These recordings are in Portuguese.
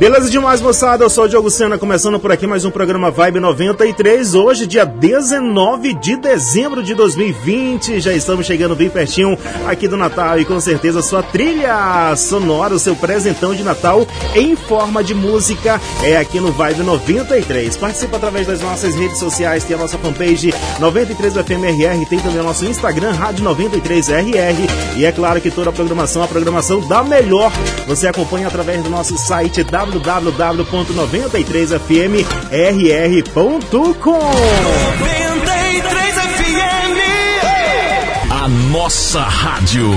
Beleza demais, moçada. Eu sou o Diogo Sena, começando por aqui mais um programa Vibe 93. Hoje, dia 19 de dezembro de 2020. Já estamos chegando bem pertinho aqui do Natal e com certeza sua trilha sonora, o seu presentão de Natal em forma de música é aqui no Vibe 93. Participa através das nossas redes sociais, tem a nossa fanpage 93FMRR, tem também o nosso Instagram, Rádio 93RR. E é claro que toda a programação, a programação da melhor, você acompanha através do nosso site www www.93fmrr.com 93FM A nossa rádio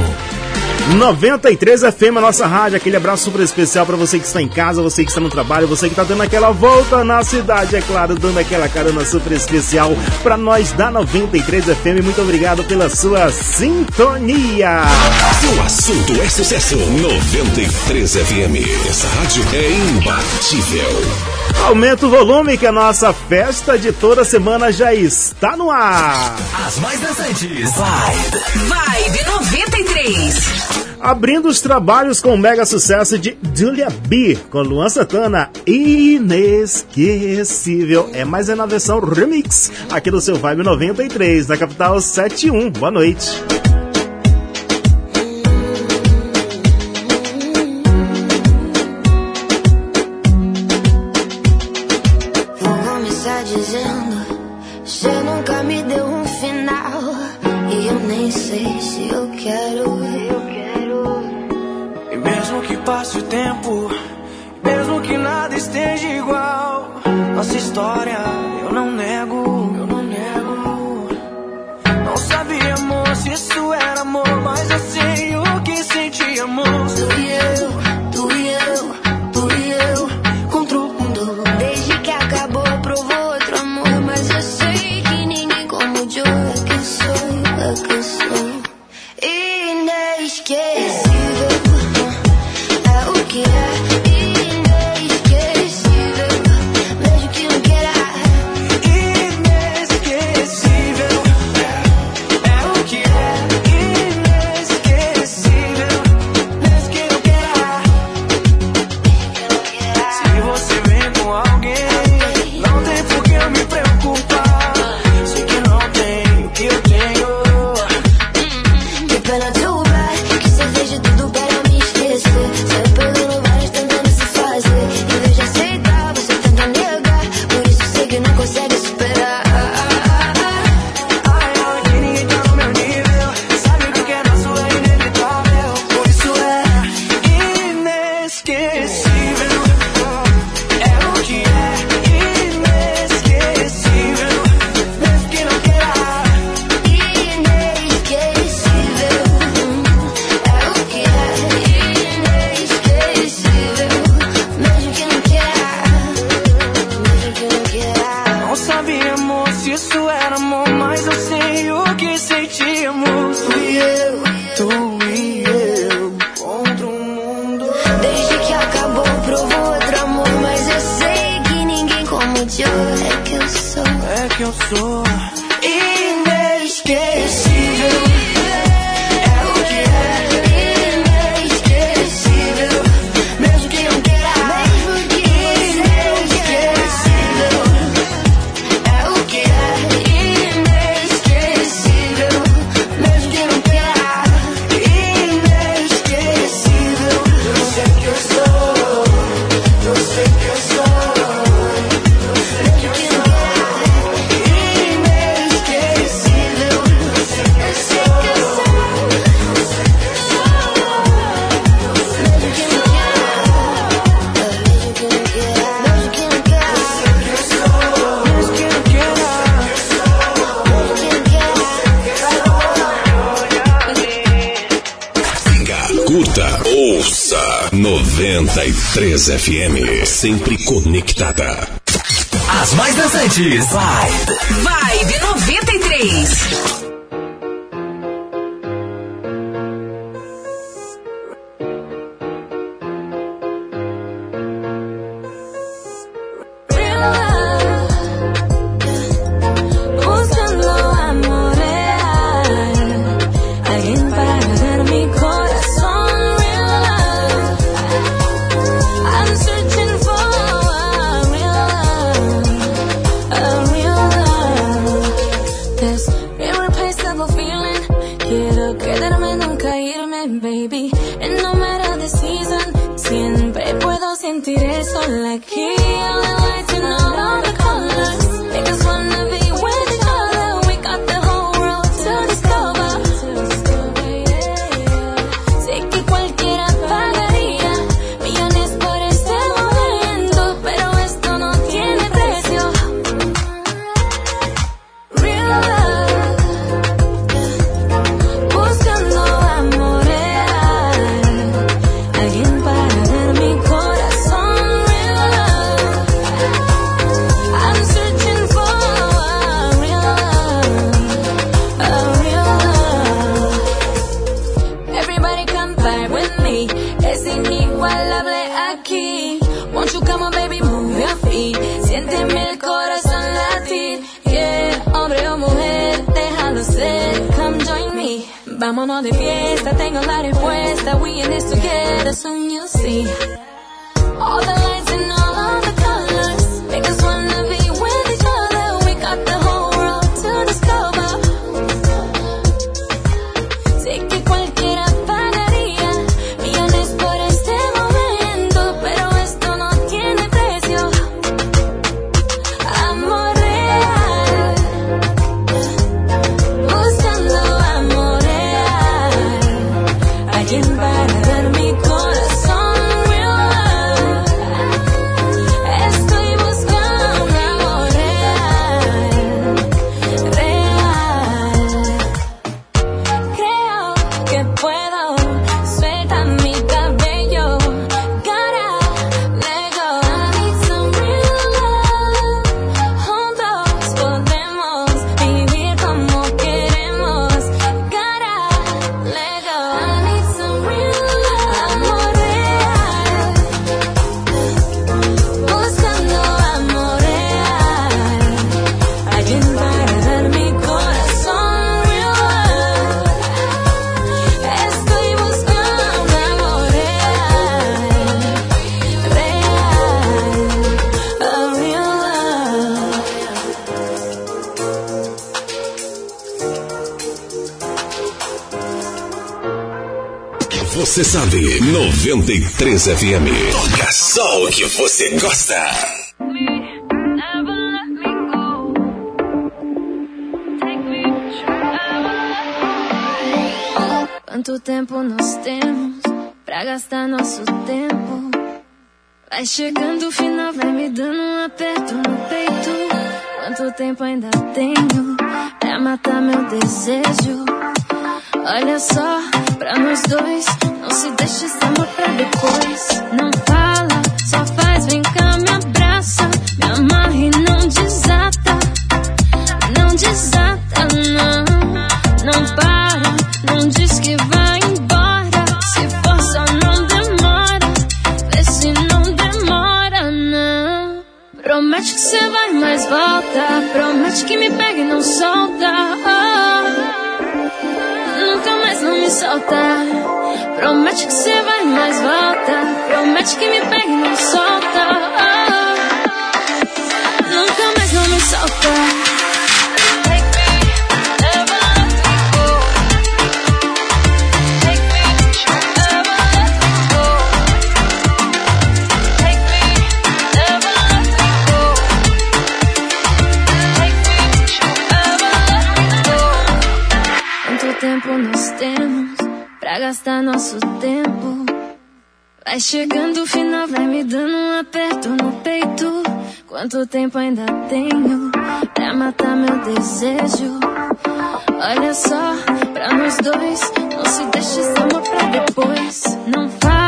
93 FM, a nossa rádio. Aquele abraço super especial para você que está em casa, você que está no trabalho, você que está dando aquela volta na cidade, é claro, dando aquela carona super especial para nós da 93 FM. Muito obrigado pela sua sintonia. O assunto é sucesso. 93 FM. Essa rádio é imbatível. Aumenta o volume que a nossa festa de toda semana já está no ar. As mais dançantes. Vibe. Vibe 93. Abrindo os trabalhos com o mega sucesso de Julia B, com Luan Santana, inesquecível. É mais é na versão remix, aqui do seu Vibe 93, da capital 71. Boa noite. você sabe, 93 FM. Toca só o que você gosta. Quanto tempo nós temos pra gastar nosso tempo? Vai chegando o final, vai me dando um aperto no peito. Quanto tempo ainda tenho pra matar meu desejo? Olha só, pra nós dois se deixa esse amor pra depois. Vai chegando o final, vai me dando um aperto no peito. Quanto tempo ainda tenho pra matar meu desejo? Olha só, pra nós dois, não se deixe essa pra depois. Não faz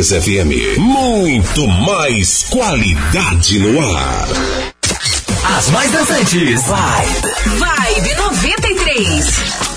93 FM. Muito mais qualidade no ar. As mais dançantes. Vibe. Vibe 93.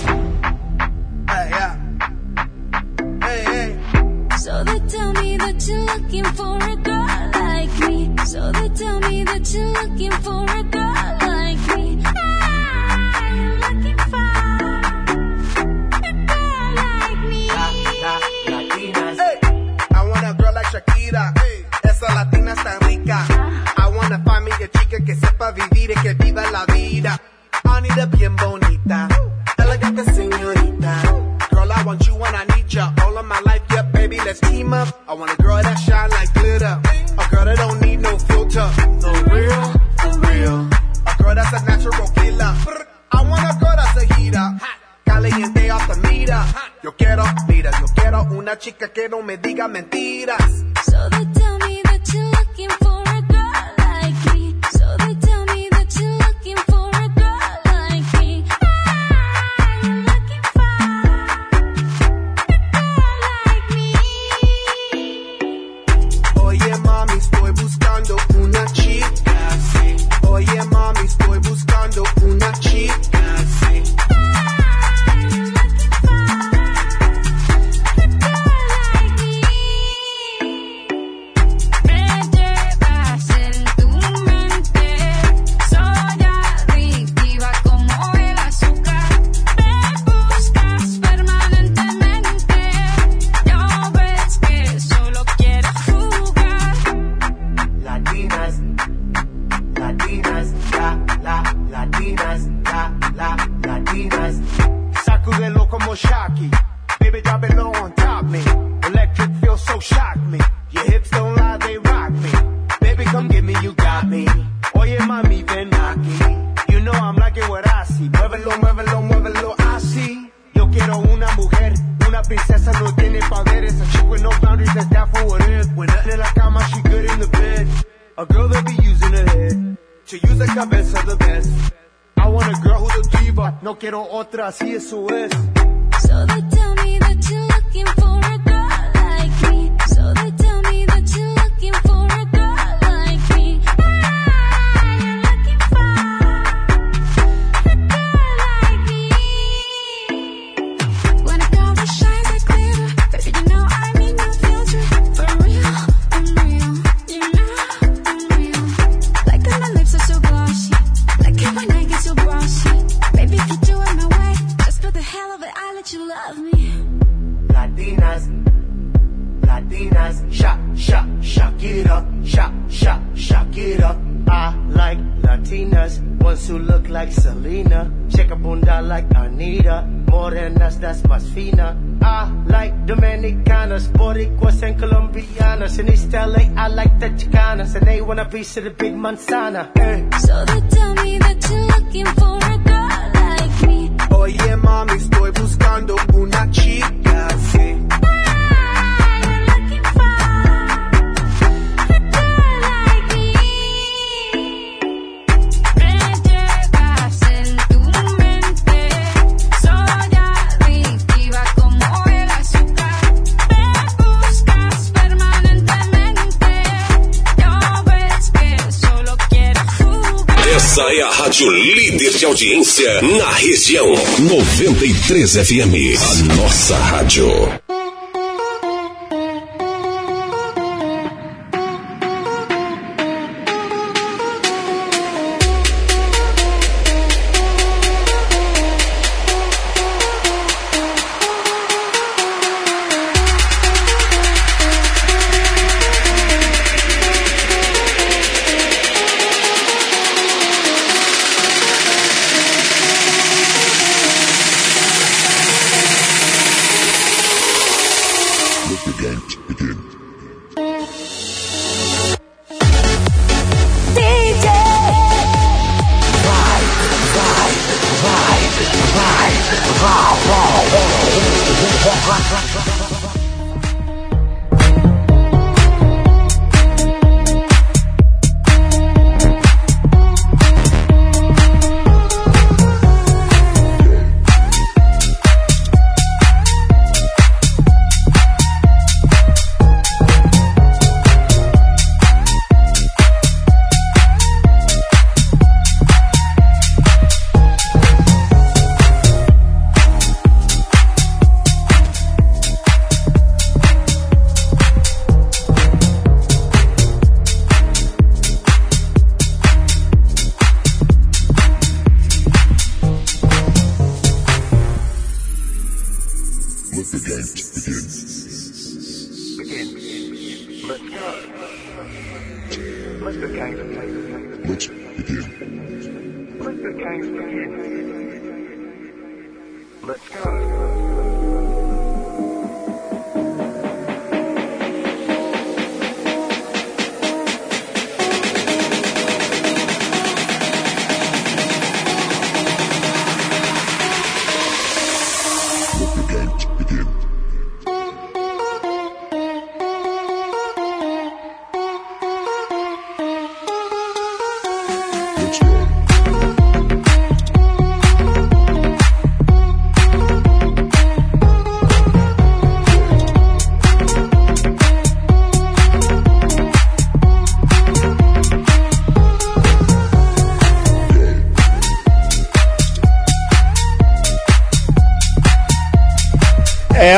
93 FM, a nossa rádio.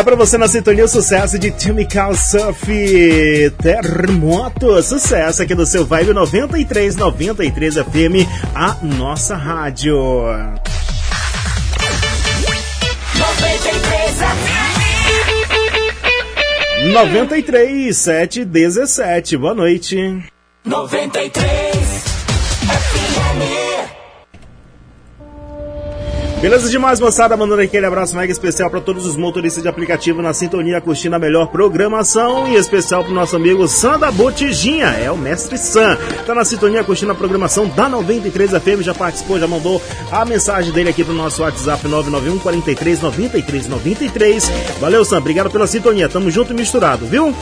Pra você na sintonia o sucesso de Chemical Surf Terremoto. Sucesso aqui do seu Vibe 93, 93 FM, a nossa rádio. 93 7 17. Boa noite. 93 Beleza demais, moçada? Mandando aquele abraço mega especial para todos os motoristas de aplicativo na sintonia, curtindo a melhor programação. E especial pro nosso amigo Sanda Botijinha, é o mestre Sam. Tá na sintonia, curtindo a programação da 93 FM, já participou, já mandou a mensagem dele aqui pro nosso WhatsApp 991 43 93 93. Valeu, Sam, obrigado pela sintonia. Tamo junto e misturado, viu?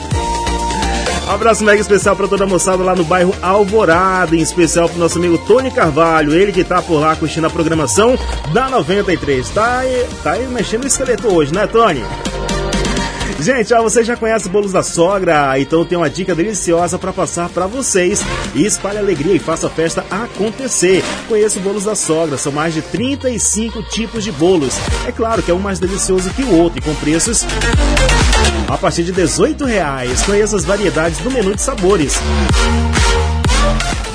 Um abraço mega especial para toda a moçada lá no bairro Alvorada, em especial pro nosso amigo Tony Carvalho, ele que tá por lá curtindo a programação da 93. Tá tá mexendo o esqueleto hoje, né, Tony? Gente, ó, você já conhece bolos da sogra, então tem uma dica deliciosa para passar para vocês. E espalhe alegria e faça a festa acontecer. Conheça bolos da sogra, são mais de 35 tipos de bolos. É claro que é um mais delicioso que o outro e com preços a partir de 18 reais. Conheça as variedades do menu de sabores.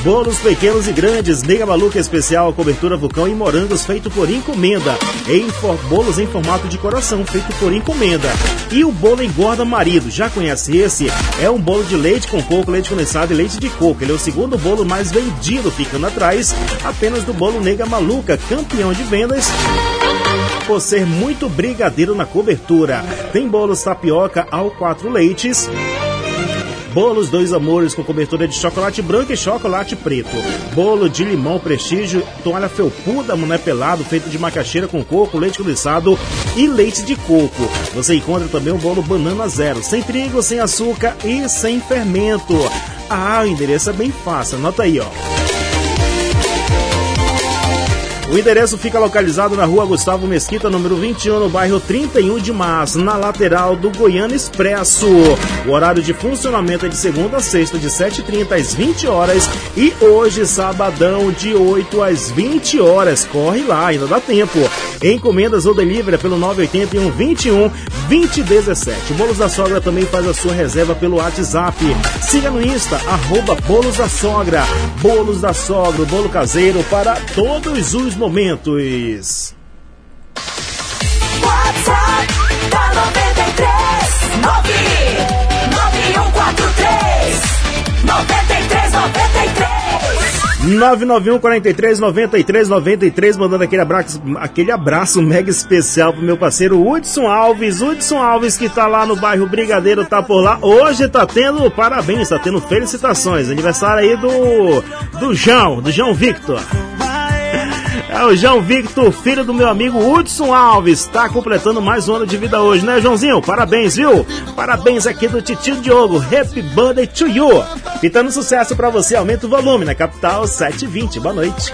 Bolos pequenos e grandes, Nega Maluca Especial, cobertura vulcão e morangos feito por encomenda. Em for, bolos em formato de coração, feito por encomenda. E o bolo engorda marido, já conhece esse? É um bolo de leite com coco, leite condensado e leite de coco. Ele é o segundo bolo mais vendido, ficando atrás apenas do bolo Nega Maluca, campeão de vendas por ser muito brigadeiro na cobertura. Tem bolos tapioca ao quatro leites. Bolos Dois Amores com cobertura de chocolate branco e chocolate preto. Bolo de limão prestígio, toalha felpuda, mané pelado, feito de macaxeira com coco, leite condensado e leite de coco. Você encontra também o bolo banana zero, sem trigo, sem açúcar e sem fermento. Ah, o endereço é bem fácil, anota aí, ó. O endereço fica localizado na rua Gustavo Mesquita, número 21, no bairro 31 de março, na lateral do Goiânia Expresso. O horário de funcionamento é de segunda a sexta, de 7h30 às 20 horas e hoje, sabadão, de 8 às 20 horas. Corre lá, ainda dá tempo. Encomendas ou delivery pelo 981 21 2017. O Bolos da Sogra também faz a sua reserva pelo WhatsApp. Siga no Insta, arroba Bolos da Sogra. Bolos da Sogra, o bolo caseiro para todos os momentos. WhatsApp da 93 99143 93 93 991 43 93 93, mandando aquele abraço, aquele abraço mega especial pro meu parceiro Hudson Alves. Hudson Alves que tá lá no bairro Brigadeiro, tá por lá. Hoje tá tendo parabéns, tá tendo felicitações. Aniversário aí do do João, do João Victor. É o João Victor, filho do meu amigo Hudson Alves, está completando mais um ano de vida hoje, né, Joãozinho? Parabéns, viu? Parabéns aqui do Titio Diogo. Happy birthday to you. Pitando sucesso para você, aumenta o volume na capital 720. Boa noite.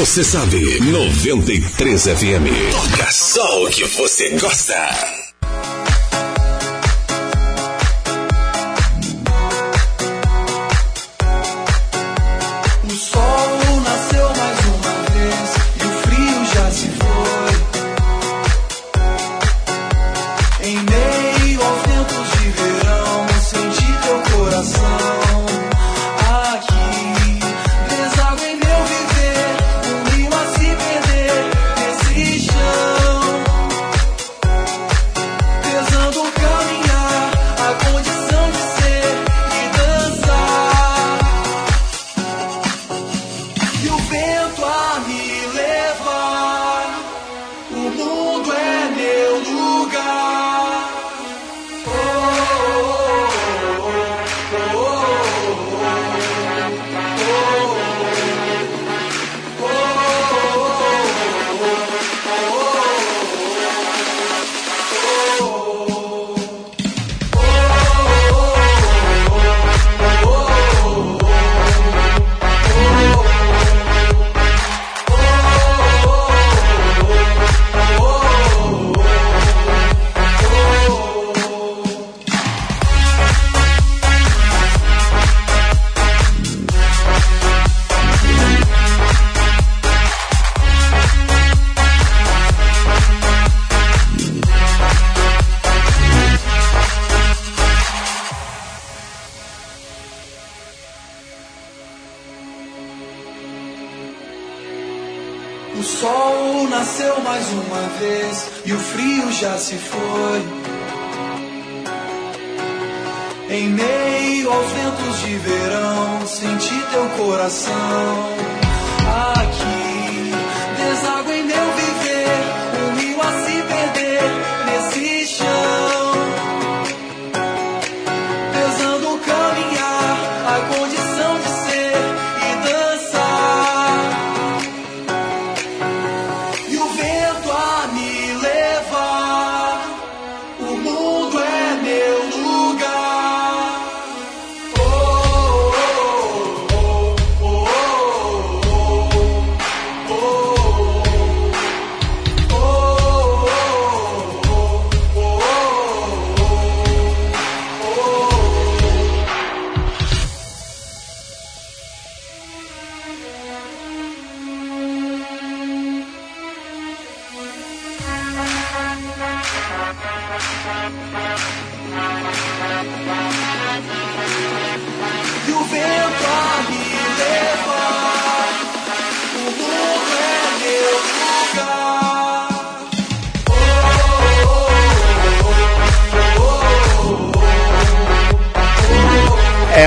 Você sabe, 93 FM. Toca só o que você gosta.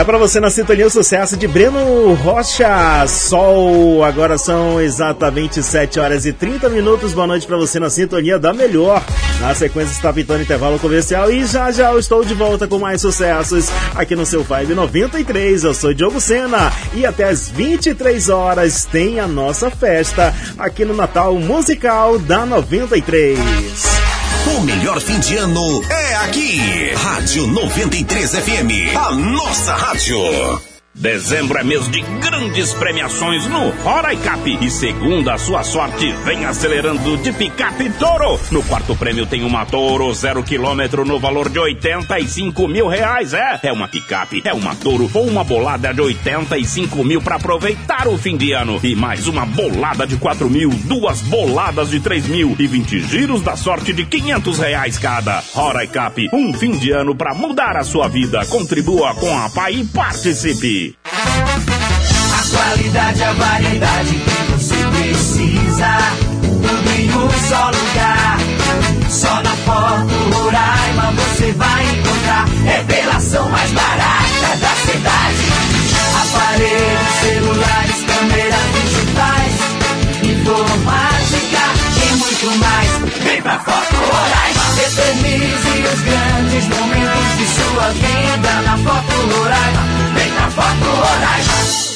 É pra você na sintonia o sucesso de Breno Rocha. Sol, agora são exatamente 7 horas e 30 minutos. Boa noite pra você na sintonia da melhor. Na sequência está pintando intervalo comercial e já já eu estou de volta com mais sucessos aqui no seu Vibe 93. Eu sou Diogo Sena e até as 23 horas tem a nossa festa aqui no Natal Musical da 93. O melhor fim de ano é aqui. Rádio 93 FM. A nossa rádio. Dezembro é mês de grandes premiações no Roraicap. E segundo a sua sorte, vem acelerando de picape Toro. No quarto prêmio tem uma Toro zero quilômetro no valor de 85 mil reais. É, é uma picape, é uma Toro ou uma bolada de 85 mil para aproveitar o fim de ano. E mais uma bolada de 4 mil, duas boladas de 3 mil e 20 giros da sorte de 500 reais cada. Roraicap, um fim de ano para mudar a sua vida. Contribua com a PAI e participe. A qualidade, a variedade que você precisa. Tudo em um só lugar. Só na Foto Roraima você vai encontrar. Revelação mais barata da cidade. Aparelhos, celulares, câmeras digitais. Informática e muito mais. Vem pra Foto Roraima. Eternize os grandes momentos de sua vida na Foto Roraima. Foto Roraima.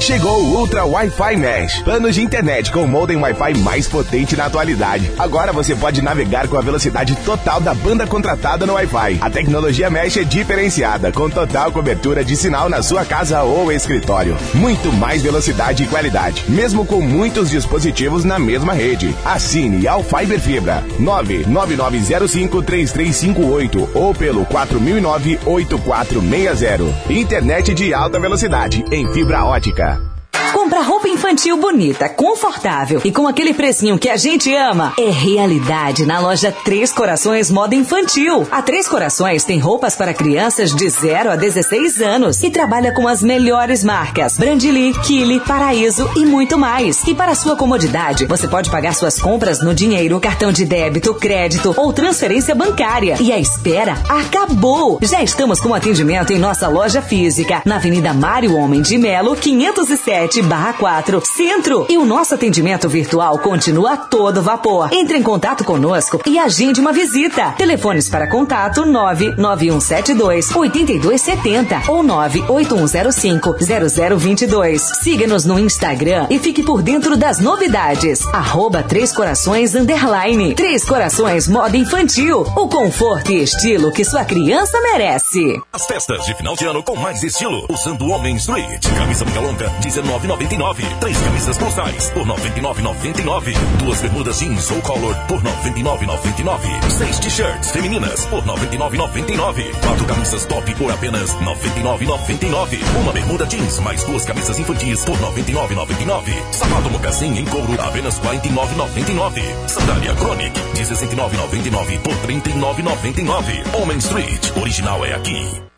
Chegou o Ultra Wi-Fi Mesh. Planos de internet com o modem Wi-Fi mais potente na atualidade. Agora você pode navegar com a velocidade total da banda contratada no Wi-Fi. A tecnologia Mesh é diferenciada, com total cobertura de sinal na sua casa ou escritório. Muito mais velocidade e qualidade, mesmo com muitos dispositivos na mesma rede. Assine ao Fiber Fibra 999053358 ou pelo 4009-8460. Internet de alta velocidade em fibra ótica cá. Comprar roupa infantil bonita, confortável e com aquele precinho que a gente ama é realidade na loja Três Corações Moda Infantil. A Três Corações tem roupas para crianças de 0 a 16 anos e trabalha com as melhores marcas: Brandili, Kili, Paraíso e muito mais. E para sua comodidade, você pode pagar suas compras no dinheiro, cartão de débito, crédito ou transferência bancária. E a espera acabou! Já estamos com atendimento em nossa loja física, na Avenida Mário Homem de Melo, 507 barra 4, Centro. E o nosso atendimento virtual continua a todo vapor. Entre em contato conosco e agende uma visita. Telefones para contato 99172 8270 ou 98105 0022. Siga-nos no Instagram e fique por dentro das novidades. Arroba Três Corações Underline. Três Corações Moda Infantil. O conforto e estilo que sua criança merece. As festas de final de ano com mais estilo, usando Homem Street. Camisa manga longa, 19,99. Três camisas postais por 99,99. Duas bermudas jeans ou color por 99,99. Seis t-shirts femininas por 99,99. Quatro camisas top por apenas 99,99. Uma bermuda jeans mais duas camisas infantis por 99,99. Sapato mocassim em couro apenas 49,99. Sandália Chronic de 69,99 por 39,99. Homem Street, original é aqui.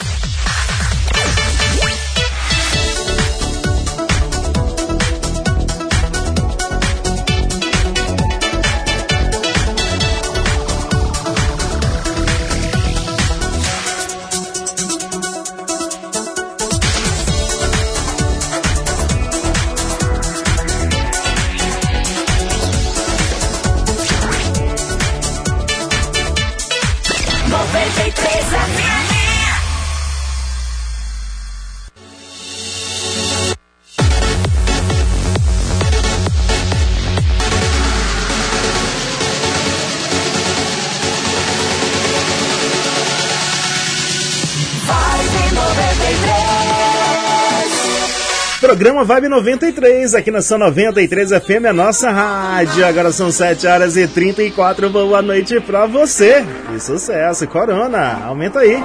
Programa Vibe 93, aqui na São 93 FM, a nossa rádio. Agora são 7 horas e 34. Boa noite pra você. E sucesso, Corona. Aumenta aí.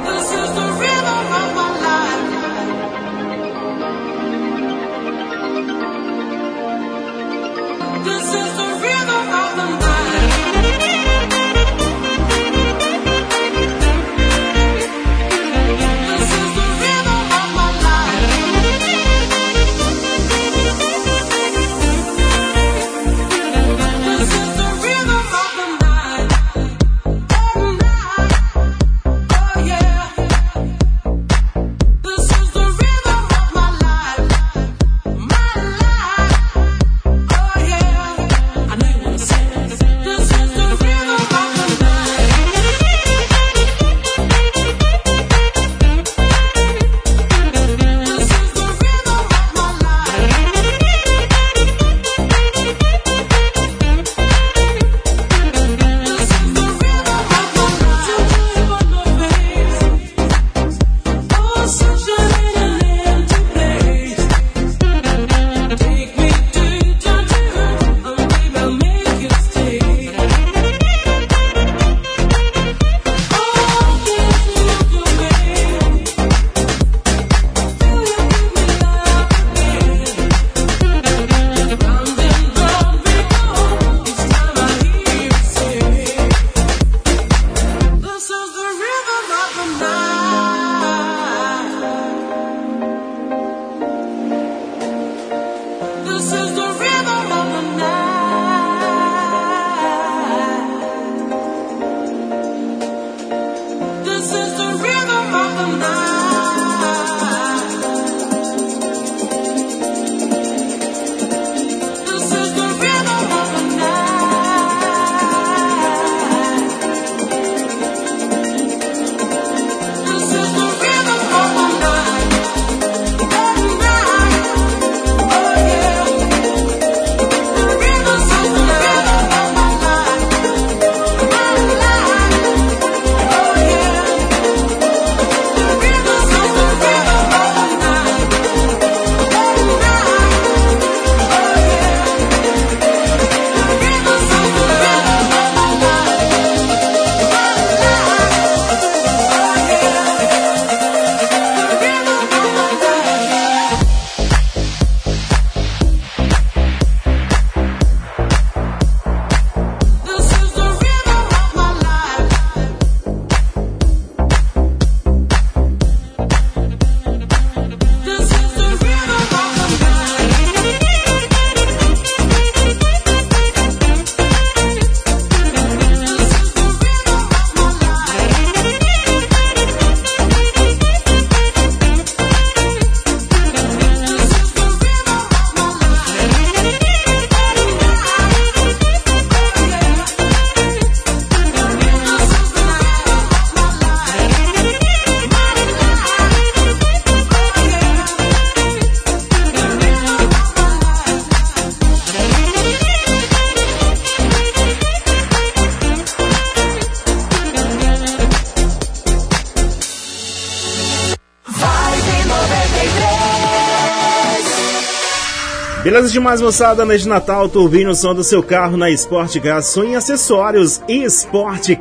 Beleza demais, moçada. Mês de Natal, ouvindo o som do seu carro na Sport Sonho Acessórios. Sport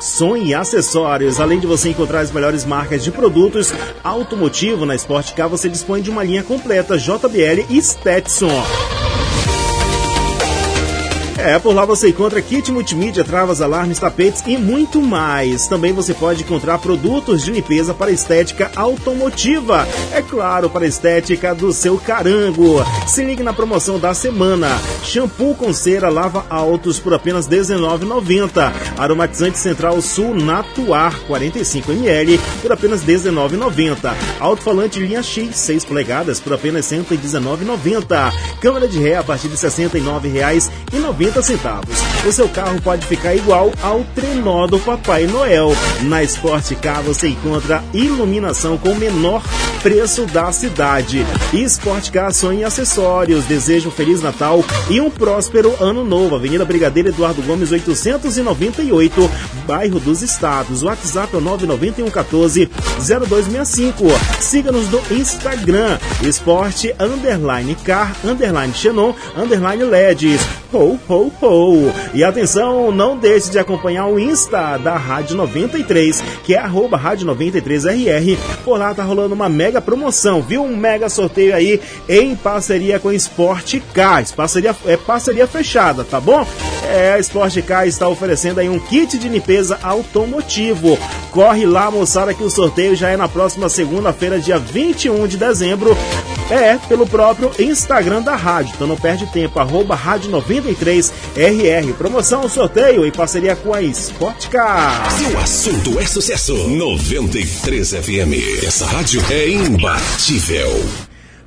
Sonho Acessórios. Além de você encontrar as melhores marcas de produtos automotivo na Sport você dispõe de uma linha completa JBL e Stetson. É, por lá você encontra kit multimídia, travas, alarmes, tapetes e muito mais. Também você pode encontrar produtos de limpeza para estética automotiva. É claro, para a estética do seu carango. Se ligue na promoção da semana. Shampoo com cera lava altos por apenas R$19,90. Aromatizante Central Sul Natuar 45ml por apenas R$19,90. Alto-falante linha X 6 polegadas por apenas R$119,90. Câmera de ré a partir de R$69,90. 80 centavos. O seu carro pode ficar igual ao trenó do Papai Noel. Na Sport Car você encontra iluminação com menor preço da cidade. E Sport Car sonha em acessórios. Desejo um Feliz Natal e um próspero Ano Novo. Avenida Brigadeiro Eduardo Gomes 898, bairro dos Estados. WhatsApp é o 99114 0265. Siga-nos no Instagram, esporte underline car underline xenon underline LEDs. Ho, ho, ho. E atenção, não deixe de acompanhar o Insta da Rádio 93, que é arroba Rádio 93RR. Por lá tá rolando uma mega promoção, viu? Um mega sorteio aí em parceria com a Sport Cars. Parceria, é parceria fechada, tá bom? É, a Sport Car está oferecendo aí um kit de limpeza automotivo. Corre lá, moçada, que o sorteio já é na próxima segunda-feira, dia 21 de dezembro. É, pelo próprio Instagram da rádio. Então não perde tempo, arroba Rádio 93RR. Promoção, sorteio em parceria com a Sport Car. Se o assunto é sucesso, 93 FM. Essa rádio é imbatível.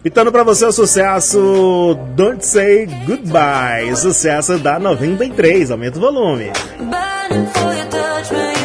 Pitando pra você o sucesso Don't Say Goodbye. Sucesso da 93. Aumenta o volume. Burning for your touch,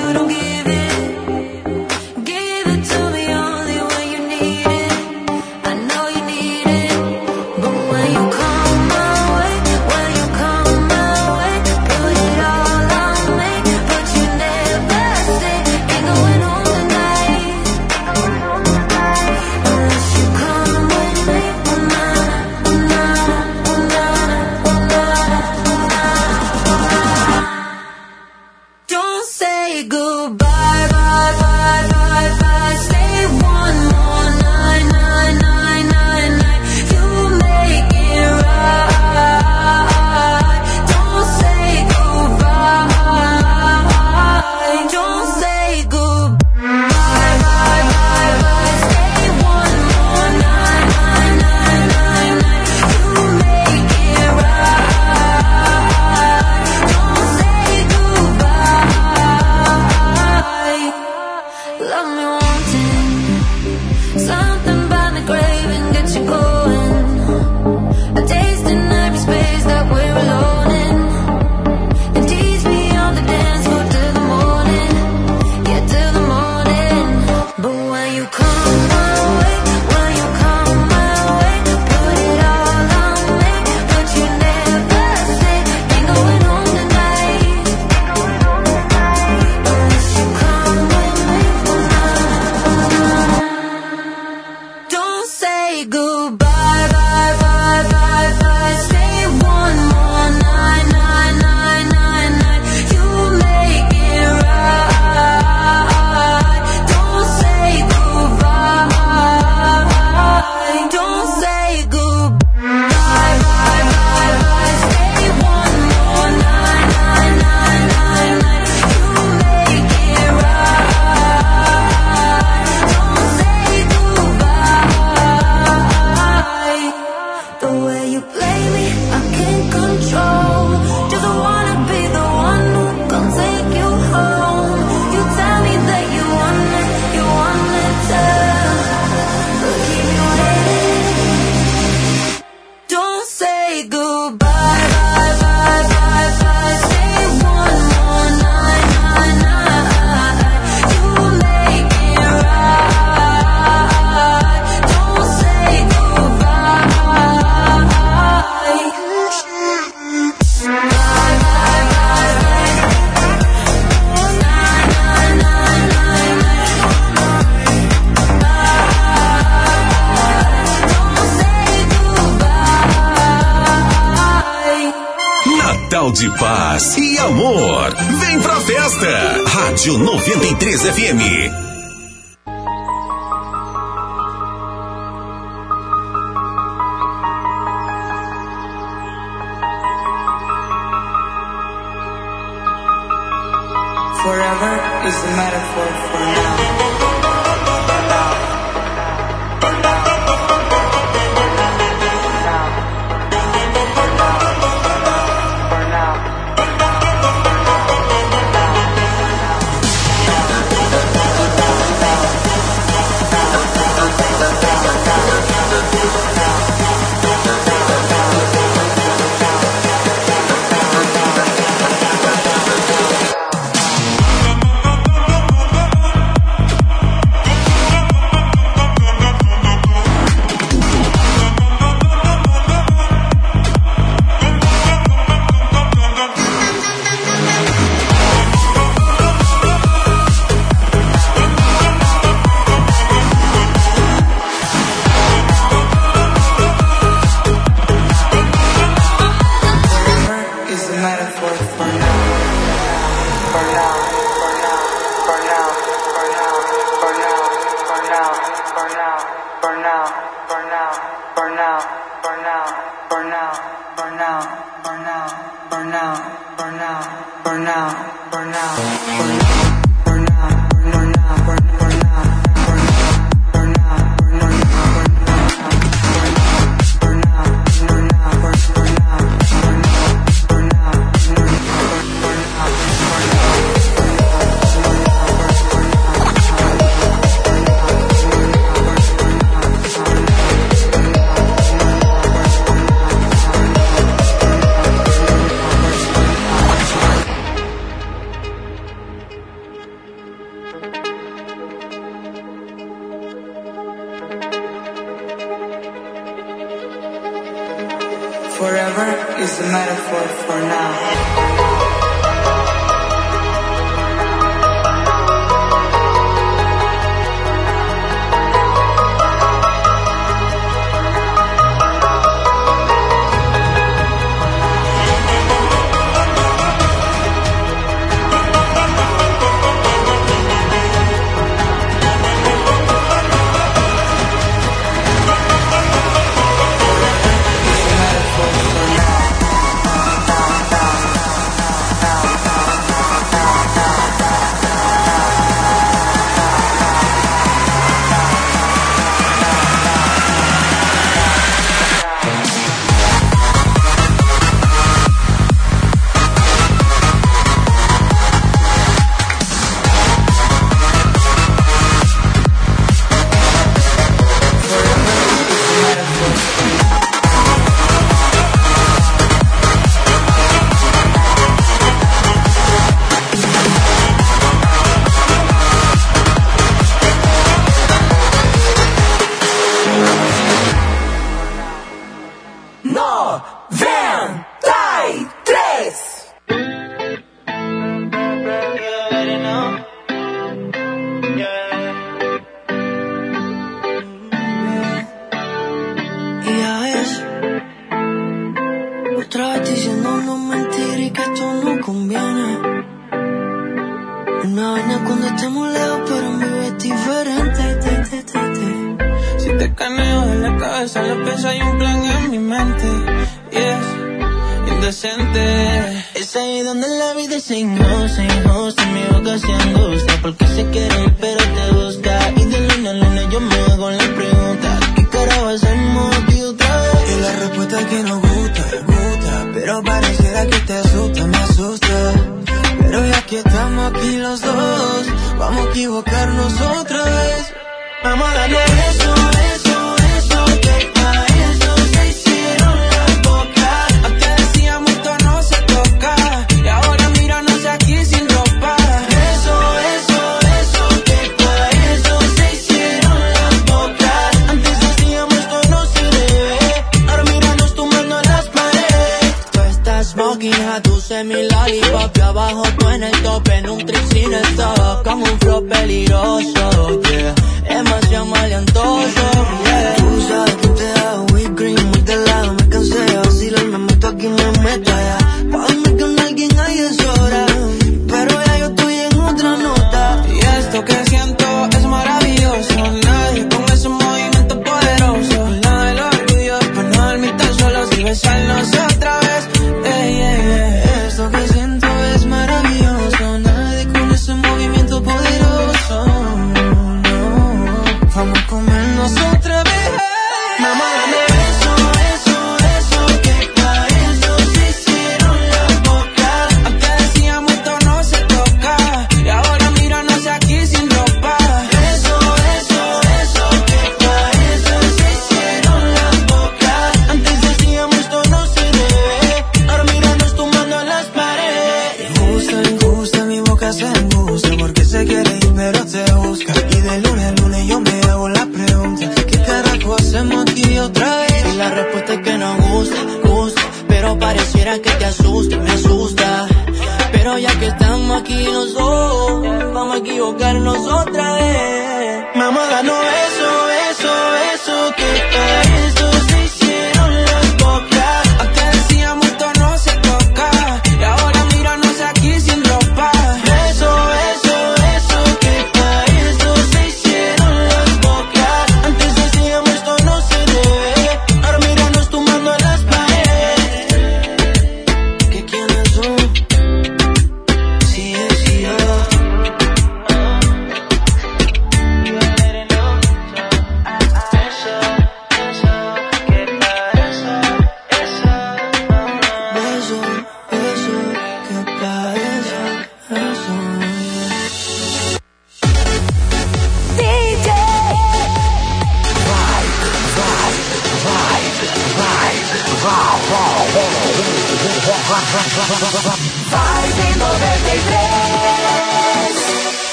burn now! burn now! burn now! burn now! burn now! burn now! burn out.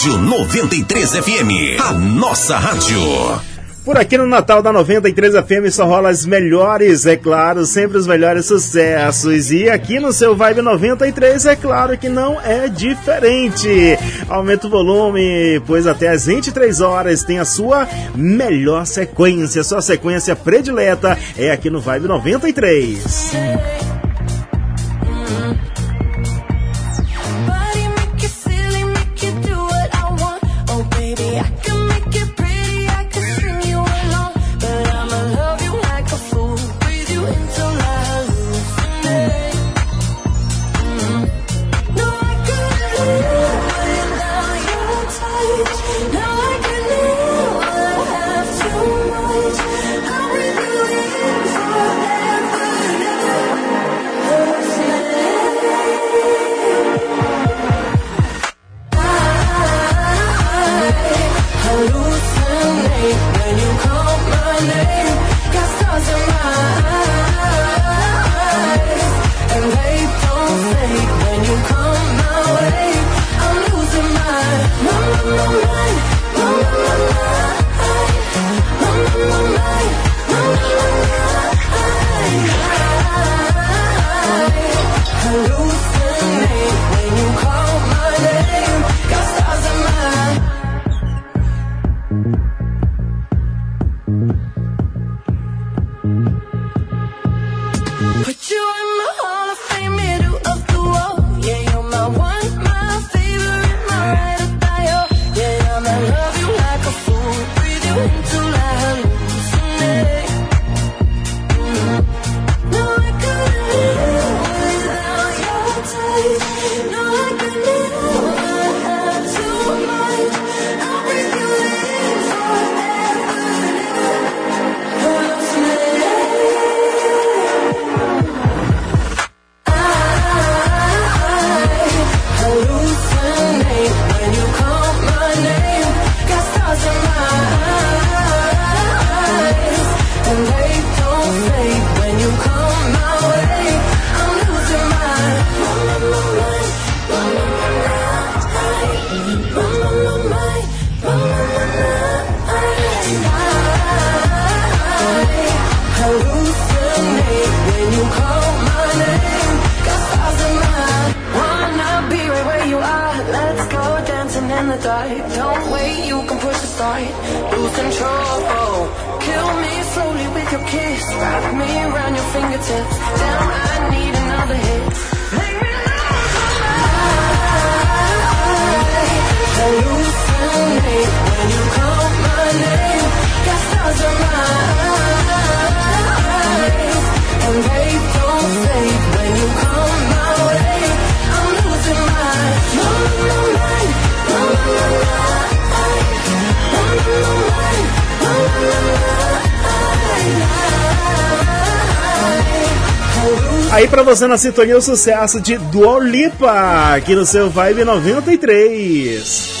Rádio 93 FM, a nossa rádio. Por aqui no Natal da 93 FM só rola as melhores, é claro, sempre os melhores sucessos. E aqui no seu Vibe 93 é claro que não é diferente. Aumenta o volume, pois até às 23 horas tem a sua melhor sequência, sua sequência predileta é aqui no Vibe 93. Pra você na sintonia o sucesso de Dua Lipa, aqui no seu Vibe 93.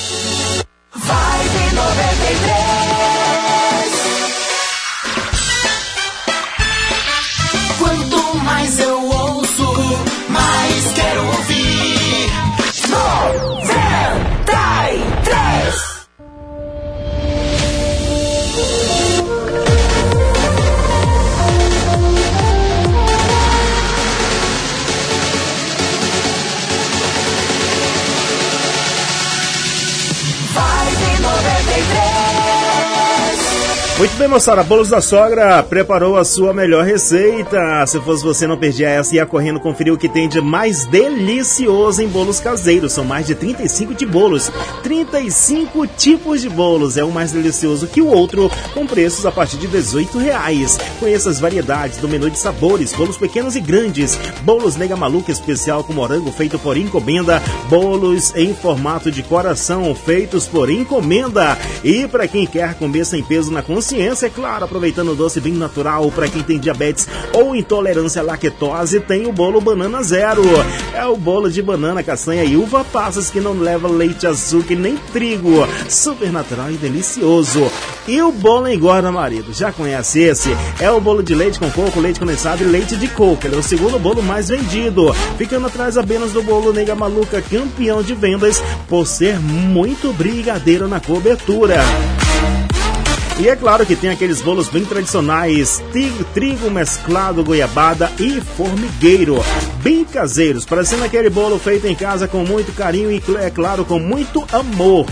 Moçada. Bolos da Sogra preparou a sua melhor receita. Se fosse você, não perdia essa e ia correndo conferir o que tem de mais delicioso em bolos caseiros. São mais de 35 de bolos. 35 tipos de bolos. É um mais delicioso que o outro, com preços a partir de 18 reais. Conheça as variedades do menu de sabores, bolos pequenos e grandes. Bolos Nega Maluca especial com morango feito por encomenda. Bolos em formato de coração feitos por encomenda. E para quem quer comer sem peso na consciência, é claro, aproveitando o doce bem natural. Para quem tem diabetes ou intolerância à lactose, tem o bolo Banana Zero. É o bolo de banana, castanha e uva passas que não leva leite, açúcar nem trigo. Super natural e delicioso. E o bolo engorda, marido. Já conhece esse? É o bolo de leite com coco, leite condensado e leite de coco. Ele é o segundo bolo mais vendido, ficando atrás apenas do bolo Nega Maluca, campeão de vendas por ser muito brigadeiro na cobertura. E é claro que tem aqueles bolos bem tradicionais, trigo, mesclado, goiabada e formigueiro. Bem caseiros, parecendo aquele bolo feito em casa com muito carinho e, é claro, com muito amor.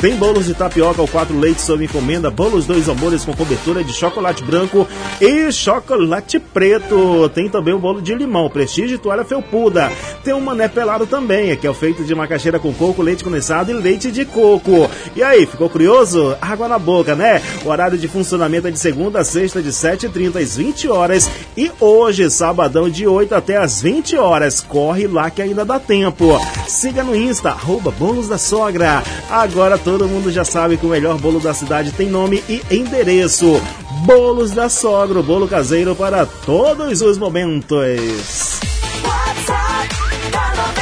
Tem bolos de tapioca ou quatro leites sob encomenda, bolos dois amores com cobertura de chocolate branco e chocolate preto. Tem também o bolo de limão, prestígio e toalha felpuda. Tem um mané pelado também, que é feito de macaxeira com coco, leite condensado e leite de coco. E aí, ficou curioso? Água na boca, né? O horário de funcionamento é de segunda a sexta, de 7h30 às 20 horas. E hoje, sabadão, de 8 até às 20 horas. Corre lá que ainda dá tempo. Siga no Insta, arroba Bolos da Sogra. Agora todo mundo já sabe que o melhor bolo da cidade tem nome e endereço. Bolos da Sogra, bolo caseiro para todos os momentos. WhatsApp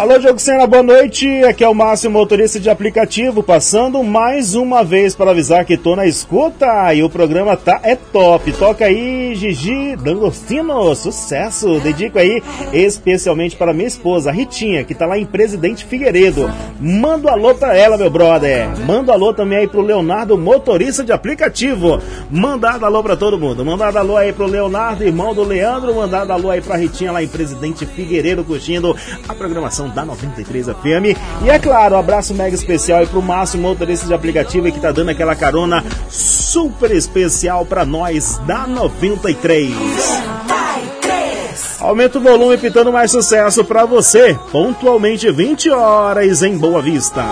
Alô, Diogo Sena, boa noite. Aqui é o Márcio, motorista de aplicativo, passando mais uma vez para avisar que tô na escuta e o programa tá é top. Toca aí, Gigi D'Angostino, sucesso. Dedico aí especialmente para minha esposa, Ritinha, que tá lá em Presidente Figueiredo. Manda alô pra ela, meu brother. Manda alô também aí pro Leonardo, motorista de aplicativo. Mandado alô pra todo mundo. Mandado alô aí pro Leonardo, irmão do Leandro. Mandado alô aí pra Ritinha lá em Presidente Figueiredo, curtindo a programação da 93 FM. E é claro, um abraço mega especial aí pro Márcio, motorista de aplicativo, que tá dando aquela carona super especial pra nós da 93. Aumenta o volume pitando mais sucesso pra você. Pontualmente 20 horas em Boa Vista.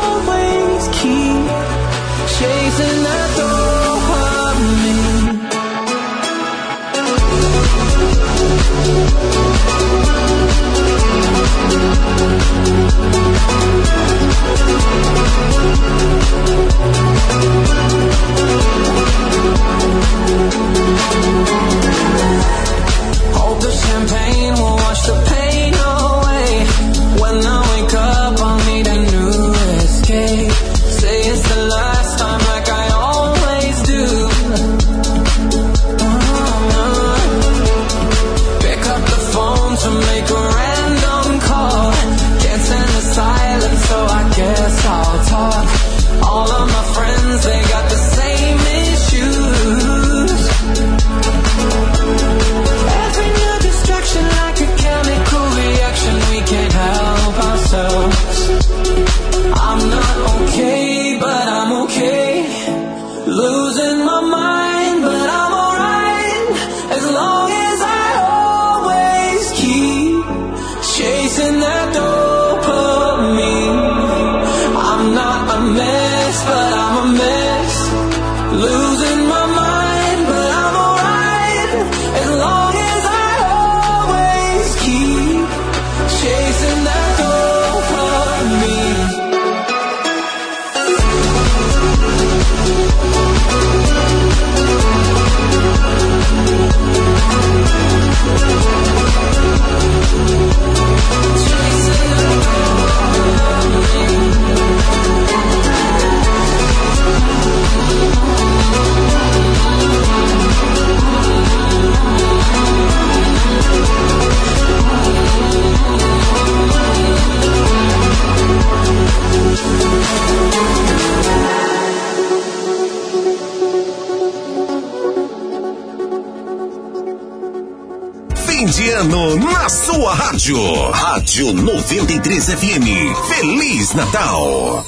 Rádio. Rádio 93 FM. Feliz Natal.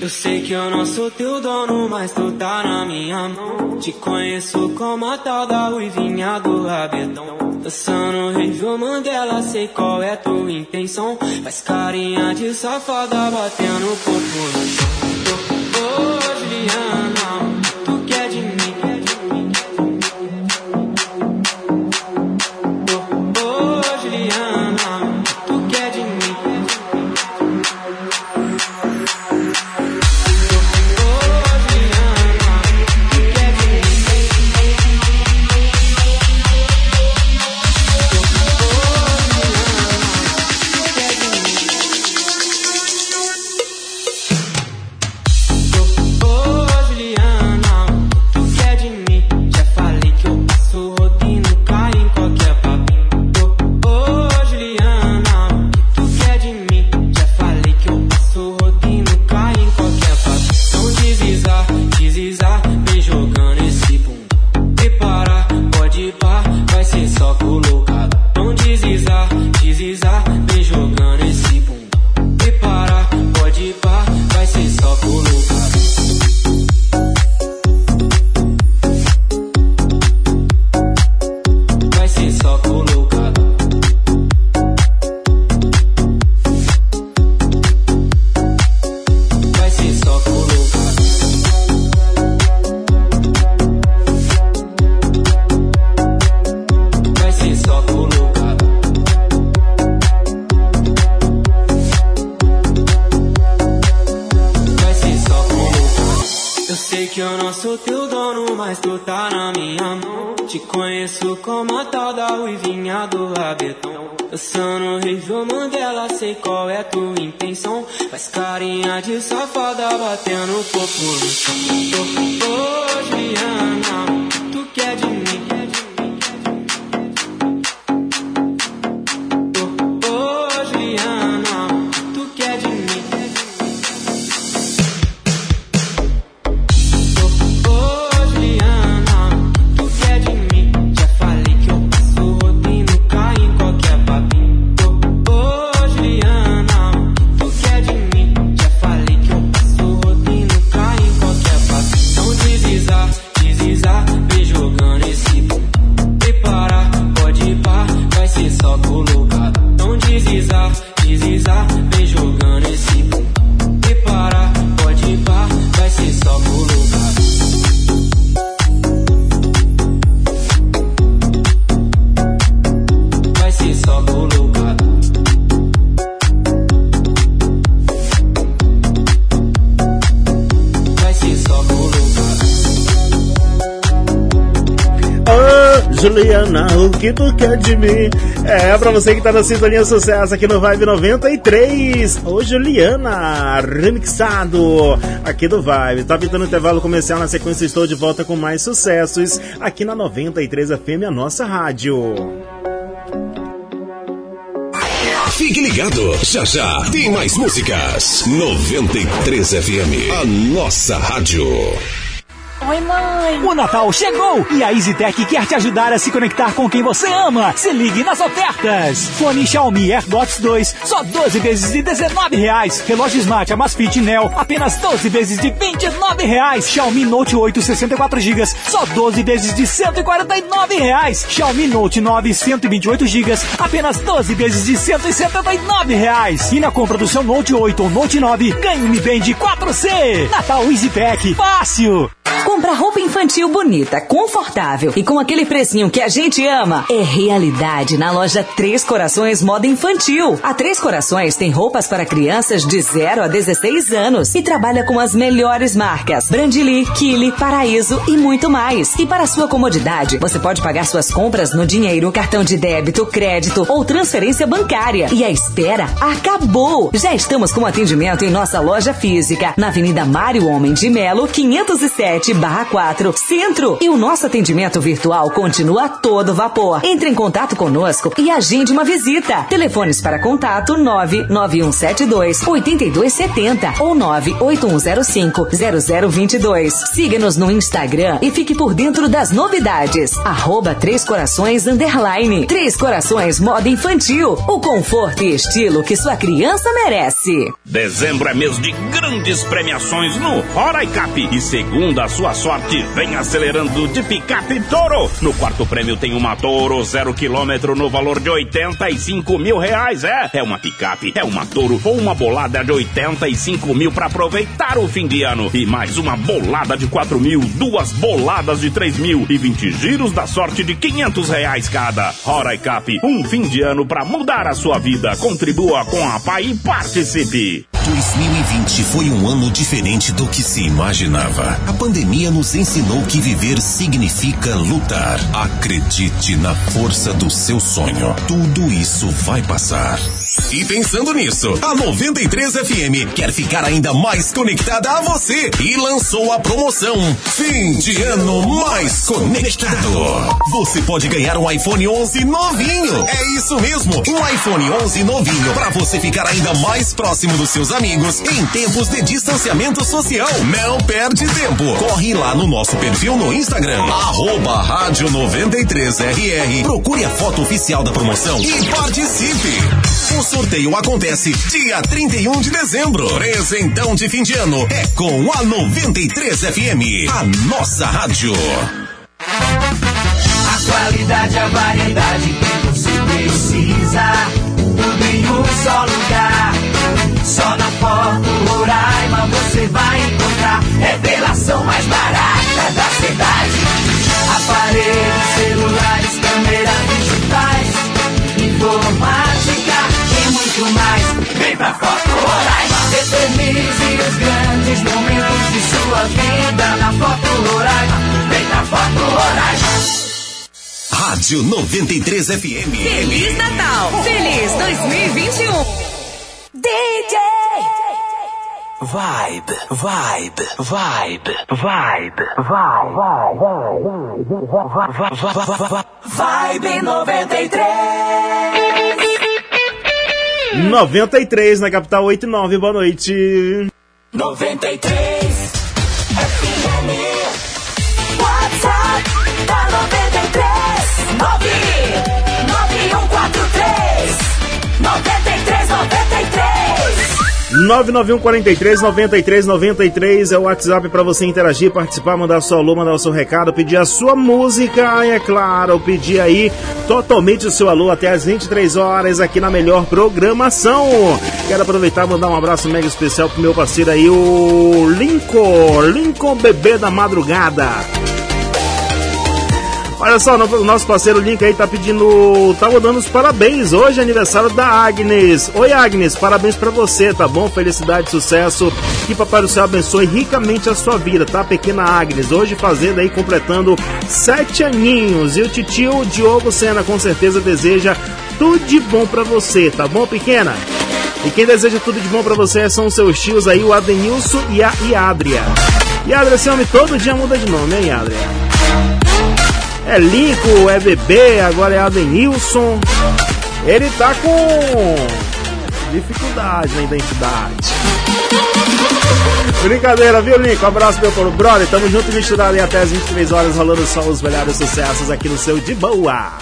Eu sei que eu não sou teu dono, mas tu tá na minha mão. Te conheço como a tal da ruivinha do rabetão. Dançando Rio Mandela, sei qual é tua intenção. Faz carinha de safada, batendo popo no chão. Que tu quer de mim? É, pra você que tá na sintonia sucesso aqui no Vibe 93. Ô, Juliana, remixado aqui do Vibe. Tá pintando intervalo comercial na sequência. Estou de volta com mais sucessos aqui na 93 FM, a nossa rádio. Fique ligado, já já tem mais músicas. 93 FM, a nossa rádio. Oi, mãe! O Natal chegou e a EasyTech quer te ajudar a se conectar com quem você ama. Se ligue nas ofertas. Fone Xiaomi AirDots 2, só 12 vezes de 19 reais. Relógio Smart Amazfit Neo, apenas 12 vezes de 29 reais. Xiaomi Note 8, 64 GB, só 12 vezes de 149 reais. Xiaomi Note 9, 128 GB, apenas 12 vezes de 179 reais. E na compra do seu Note 8 ou Note 9, ganhe um Mi Band 4C. Natal EasyTech, fácil! Infantil bonita, confortável e com aquele precinho que a gente ama é realidade na loja Três Corações Moda Infantil. A Três Corações tem roupas para crianças de 0 a 16 anos e trabalha com as melhores marcas: Brandili, Kili, Paraíso e muito mais. E para sua comodidade, você pode pagar suas compras no dinheiro, cartão de débito, crédito ou transferência bancária. E a espera acabou! Já estamos com atendimento em nossa loja física, na Avenida Mário Homem de Melo, 507, 7 barra 4, Centro. E o nosso atendimento virtual continua a todo vapor. Entre em contato conosco e agende uma visita. Telefones para contato 99172 8270 ou 98105 0022. Siga-nos no Instagram e fique por dentro das novidades. Arroba Três Corações Underline. Três Corações Moda Infantil. O conforto e estilo que sua criança merece. Dezembro é mês de grandes premiações no Hora Cap. E segundo a sua sorte, vem acelerando de picape Toro. No quarto prêmio tem uma Toro zero quilômetro no valor de 85 mil reais. É, é uma picape, é uma Toro ou uma bolada de 85 mil para aproveitar o fim de ano. E mais uma bolada de 4 mil, duas boladas de 3 mil e 20 giros da sorte de 500 reais cada. Hora Cap, um fim de ano para mudar a sua vida. Contribua com a PAI e participe. 2020 foi um ano diferente do que se imaginava. A pandemia nos ensinou que viver significa lutar. Acredite na força do seu sonho. Tudo isso vai passar. E pensando nisso, a 93 FM quer ficar ainda mais conectada a você e lançou a promoção Fim de Ano Mais Conectado. Você pode ganhar um iPhone 11 novinho. É isso mesmo, um iPhone 11 novinho para você ficar ainda mais próximo dos seus amigos em tempos de distanciamento social. Não perde tempo. Corre lá no nosso perfil no Instagram, arroba rádio 93RR. Procure a foto oficial da promoção e participe. O sorteio acontece dia 31 de dezembro. Presentão de fim de ano é com a 93 FM, a nossa rádio. A qualidade, a variedade que você precisa. Tudo em um só lugar. Só na Foto Roraima você vai encontrar. Revelação mais barata da cidade. Aparelhos, celulares, câmeras digitais. Informática e muito mais. Vem pra Foto Roraima. Eternize os grandes momentos de sua vida na Foto Roraima. Vem pra Foto Roraima. Rádio 93 FM. Feliz Natal! Feliz 2021! DJ! Vibe, vibe, vibe, vibe, vibe, vibe 93. 93 na capital 89, boa noite. 93 FM. WhatsApp da 93. 9 9143 93 93. 991 43 93 93 é o WhatsApp para você interagir, participar, mandar seu alô, mandar o seu recado, pedir a sua música e, é claro, pedir aí totalmente o seu alô até as 23 horas aqui na melhor programação. Quero aproveitar e mandar um abraço mega especial pro meu parceiro aí, o Lincoln, Lincoln Bebê da Madrugada. Olha só, o nosso parceiro Link aí tá pedindo, tá mandando os parabéns. Hoje é aniversário da Agnes. Oi, Agnes, parabéns pra você, tá bom? Felicidade, sucesso. Que Papai do Céu abençoe ricamente a sua vida, tá? Pequena Agnes. Hoje fazendo aí, completando sete aninhos. E o titio Diogo Sena com certeza deseja tudo de bom pra você, tá bom, pequena? E quem deseja tudo de bom pra você são os seus tios aí, o Adenilson e a Iadria. Iadria, esse homem todo dia muda de nome, hein, Iadria? É Lincoln, é Bebê, agora é Adenilson. Ele tá com dificuldade na identidade. Brincadeira, viu? Um abraço, meu povo brother. Tamo junto e misturado aí até as 23 horas, rolando só os melhores sucessos aqui no seu De Boa.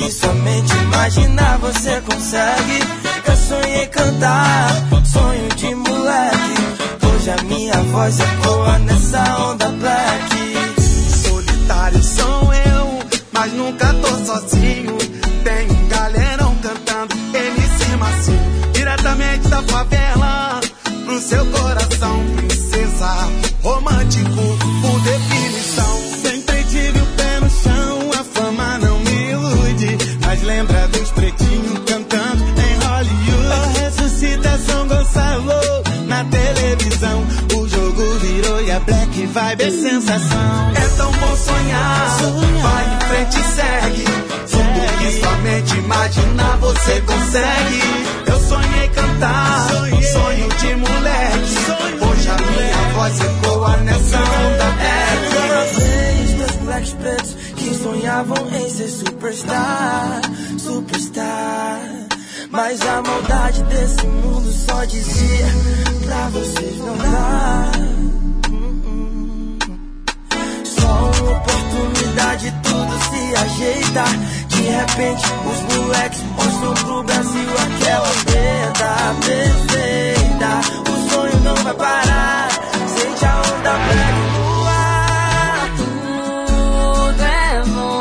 Que somente imaginar você consegue. Eu sonhei cantar, sonho de moleque. Hoje a minha voz ecoa nessa onda black. Solitário sou eu, mas nunca tô sozinho. Tem um galerão cantando MC Macio, diretamente da favela pro seu coração, princesa. Romântico vibe é sensação. É tão bom sonhar. Vai em frente e segue. Tudo que sua mente imaginar você consegue. Eu sonhei cantar, sonho de moleque. Hoje a minha voz ecoa nessa onda reggae. vez meus pretos que sonhavam em ser superstar, superstar. Mas a maldade desse mundo só dizia pra vocês não dar. Oportunidade, tudo se ajeita. De repente, os moleques mostram pro Brasil aquela perda perfeita. O sonho não vai parar. Sente a onda black voar. Tudo é bom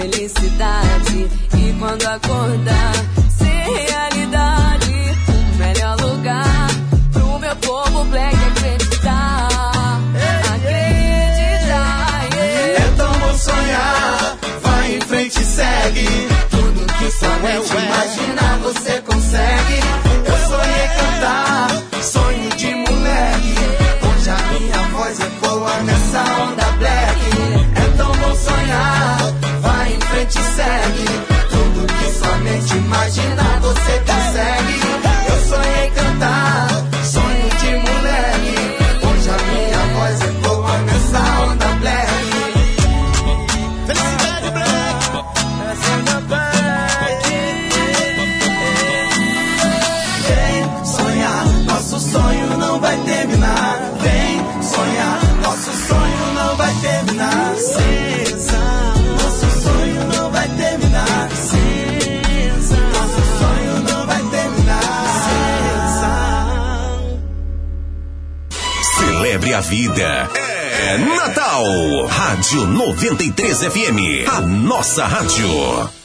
felicidade. E quando acordar, ser realidade. O melhor lugar pro meu povo black acreditar. Acreditar, yeah. É tão bom sonhar, vai em frente e segue. Tudo que sua mente imaginar você vai em frente e segue. Tudo que sua mente imaginar você consegue. Vida. É Natal. Rádio 93 FM. A nossa rádio.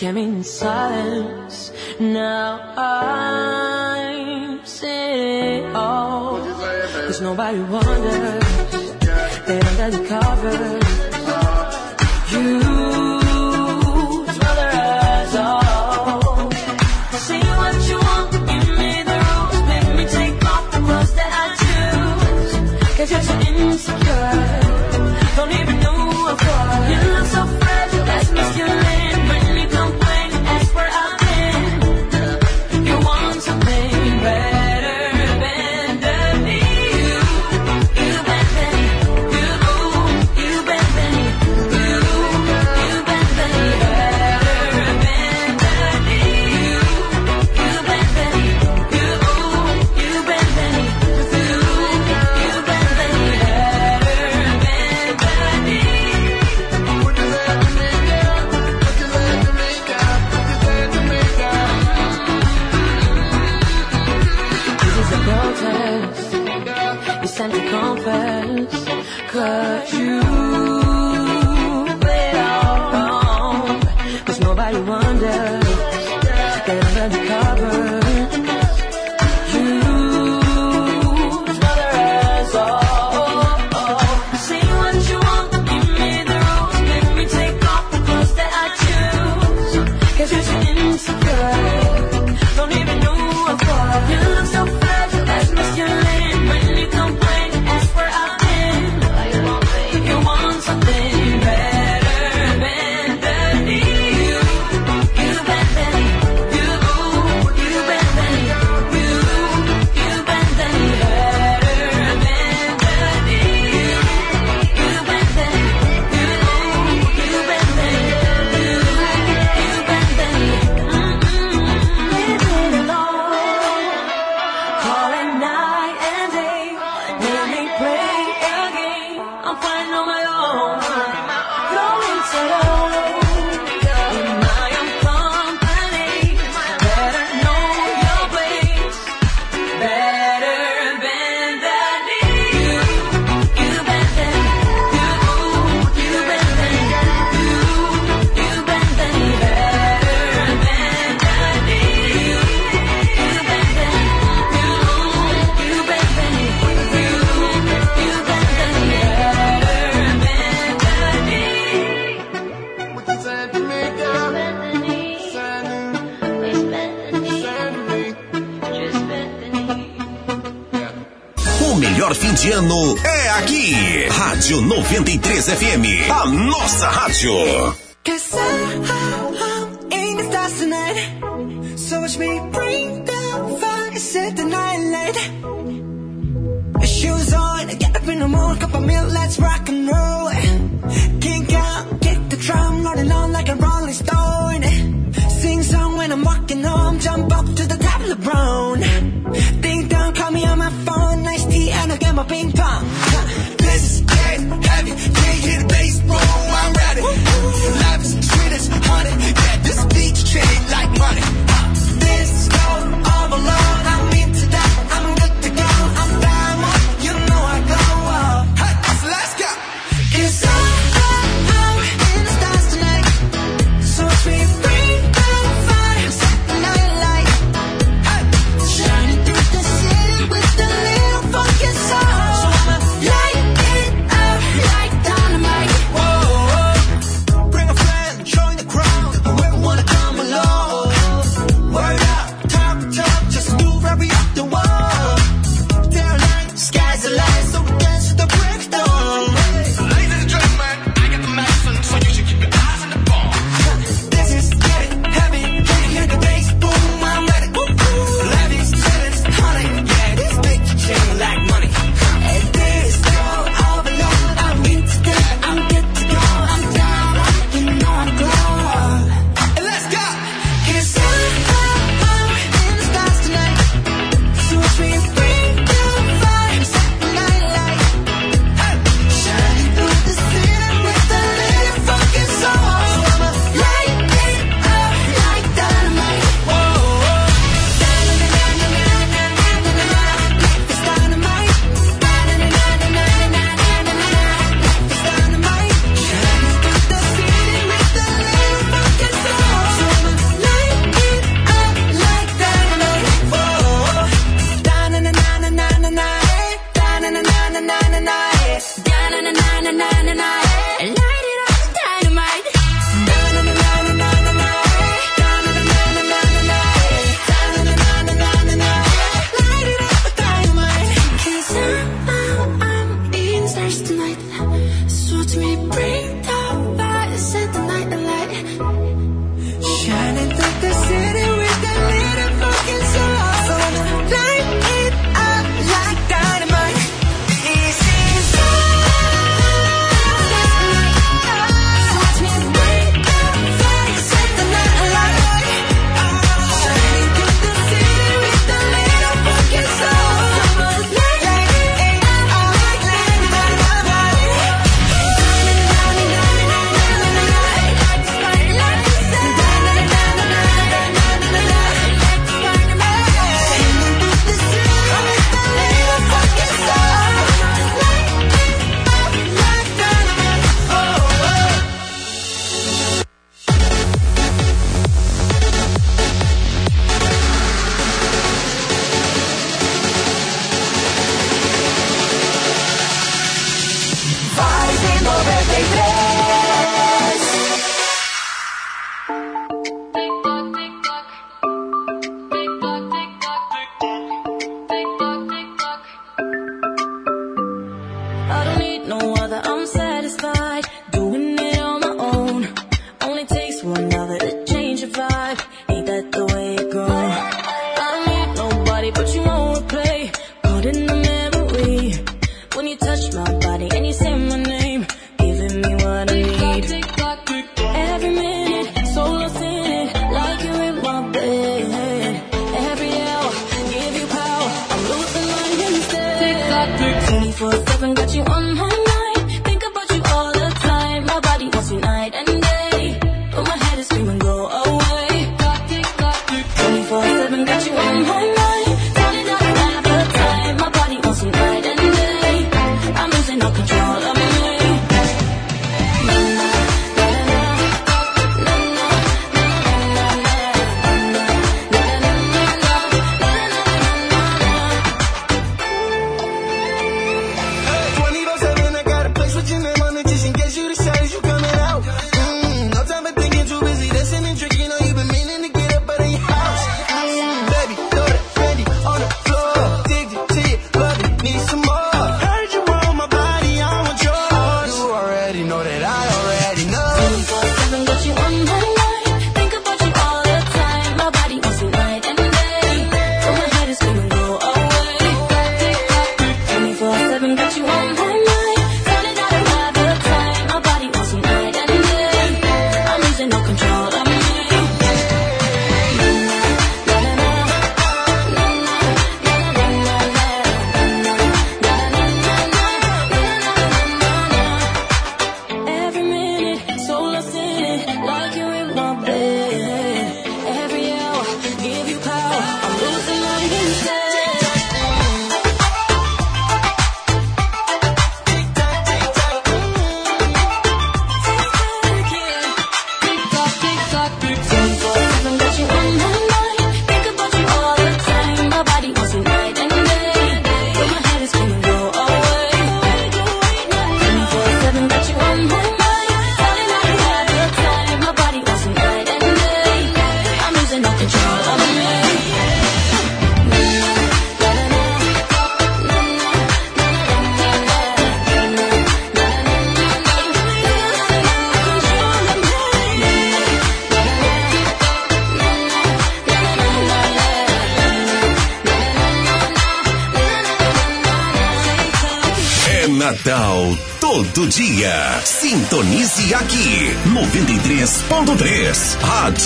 You came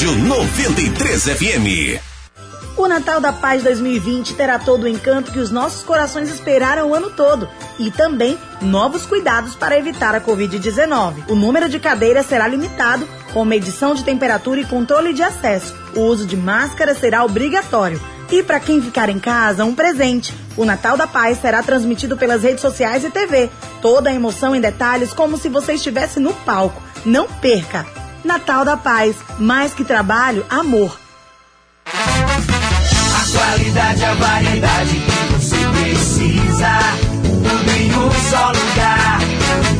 Rádio 93 FM. O Natal da Paz 2020 terá todo o encanto que os nossos corações esperaram o ano todo e também novos cuidados para evitar a Covid-19. O número de cadeiras será limitado, com medição de temperatura e controle de acesso. O uso de máscara será obrigatório. E para quem ficar em casa, um presente. O Natal da Paz será transmitido pelas redes sociais e TV. Toda a emoção em detalhes, como se você estivesse no palco. Não perca! Natal da Paz, mais que trabalho, amor. A qualidade, a variedade que você precisa. Tudo em um só lugar.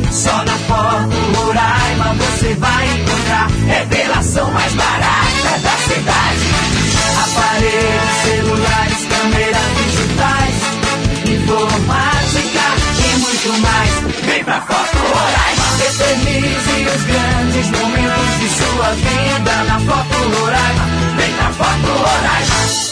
Só na Foto Roraima você vai encontrar. Revelação mais barata da cidade. Aparelhos, celulares, câmeras digitais. Informática e muito mais. Vem pra Foto Roraima. Eternize os grandes momentos de sua vida na Foto Roraima. Vem pra Foto Roraima.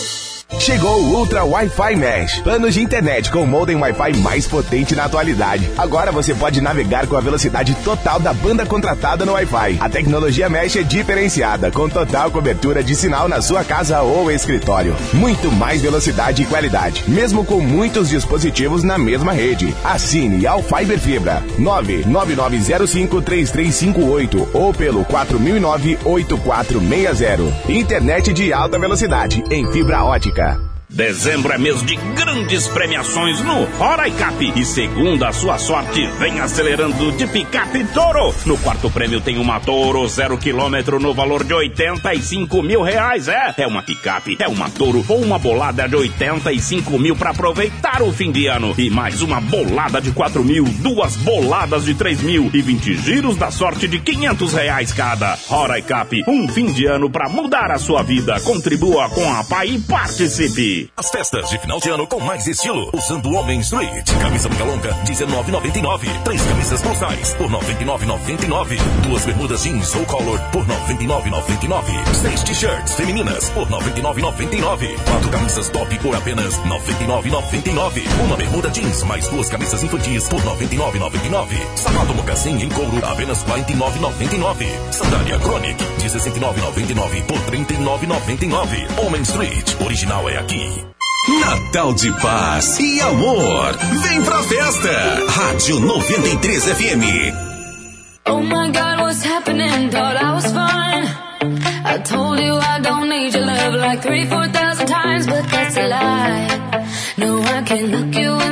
Chegou o Ultra Wi-Fi Mesh. Planos de internet com o modem Wi-Fi mais potente na atualidade. Agora você pode navegar com a velocidade total da banda contratada no Wi-Fi. A tecnologia Mesh é diferenciada, com total cobertura de sinal na sua casa ou escritório. Muito mais velocidade e qualidade, mesmo com muitos dispositivos na mesma rede. Assine ao Fiber Fibra 999053358 ou pelo 4009-8460. Internet de alta velocidade em fibra ótica. Dezembro é mês de grandes premiações no Roraicap. E segundo a sua sorte, vem acelerando de picape Toro. No quarto prêmio tem uma Toro zero quilômetro no valor de 85 mil reais. É, é uma picape, é uma Toro ou uma bolada de 85 mil para aproveitar o fim de ano. E mais uma bolada de 4 mil, duas boladas de 3 mil e 20 giros da sorte de 500 reais cada. Roraicap, um fim de ano para mudar a sua vida. Contribua com a PAI e participe. As festas de final de ano com mais estilo. Usando o Homem Street. Camisa manga longa, 19,99. Três camisas size por 99,99. Duas bermudas jeans ou color por 99,99. Seis t-shirts femininas por 99,99. Quatro camisas top por apenas 99,99. Uma bermuda jeans mais duas camisas infantis por 99,99. Sapato mocassim em couro apenas 49,99. Sandália Chronic de 69,99 por 39,99. Homem Street. Original é aqui. Natal de paz e amor. Vem pra festa. Rádio 93 FM. Oh my God, what's happening? Thought I was fine. I told you I don't need your love like three, four thousand times, but that's a lie. No, I can't look you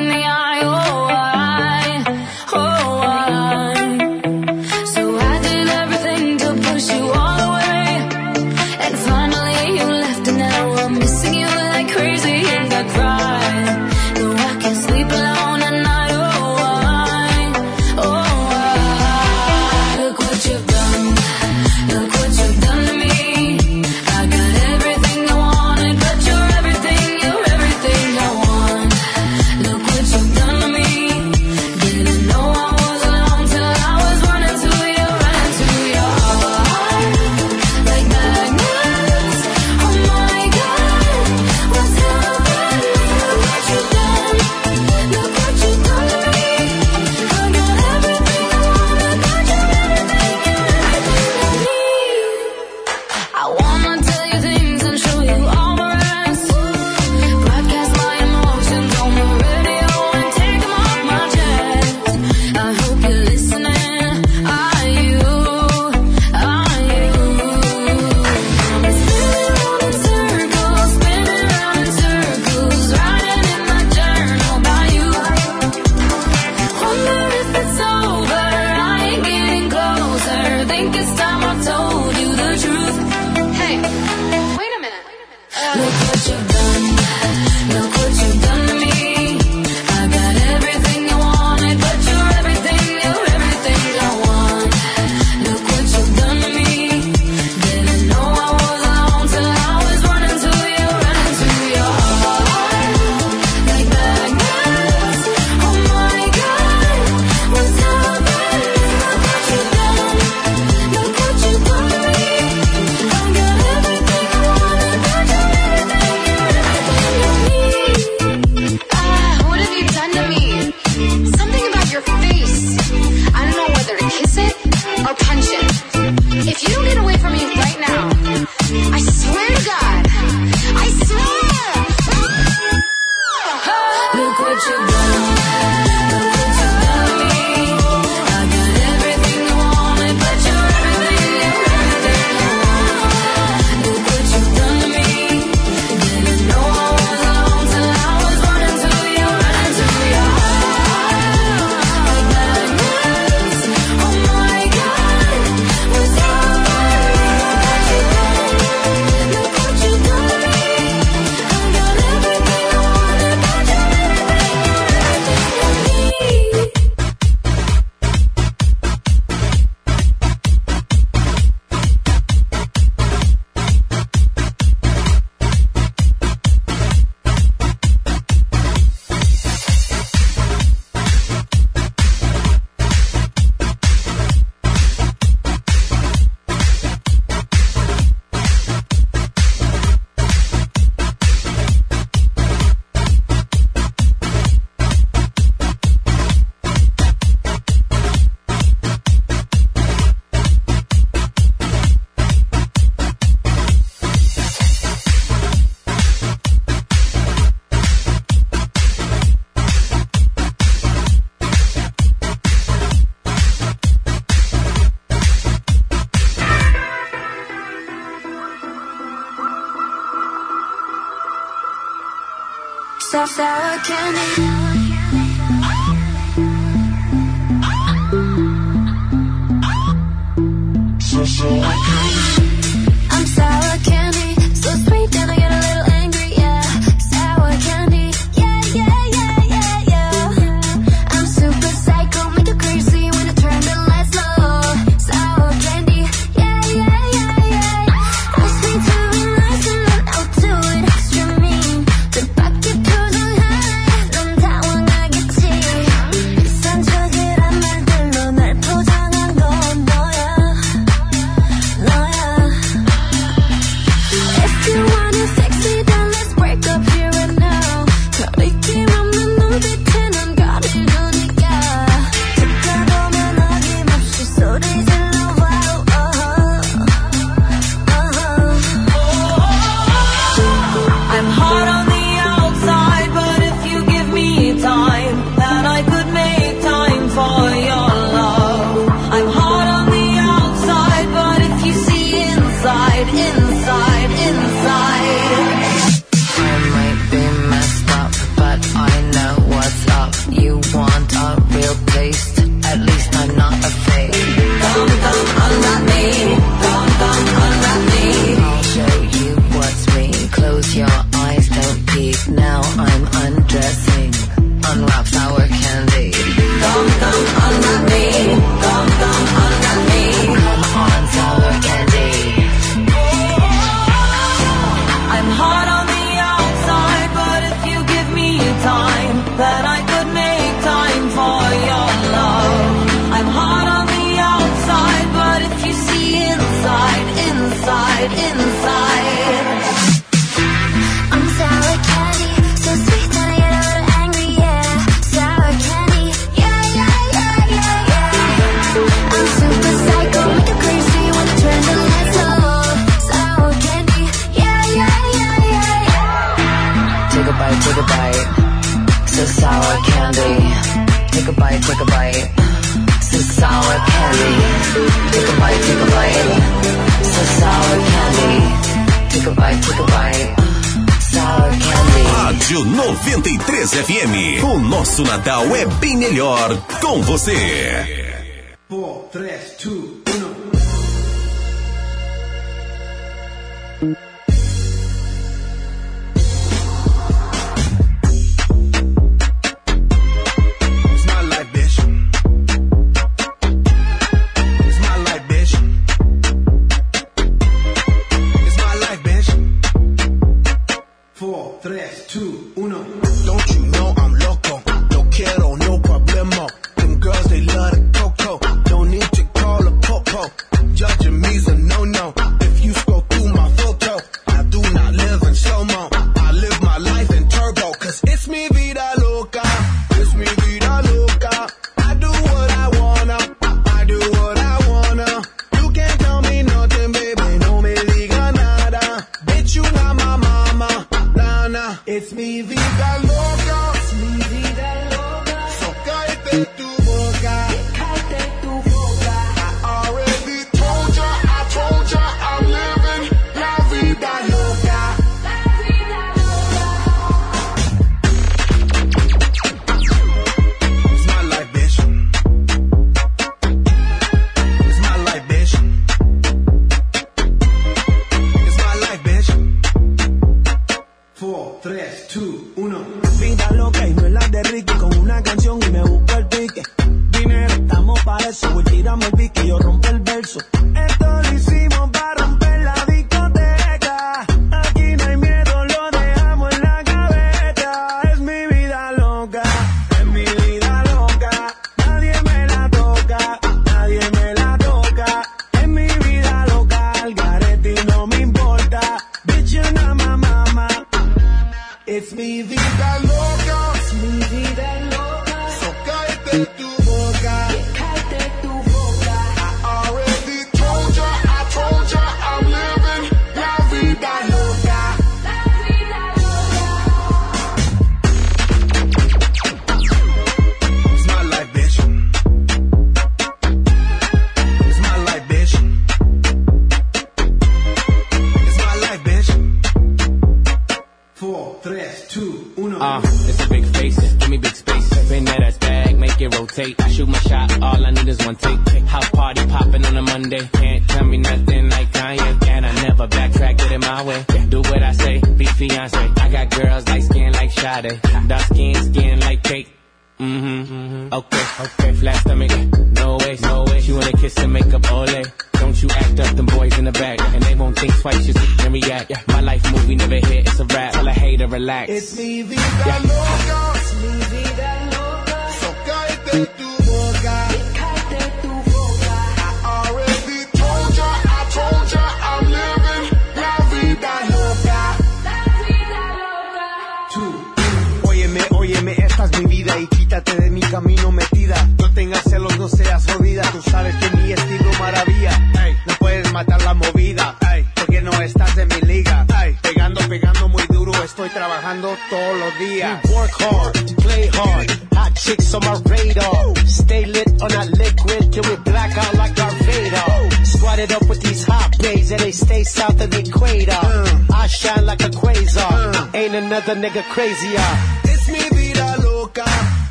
crazy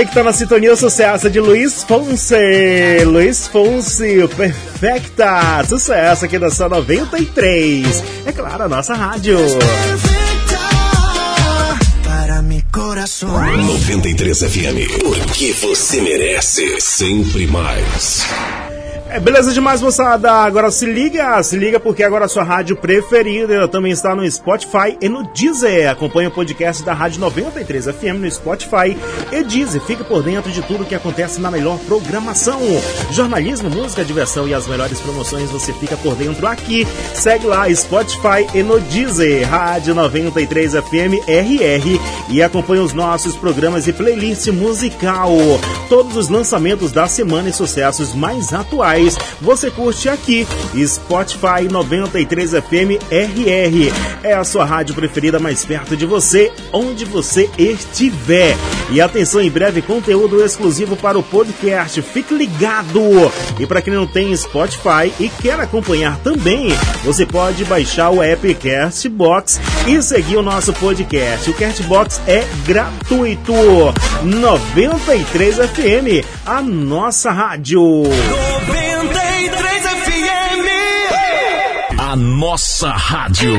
você que tá na sintonia, o sucesso de Luiz Fonse. Luiz Fonse, perfeita. Sucesso aqui na sua 93. É claro, a nossa rádio. Para meu coração. 93 FM, porque você merece sempre mais. É, beleza demais, moçada. Agora se liga, se liga porque agora a sua rádio preferida também está no Spotify e no Deezer. Acompanhe o podcast da Rádio 93 FM no Spotify e Deezer. Fica por dentro de tudo que acontece na melhor programação. Jornalismo, música, diversão e as melhores promoções você fica por dentro aqui. Segue lá Spotify e no Deezer, Rádio 93 FM RR e acompanhe os nossos programas e playlist musical. Todos os lançamentos da semana e sucessos mais atuais você curte aqui, Spotify 93 FM RR. É a sua rádio preferida mais perto de você, onde você estiver. E atenção, em breve conteúdo exclusivo para o podcast. Fique ligado! E para quem não tem Spotify e quer acompanhar também, você pode baixar o app Castbox e seguir o nosso podcast. O Castbox é gratuito. 93 FM, a nossa rádio. 93 FM. A nossa rádio.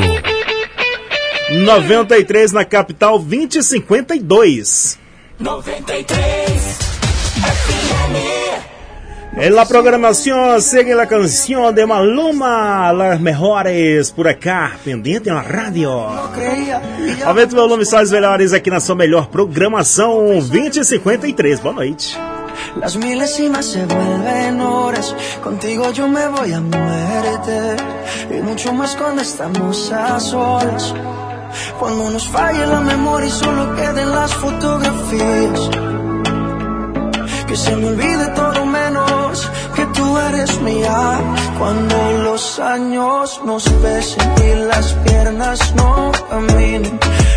93 na capital 2052. 93 En la programación sigue la canción de Maluma, las mejores por acá, pendente na rádio. Aumenta o volume só as melhores aqui na sua melhor programação 2053. Boa noite. Las milésimas se vuelven horas, contigo yo me voy a muerte y mucho más cuando estamos a solas. Cuando nos falle la memoria y solo queden las fotografías, que se me olvide todo menos que tú eres mía. Cuando los años nos pesen y las piernas no caminen,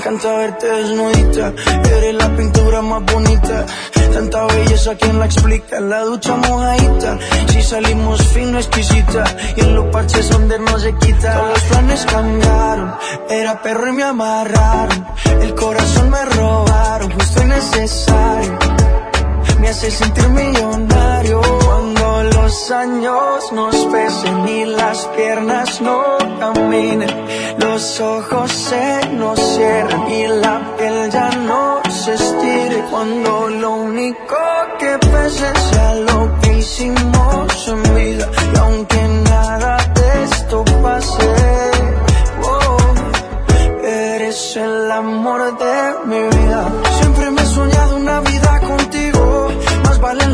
encanta verte desnudita, eres la pintura más bonita. Tanta belleza, ¿quién la explica? La ducha mojadita, si salimos fino, exquisita. Y en los parches donde no se quita. Todos los planes cambiaron, era perro y me amarraron. El corazón me robaron, justo y necesario. Me hace sentir millonario cuando los años nos pesen y las piernas no caminen. Los ojos se nos cierran y la piel ya no se estire. Cuando lo único que pese sea lo que hicimos en vida. Y aunque nada de esto pase, oh, eres el amor de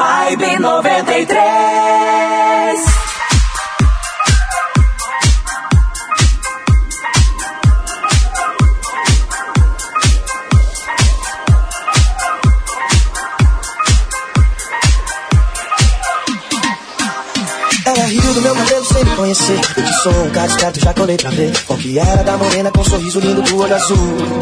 Vibe 93. Ela riu do meu cabelo sem me conhecer. Eu que sou um cara esperto, já colei pra ver. Qual que era da morena com um sorriso lindo do olho azul.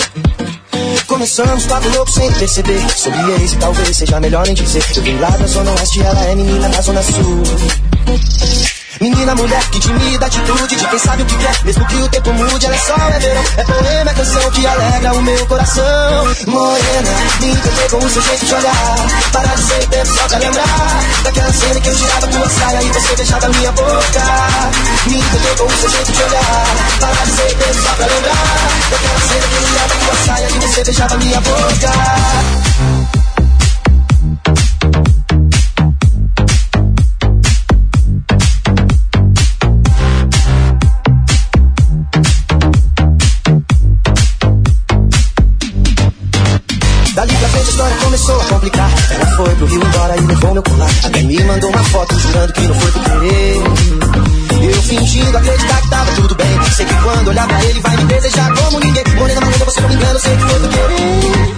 Começamos quatro loucos sem perceber. Sobre ex e talvez seja melhor nem dizer. Eu vim lá da zona oeste, ela é menina da zona sul. Menina, mulher que timida, atitude de quem sabe o que quer, mesmo que o tempo mude, ela é só é verão. É poema, é canção que alegra o meu coração. Morena, me encantei com o seu jeito de olhar. Para de ser tempo só pra lembrar daquela cena que eu tirava tua saia e você beijava minha boca. Me encantei com o seu jeito de olhar. Para de ser tempo só pra lembrar daquela cena que eu tirava tua saia e você beijava minha boca. Começou a complicar. Ela foi pro Rio embora e levou meu colar. Até me mandou uma foto jurando que não foi por querer. Eu fingindo acreditar que tava tudo bem. Sei que quando olhar pra ele vai me desejar como ninguém. Morena maluca, você não me engana, sei que foi por querer.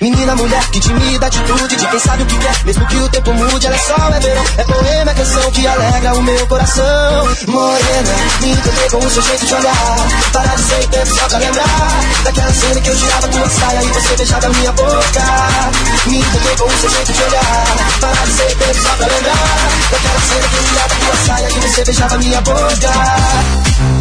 Menina, mulher que timida, atitude de quem sabe o que quer. Mesmo que o tempo mude, ela é sol, é verão. É poema, é canção que alegra o meu coração. Morena, me encantei com o seu jeito de olhar. Para de ser tempo só pra lembrar daquela cena que eu tirava tua saia e você beijava minha boca. Me encantei com o seu jeito de olhar. Para de ser tempo só pra lembrar daquela cena que eu tirava tua saia e você beijava minha boca.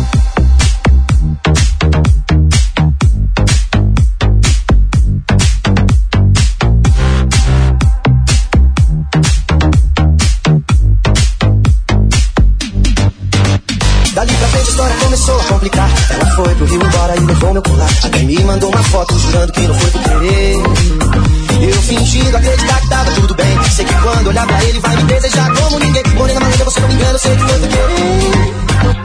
Começou a complicar. Ela foi pro Rio embora e levou meu colar. Até me mandou uma foto jurando que não foi por querer. Eu fingindo acreditar que tava tudo bem. Sei que quando olhar pra ele vai me desejar como ninguém. Morena maluca, você não me engana, sei que foi por querer.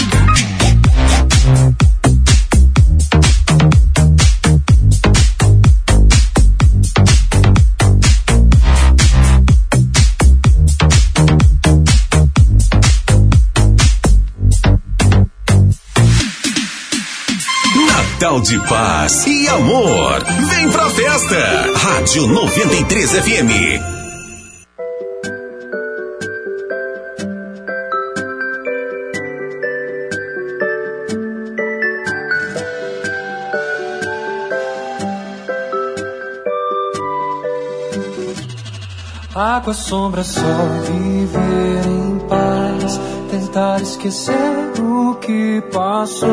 Natal de paz e amor. Vem pra festa. Rádio 93 FM. Água, sombra, sol, viver em paz. Tentar esquecer o que passou.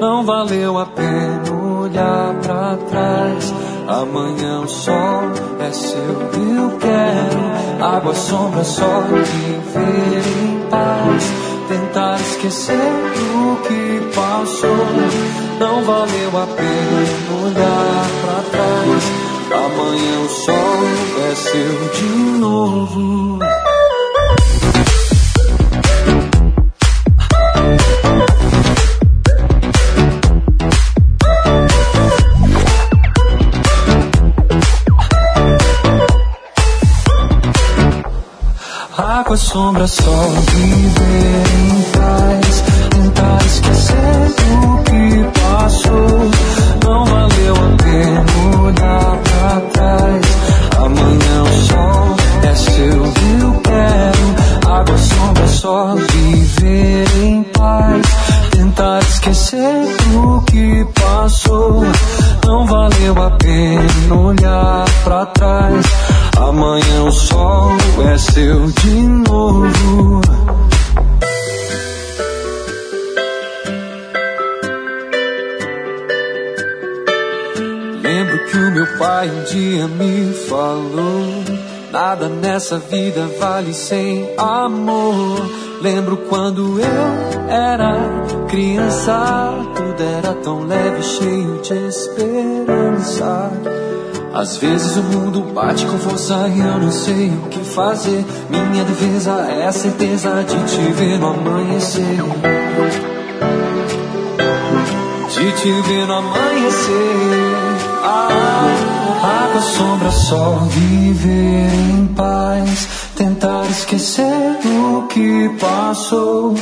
Não valeu a pena olhar pra trás. Amanhã o sol é seu, eu quero. Água, sombra, sol, viver em paz. Tentar esquecer o que passou. Não valeu a pena olhar pra trás. Amanhã o sol é seu de novo. Sombra, sol, viver é seu de novo. Lembro que o meu pai um dia me falou: Nada nessa vida vale sem amor. Lembro quando eu era criança, tudo era tão leve, cheio de esperança. Às vezes o mundo bate com força e eu não sei o que fazer. Minha defesa é a certeza de te ver no amanhecer. De te ver no amanhecer. Água, sombra, sol, viver em paz. Tentar esquecer do que passou.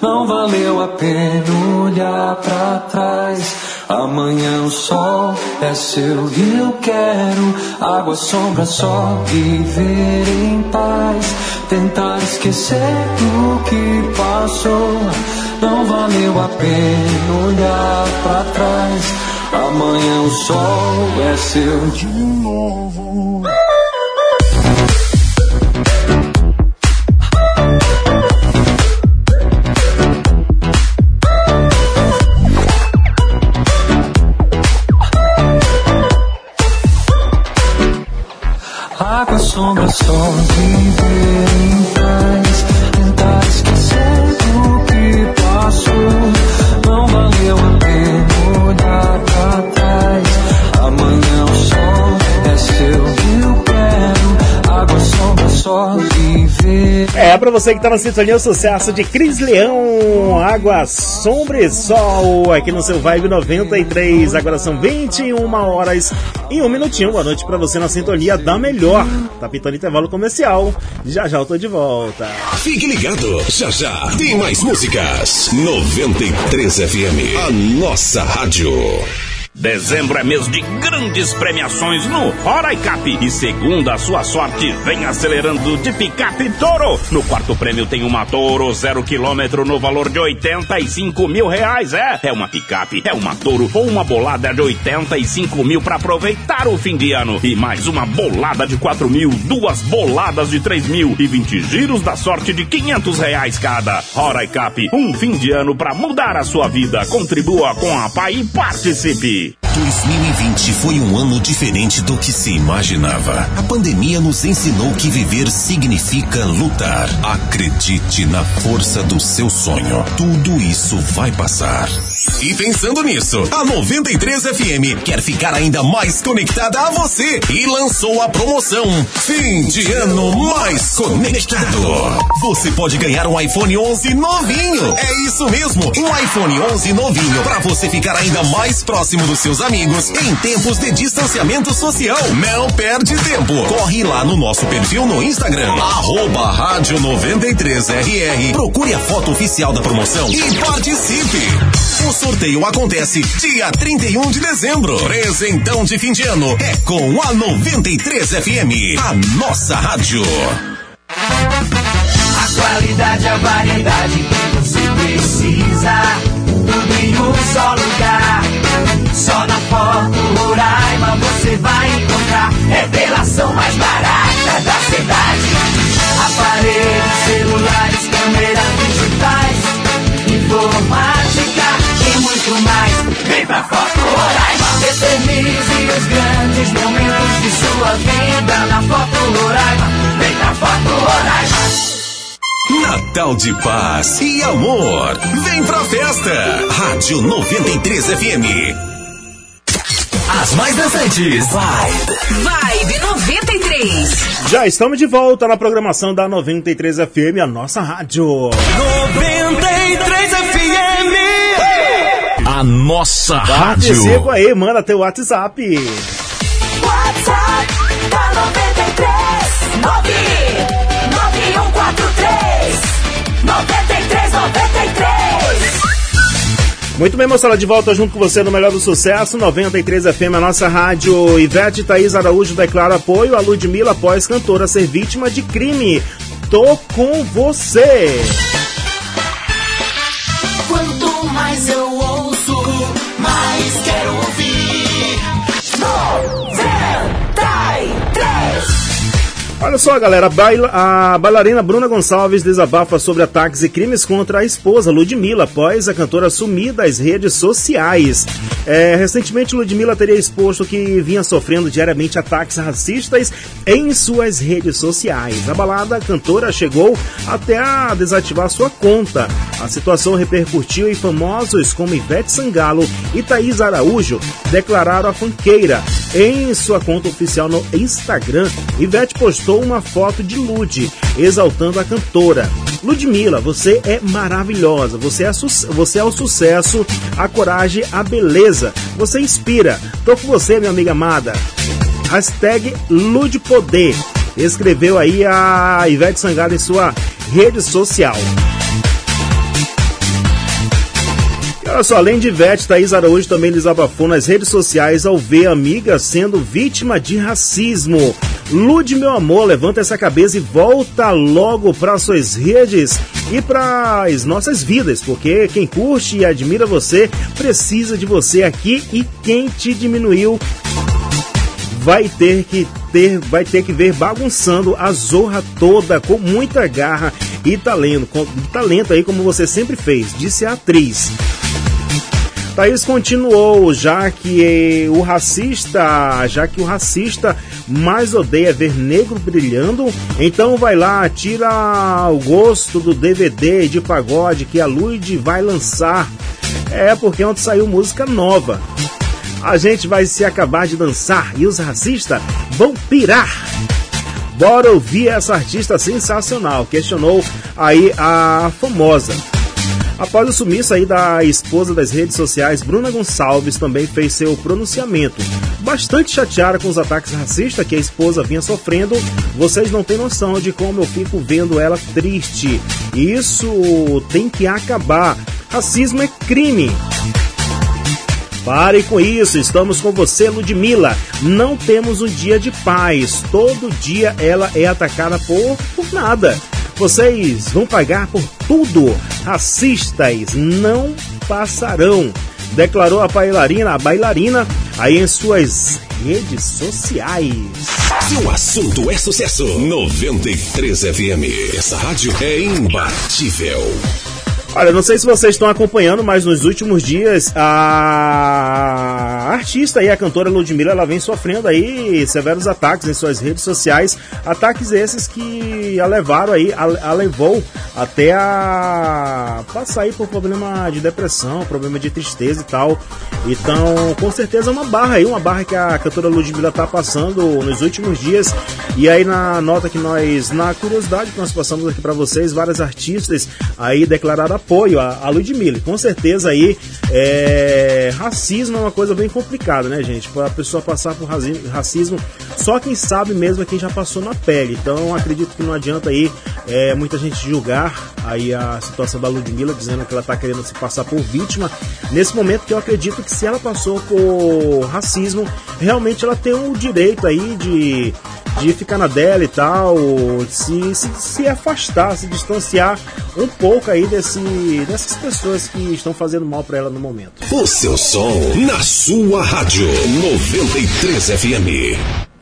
Não valeu a pena olhar pra trás. Amanhã o sol é seu e eu quero. Água, sombra, sol, viver em paz. Tentar esquecer do que passou. Não valeu a pena olhar pra trás. Amanhã o sol é seu de novo. Sombra, sol, viver em É, pra você que tá na sintonia, o sucesso de Cris Leão, Água, Sombra e Sol, aqui no seu Vibe 93. Agora são 21 horas e um minutinho. Boa noite pra você na sintonia da melhor. Tá pintando intervalo comercial. Já já eu tô de volta. Fique ligado, já já tem mais músicas. 93 FM, a nossa rádio. Dezembro é mês de grandes premiações no Roraicap. E segundo a sua sorte, vem acelerando de picape Toro. No quarto prêmio tem uma Toro zero quilômetro no valor de 85 mil reais. É, é uma picape, é uma Toro ou uma bolada de 85 mil para aproveitar o fim de ano. E mais uma bolada de 4 mil, duas boladas de 3 mil e 20 giros da sorte de 500 reais cada. Roraicap, um fim de ano para mudar a sua vida. Contribua com a PAI e participe. 2020 foi um ano diferente do que se imaginava. A pandemia nos ensinou que viver significa lutar. Acredite na força do seu sonho. Tudo isso vai passar. E pensando nisso, a 93 FM quer ficar ainda mais conectada a você e lançou a promoção Fim de Ano Mais Conectado. Você pode ganhar um iPhone 11 novinho. É isso mesmo, um iPhone 11 novinho para você ficar ainda mais próximo dos seus amigos em tempos de distanciamento social. Não perde tempo. Corre lá no nosso perfil no Instagram, arroba rádio 93RR. Procure a foto oficial da promoção e participe. O sorteio acontece dia 31 de dezembro. Presentão de fim de ano é com a 93 FM, a nossa rádio. A qualidade, a variedade que você precisa. Tudo em um só lugar. Só na Foto Roraima você vai encontrar. Revelação mais barata da cidade. Aparelhos, celulares, câmeras digitais. Informática e muito mais. Vem pra Foto Roraima. Eternize os grandes momentos de sua vida na Foto Roraima. Vem pra Foto Roraima. Natal de paz e amor. Vem pra festa. Rádio 93 FM. As mais dançantes. Vibe. Vibe 93. Já estamos de volta na programação da 93 FM, a nossa rádio. 93 FM. A nossa Participa rádio. aí, manda teu WhatsApp. WhatsApp da 93 99143 9393 Muito bem, moçada, de volta junto com você no Melhor do Sucesso, 93 FM, a nossa rádio. Ivete Thaís Araújo declara apoio a Ludmilla após cantora ser vítima de crime. Tô com você. Quanto mais eu Olha só, galera, a, baila- a bailarina Bruna Gonçalves desabafa sobre ataques e crimes contra a esposa Ludmilla após a cantora sumir das redes sociais. É, recentemente, Ludmilla teria exposto que vinha sofrendo diariamente ataques racistas em suas redes sociais. Abalada, a cantora chegou até a desativar sua conta. A situação repercutiu em famosos como Ivete Sangalo e Thaís Araújo declararam a fanqueira. Em sua conta oficial no Instagram, Ivete postou uma foto de Lud, exaltando a cantora. Ludmilla, você é maravilhosa, você é, você é o sucesso, a coragem, a beleza. Você inspira. Tô com você, minha amiga amada. Hashtag Ludepoder. Escreveu aí a Ivete Sangalo em sua rede social. Olha só, além de Ivete, Thaís Araújo também desabafou nas redes sociais ao ver amiga sendo vítima de racismo. Lude, meu amor, levanta essa cabeça e volta logo para suas redes e para as nossas vidas, porque quem curte e admira você precisa de você aqui e quem te diminuiu vai ter que ter, vai ter que ver bagunçando a zorra toda com muita garra e talento, com talento aí como você sempre fez, disse a atriz. Thaís continuou, já que o racista, já que o racista mais odeia ver negro brilhando, então vai lá, tira o gosto do DVD de pagode que a Luide vai lançar. É porque ontem saiu música nova. A gente vai se acabar de dançar e os racistas vão pirar. Bora ouvir essa artista sensacional, questionou aí a famosa. Após o sumiço aí da esposa das redes sociais, Bruna Gonçalves também fez seu pronunciamento. Bastante chateada com os ataques racistas que a esposa vinha sofrendo, vocês não têm noção de como eu fico vendo ela triste. Isso tem que acabar. Racismo é crime. Pare com isso, estamos com você, Ludmilla. Não temos um dia de paz. Todo dia ela é atacada por, por nada. Vocês vão pagar por tudo. Racistas não passarão. Declarou a bailarina, a bailarina, aí em suas redes sociais. Se o assunto é sucesso, 93 FM. Essa rádio é imbatível. Olha, não sei se vocês estão acompanhando, mas nos últimos dias a artista e a cantora Ludmilla ela vem sofrendo aí severos ataques em suas redes sociais, ataques esses que a levaram aí, a, a levou até a passar aí por problema de depressão, problema de tristeza e tal. Então, com certeza é uma barra aí, uma barra que a cantora Ludmilla tá passando nos últimos dias. E aí na nota que nós, na curiosidade que nós passamos aqui para vocês, várias artistas aí declararam apoio a, a Ludmilla. Com certeza aí, é, racismo é uma coisa bem complicada, né, gente? Para a pessoa passar por raci- racismo, só quem sabe mesmo é quem já passou na pele. Então, acredito que não adianta aí é, muita gente julgar aí a situação da Ludmilla, dizendo que ela está querendo se passar por vítima. Nesse momento que eu acredito que se ela passou por racismo, realmente ela tem o direito aí de de ficar na dela e tal, se, se, se afastar, se distanciar um pouco aí desse, dessas pessoas que estão fazendo mal para ela no momento. O seu som na sua rádio 93 FM.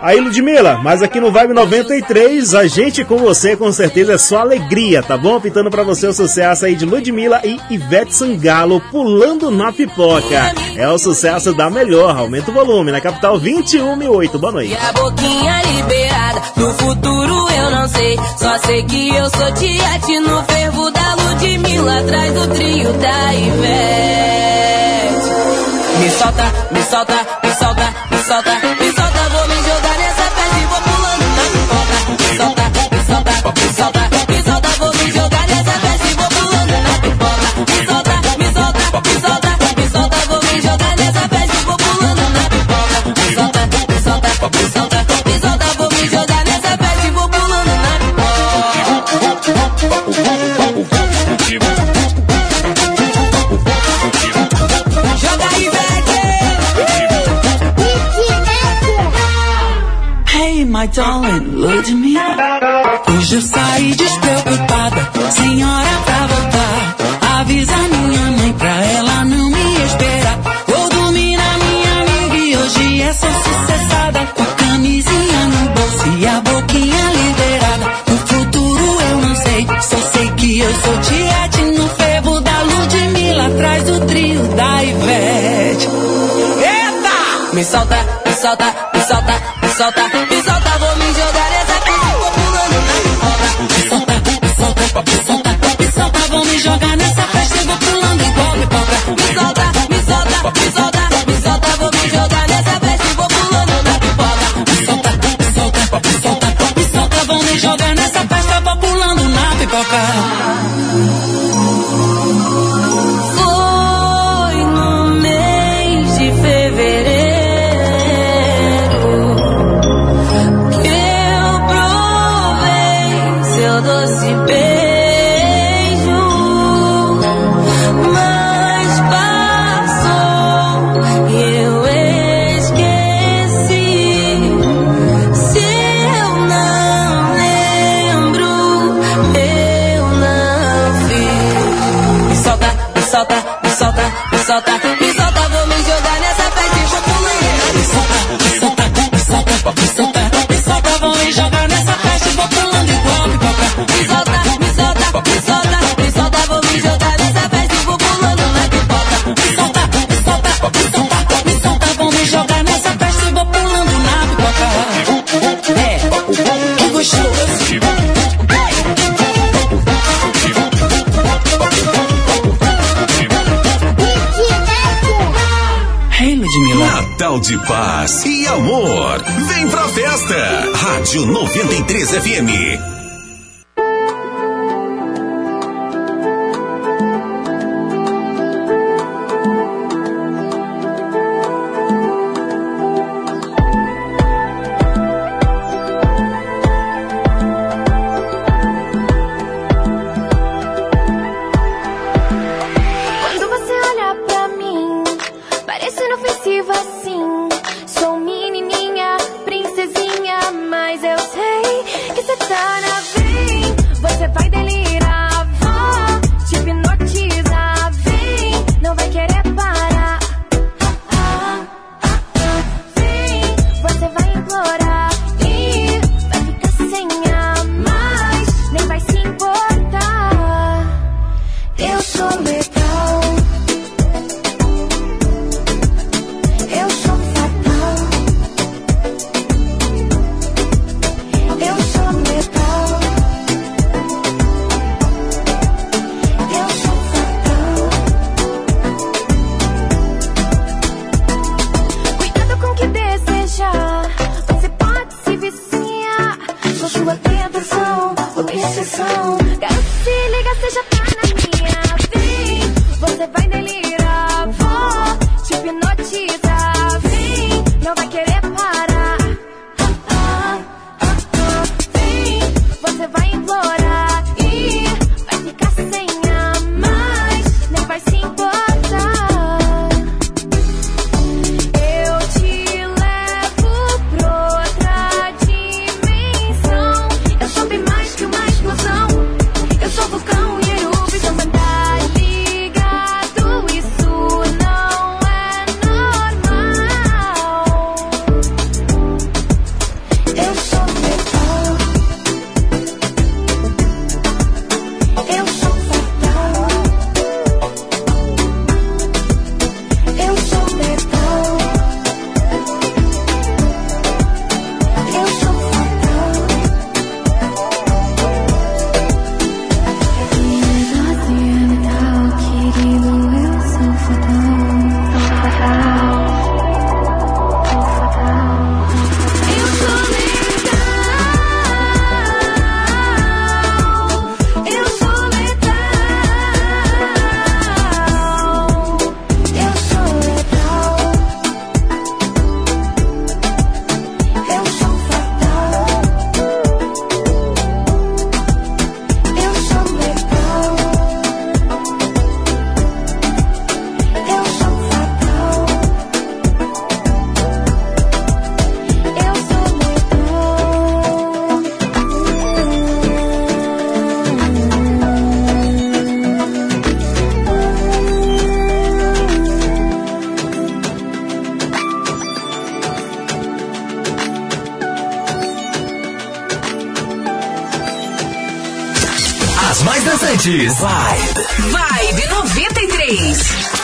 Aí, Ludmilla, mas aqui no Vibe 93, a gente com você com certeza é só alegria, tá bom? Pintando pra você o sucesso aí de Ludmilla e Ivete Sangalo pulando na pipoca. É o sucesso da melhor, aumenta o volume, na capital 21 e 8. Boa noite. E a boquinha liberada, no futuro eu não sei. Só sei que eu sou tiete no fervo da Ludmilla, atrás do trio da Ivete. Me solta, me solta, me solta, me solta, me solta, me solta, me solta, me vou me jogar nessa festa e vou pulando na pipoca. Me solta, me solta, me solta, me solta, vou me jogar nessa festa e vou pulando na pipoca. Me solta, me solta, me solta, me solta, vou me jogar nessa festa e vou pulando na pipoca. Joga aí, Hey, my darling, Ludmilla. Eu saí despreocupada, sem hora pra voltar. Avisa minha mãe pra ela não me esperar. Vou dormir na minha amiga e hoje é só sucessada. Com a camisinha no bolso e a boquinha liberada. O futuro eu não sei, só sei que eu sou tiete no fervo da Ludmilla. Atrás do trio da Ivete. Eita! Me solta, me solta, me solta, me solta, pulando solta, me solta, vou me jogar nessa peste popular. Me solta, me solta, me solta, me solta. de paz e amor. Vem pra festa. Rádio 93 FM. As mais dançantes. Vibe. Vibe 93.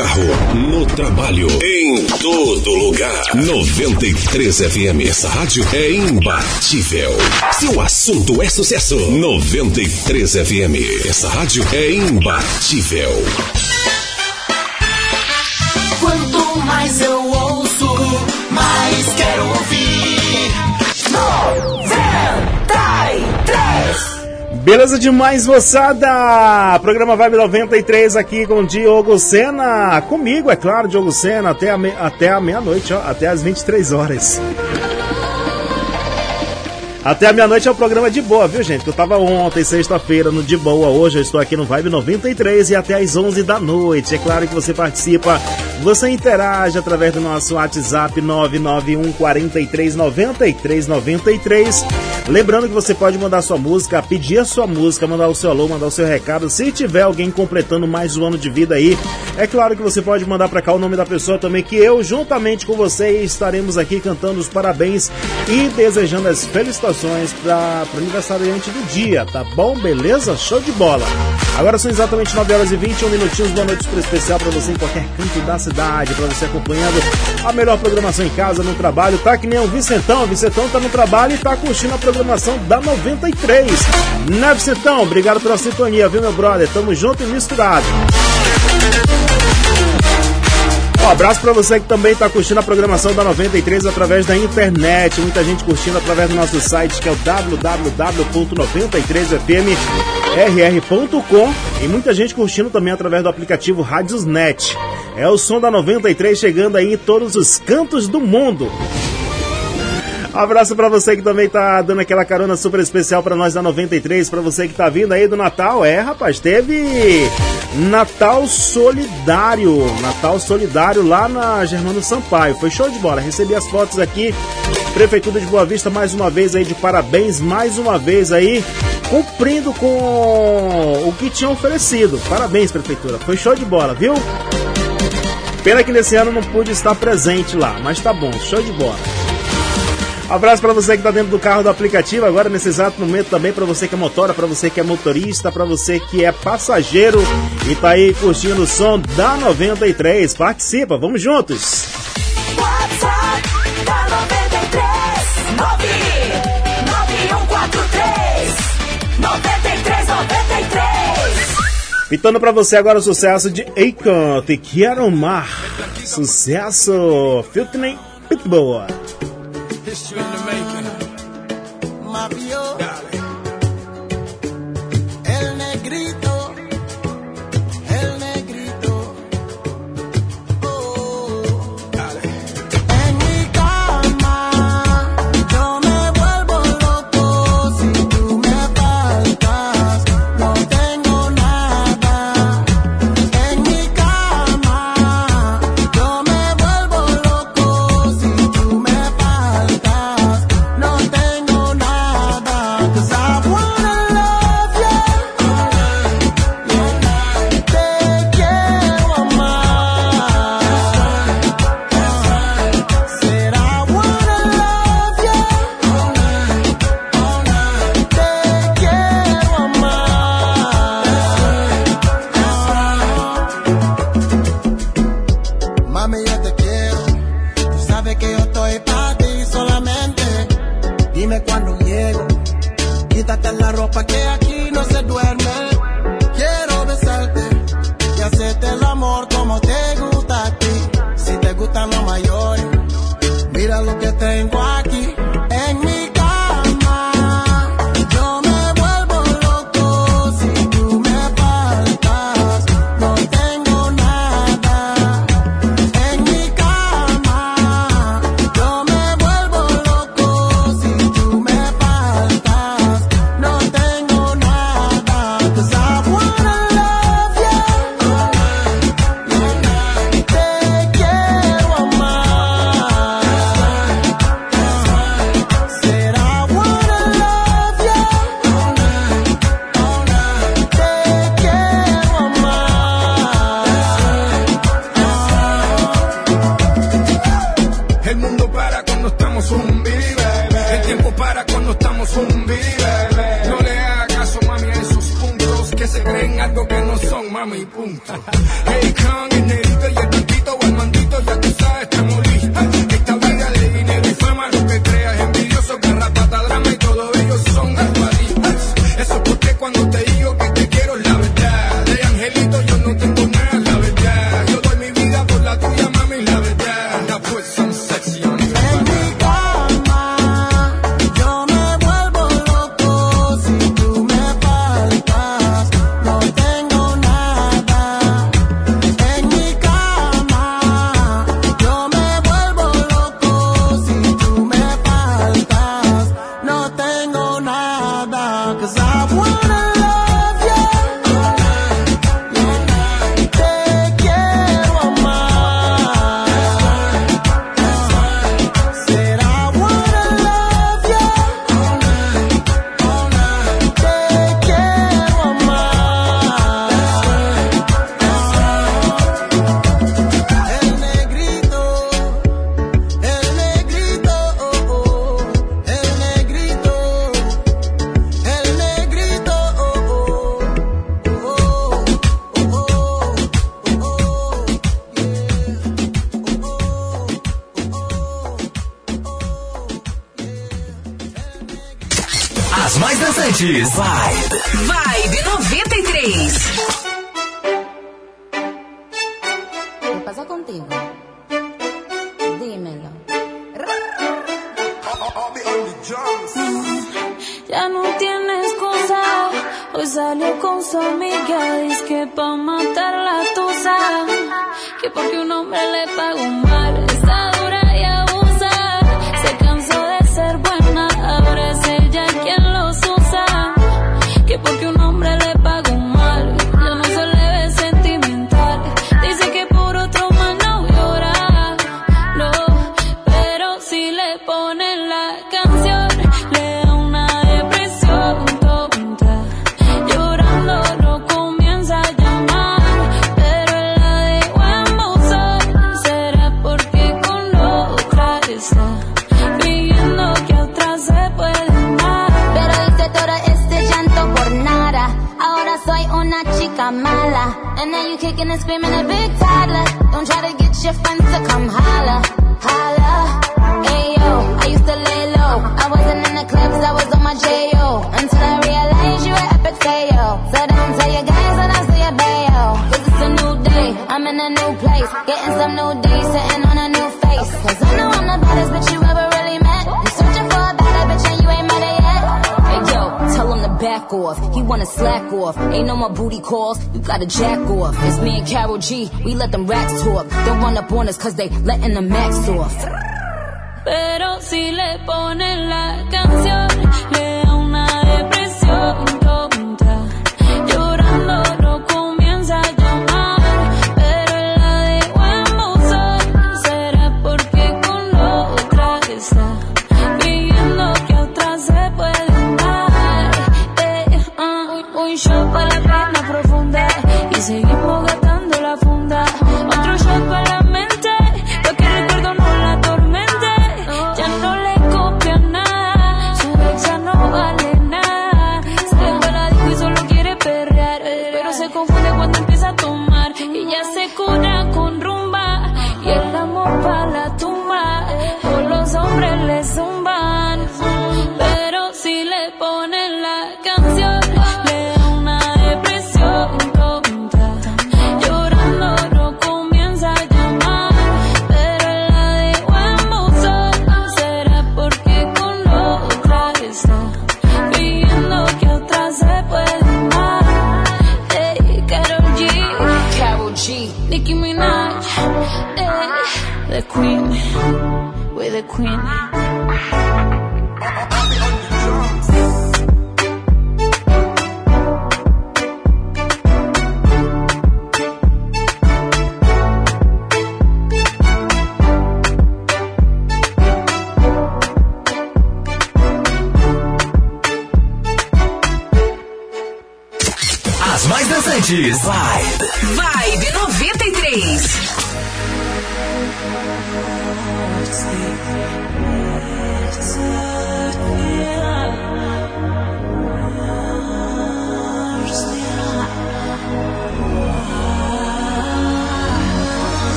Carro, no trabalho, em todo lugar. 93 FM. Essa rádio é imbatível. Se o assunto é sucesso, 93 FM. Essa rádio é imbatível. Quanto mais eu ouço, mais quero ouvir. Beleza demais, moçada! Programa Vibe 93 aqui com o Diogo Sena. Comigo, é claro, Diogo Sena, até a, me- até a meia-noite, até as 23 horas. Até a meia-noite é o programa de boa, viu, gente? Que eu tava ontem, sexta-feira, no de boa. Hoje eu estou aqui no Vibe 93 e até às 11 da noite. É claro que você participa, você interage através do nosso WhatsApp 991 43 93 93. Lembrando que você pode mandar sua música, pedir a sua música, mandar o seu alô, mandar o seu recado. Se tiver alguém completando mais um ano de vida aí, é claro que você pode mandar pra cá o nome da pessoa também, que eu, juntamente com você, estaremos aqui cantando os parabéns e desejando as felicitações para o aniversariante do dia, tá bom? Beleza? Show de bola! Agora são exatamente 9 horas e 21 minutinhos. Boa noite super especial para você em qualquer canto da cidade, para você acompanhando a melhor programação em casa, no trabalho. Tá que nem o Vicentão. O Vicentão tá no trabalho e tá curtindo a programação da 93. Né, Vicentão? Obrigado pela sintonia, viu, meu brother? Tamo junto e misturado. Um abraço para você que também está curtindo a programação da 93 através da internet. Muita gente curtindo através do nosso site que é o www.93fmrr.com e muita gente curtindo também através do aplicativo Radiosnet. É o som da 93 chegando aí em todos os cantos do mundo. Abraço pra você que também tá dando aquela carona super especial pra nós da 93, pra você que tá vindo aí do Natal. É, rapaz, teve Natal Solidário, Natal Solidário lá na Germano Sampaio. Foi show de bola. Recebi as fotos aqui. Prefeitura de Boa Vista mais uma vez aí de parabéns, mais uma vez aí cumprindo com o que tinha oferecido. Parabéns, prefeitura. Foi show de bola, viu? Pena que nesse ano não pude estar presente lá, mas tá bom, show de bola. Abraço para você que está dentro do carro do aplicativo agora nesse exato momento também para você que é motora, para você que é motorista, para você que é passageiro e tá aí curtindo o som da 93. Participa, vamos juntos. WhatsApp da 93. 93 Pitando para você agora o sucesso de Akon, Te Quero Mar. Sucesso, Filtney Pitbull. History gotta jack off. It's me and Carol G, we let them racks talk. Don't run up on us cause they letting the max off.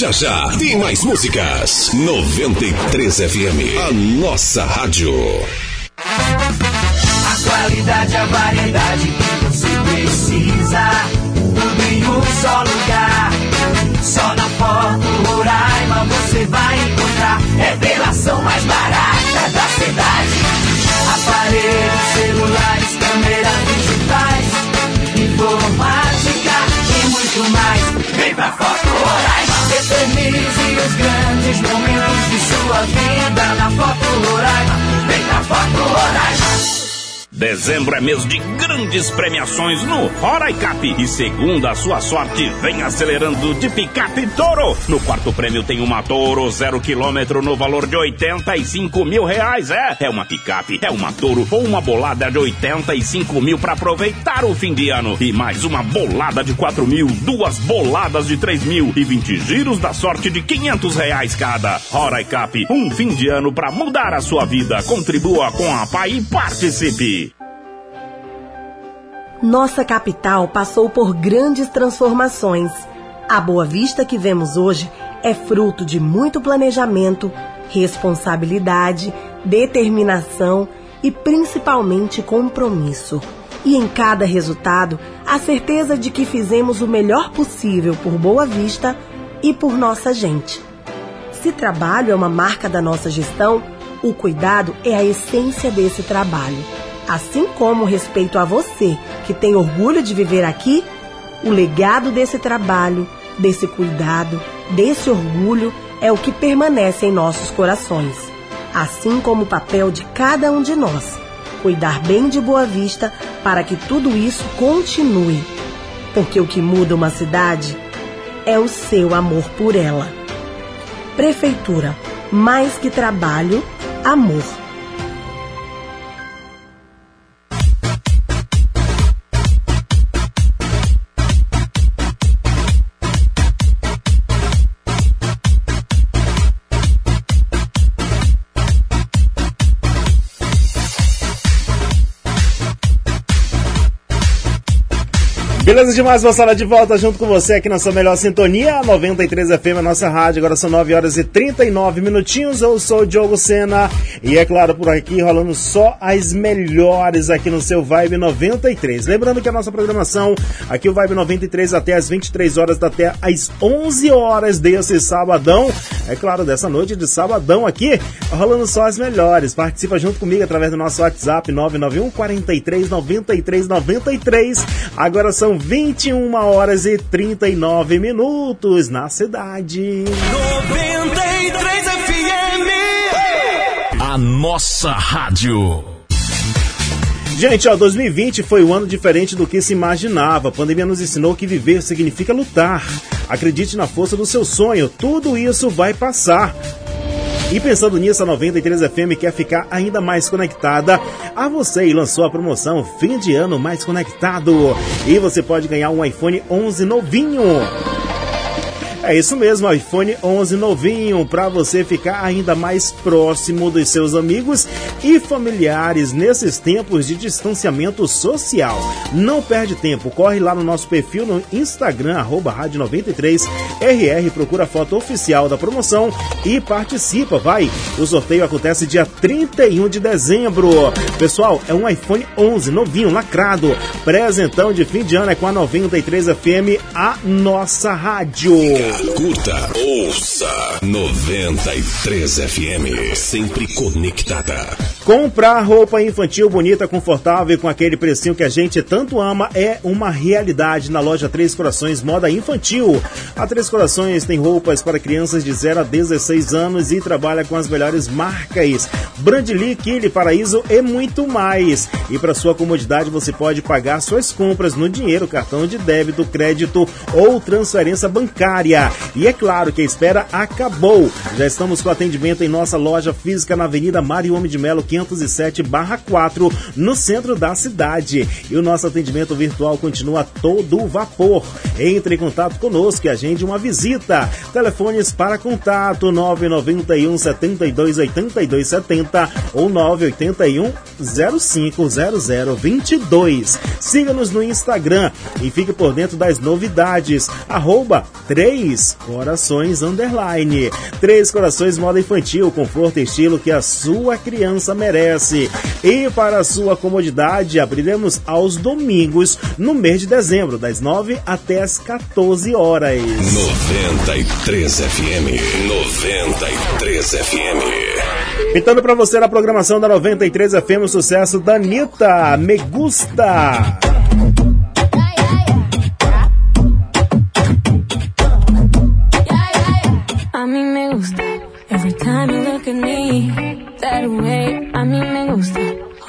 Já já tem mais músicas. 93 FM, a nossa rádio. A qualidade, a variedade que você precisa. Tudo em um só lugar. Só na Foto Roraima você vai encontrar. Grandes momentos de sua vida na Foto Roraima. Vem pra Foto Roraima. Dezembro é mês de grandes premiações no Roraicap. E segunda a sua sorte, vem acelerando de picape Toro. No quarto prêmio tem uma Toro zero quilômetro no valor de 85 mil reais. É, é uma picape, é uma Toro ou uma bolada de 85 mil para aproveitar o fim de ano. E mais uma bolada de 4 mil, duas boladas de 3 mil e 20 giros da sorte de 500 reais cada. Roraicap, um fim de ano para mudar a sua vida. Contribua com a PAI e participe. Nossa capital passou por grandes transformações. A Boa Vista que vemos hoje é fruto de muito planejamento, responsabilidade, determinação e principalmente compromisso. E em cada resultado, a certeza de que fizemos o melhor possível por Boa Vista e por nossa gente. Se trabalho é uma marca da nossa gestão, o cuidado é a essência desse trabalho. Assim como respeito a você, que tem orgulho de viver aqui, o legado desse trabalho, desse cuidado, desse orgulho é o que permanece em nossos corações. Assim como o papel de cada um de nós, cuidar bem de Boa Vista para que tudo isso continue. Porque o que muda uma cidade é o seu amor por ela. Prefeitura, mais que trabalho, amor. Beleza demais, moçada, de volta junto com você aqui na sua melhor sintonia, 93 FM, a nossa rádio. Agora são 9 horas e 39 minutinhos. Eu sou o Diogo Sena e é claro, por aqui rolando só as melhores aqui no seu Vibe 93. Lembrando que a nossa programação aqui, o Vibe 93, até as 23 horas, até as 11 horas desse sabadão. É claro, dessa noite de sabadão aqui, rolando só as melhores. Participa junto comigo através do nosso WhatsApp 991 43 93 93. Agora são 21 horas e 39 minutos na cidade. 93 FM. A nossa rádio. Gente, ó, 2020 foi um ano diferente do que se imaginava. A pandemia nos ensinou que viver significa lutar. Acredite na força do seu sonho, tudo isso vai passar. E pensando nisso, a 93 FM quer ficar ainda mais conectada a você e lançou a promoção Fim de Ano Mais Conectado. E você pode ganhar um iPhone 11 novinho. É isso mesmo, iPhone 11 novinho para você ficar ainda mais próximo dos seus amigos e familiares nesses tempos de distanciamento social. Não perde tempo, corre lá no nosso perfil no Instagram arroba rádio 93RR, procura a foto oficial da promoção e participa, vai. O sorteio acontece dia 31 de dezembro. Pessoal, é um iPhone 11 novinho, lacrado. Presentão de fim de ano é com a 93 FM, a nossa rádio. Curta, ouça 93 FM, sempre conectada. Comprar roupa infantil bonita, confortável e com aquele precinho que a gente tanto ama é uma realidade na loja Três Corações Moda Infantil. A Três Corações tem roupas para crianças de 0 a 16 anos e trabalha com as melhores marcas. Brandly, Kili, Paraíso e muito mais. E para sua comodidade você pode pagar suas compras no dinheiro, cartão de débito, crédito ou transferência bancária. E é claro que a espera acabou. Já estamos com atendimento em nossa loja física na Avenida Mário Homem de Melo, 500 507-4, no centro da cidade. E o nosso atendimento virtual continua todo vapor. Entre em contato conosco e agende uma visita. Telefones para contato 991 72 82 70 ou 981 050022. Siga-nos no Instagram e fique por dentro das novidades. Arroba 3 Corações Underline. 3 Corações Moda Infantil, conforto e estilo que a sua criança merece. E para sua comodidade, abriremos aos domingos no mês de dezembro, das 9 até as 14 horas. 93 FM. 93 FM. Pitando para você na programação da 93 FM o sucesso da Anitta, Me Gusta.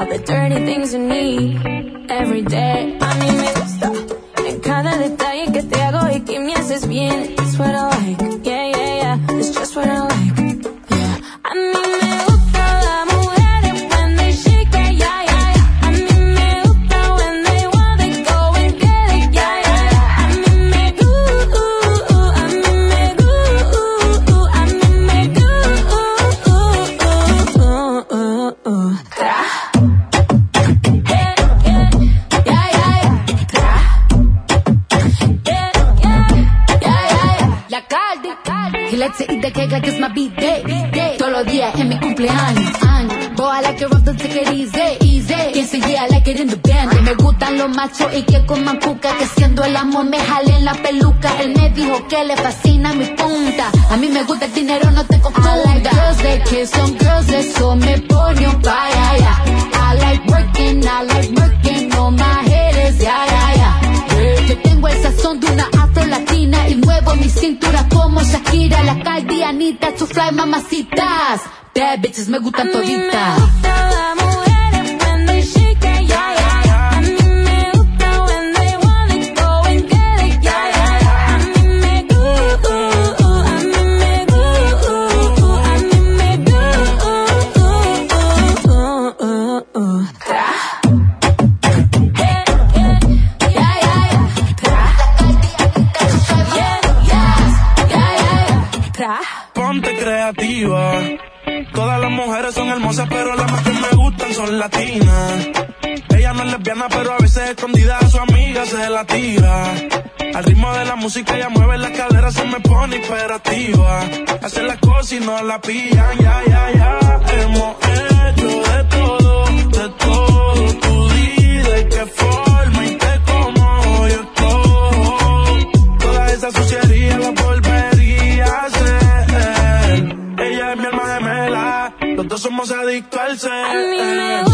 All the dirty things you need every day. A mí me gusta en cada detalle que te hago y que me haces bien. It's what I like, Me los machos y que coman cuca. Que siendo el amor me jalen la peluca. Él me dijo que le fascina mi punta. A mí me gusta el dinero, no te confundas. I like girls that kiss on girls, eso me pone un fire, yeah. I like working, I like working on my haters, yeah, yeah, yeah. Yo tengo el sazón de una afro latina y muevo mi cintura como Shakira, la Cardi, Anita, to fly mamacitas. Bad bitches me gustan toditas. Ponte pero las más que me gustan son latinas. Ella no es lesbiana, pero a veces escondida a su amiga se la tira. Al ritmo de la música ella mueve la cadera, se me pone imperativa. Hace las cosas y no la pillan, ya, ya, ya. Hemos hecho de todo, de todo. Tú di de qué forma y qué cómo yo escojo. Toda esa suciería dos somos adictos al ser.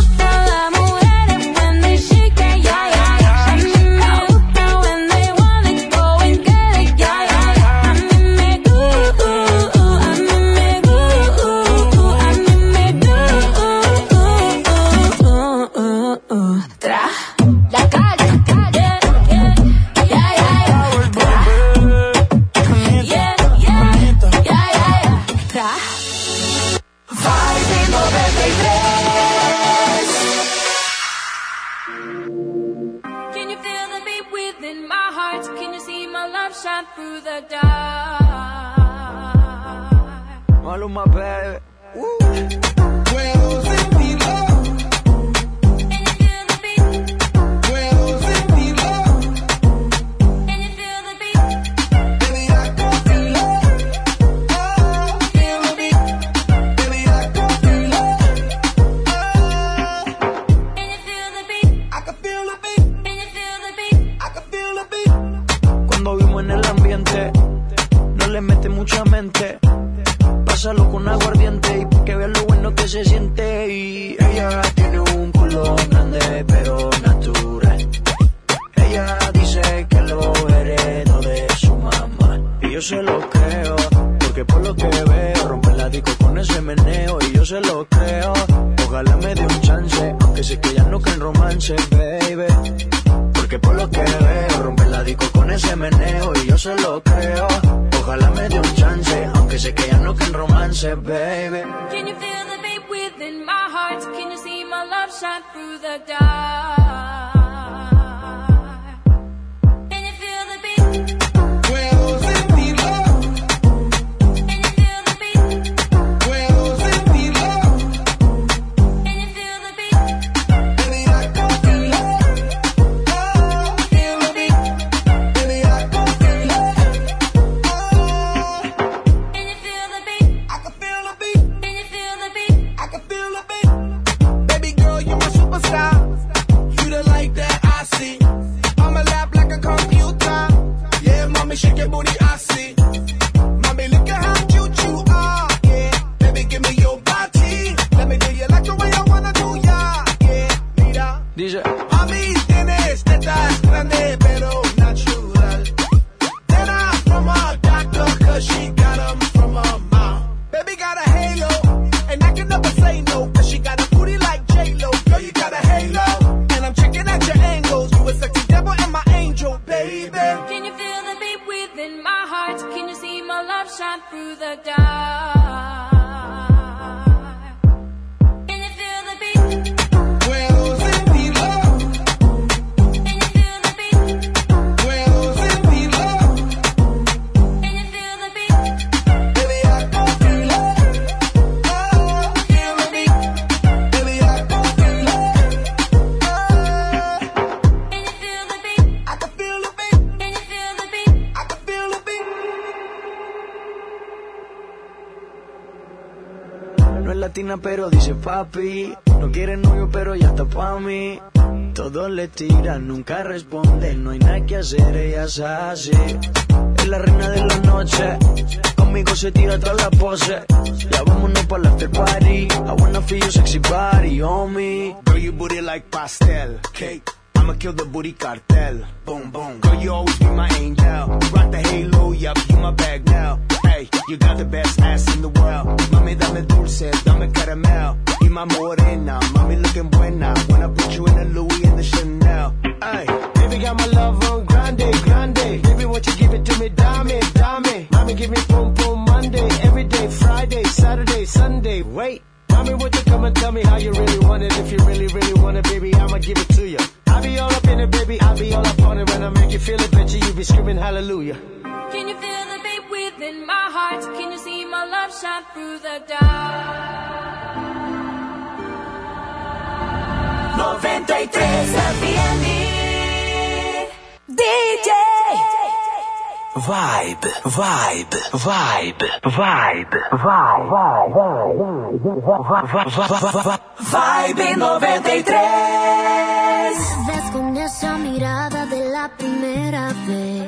pero dice papi. No quiere novio, pero ya está pa' mí. Todos le tiran, nunca responde. No hay nada que hacer, ella es así. Es la reina de la noche. Conmigo se tira toda la pose. Ya vámonos para la after party. I wanna feel sexy body, homie. Girl, you booty like pastel cake. I'ma kill the booty cartel. Boom, boom. Girl, you always be my angel. Rock the halo, yup, you my bag now. Hey, you got the best ass in the world. Mami, dame dulce, dame caramel. Y my morena, mommy looking buena. When I put you in the Louis and the Chanel. Hey, baby, got my love vibe, vibe, vibe, vibe, vibe 93. con esa mirada de la primera vez.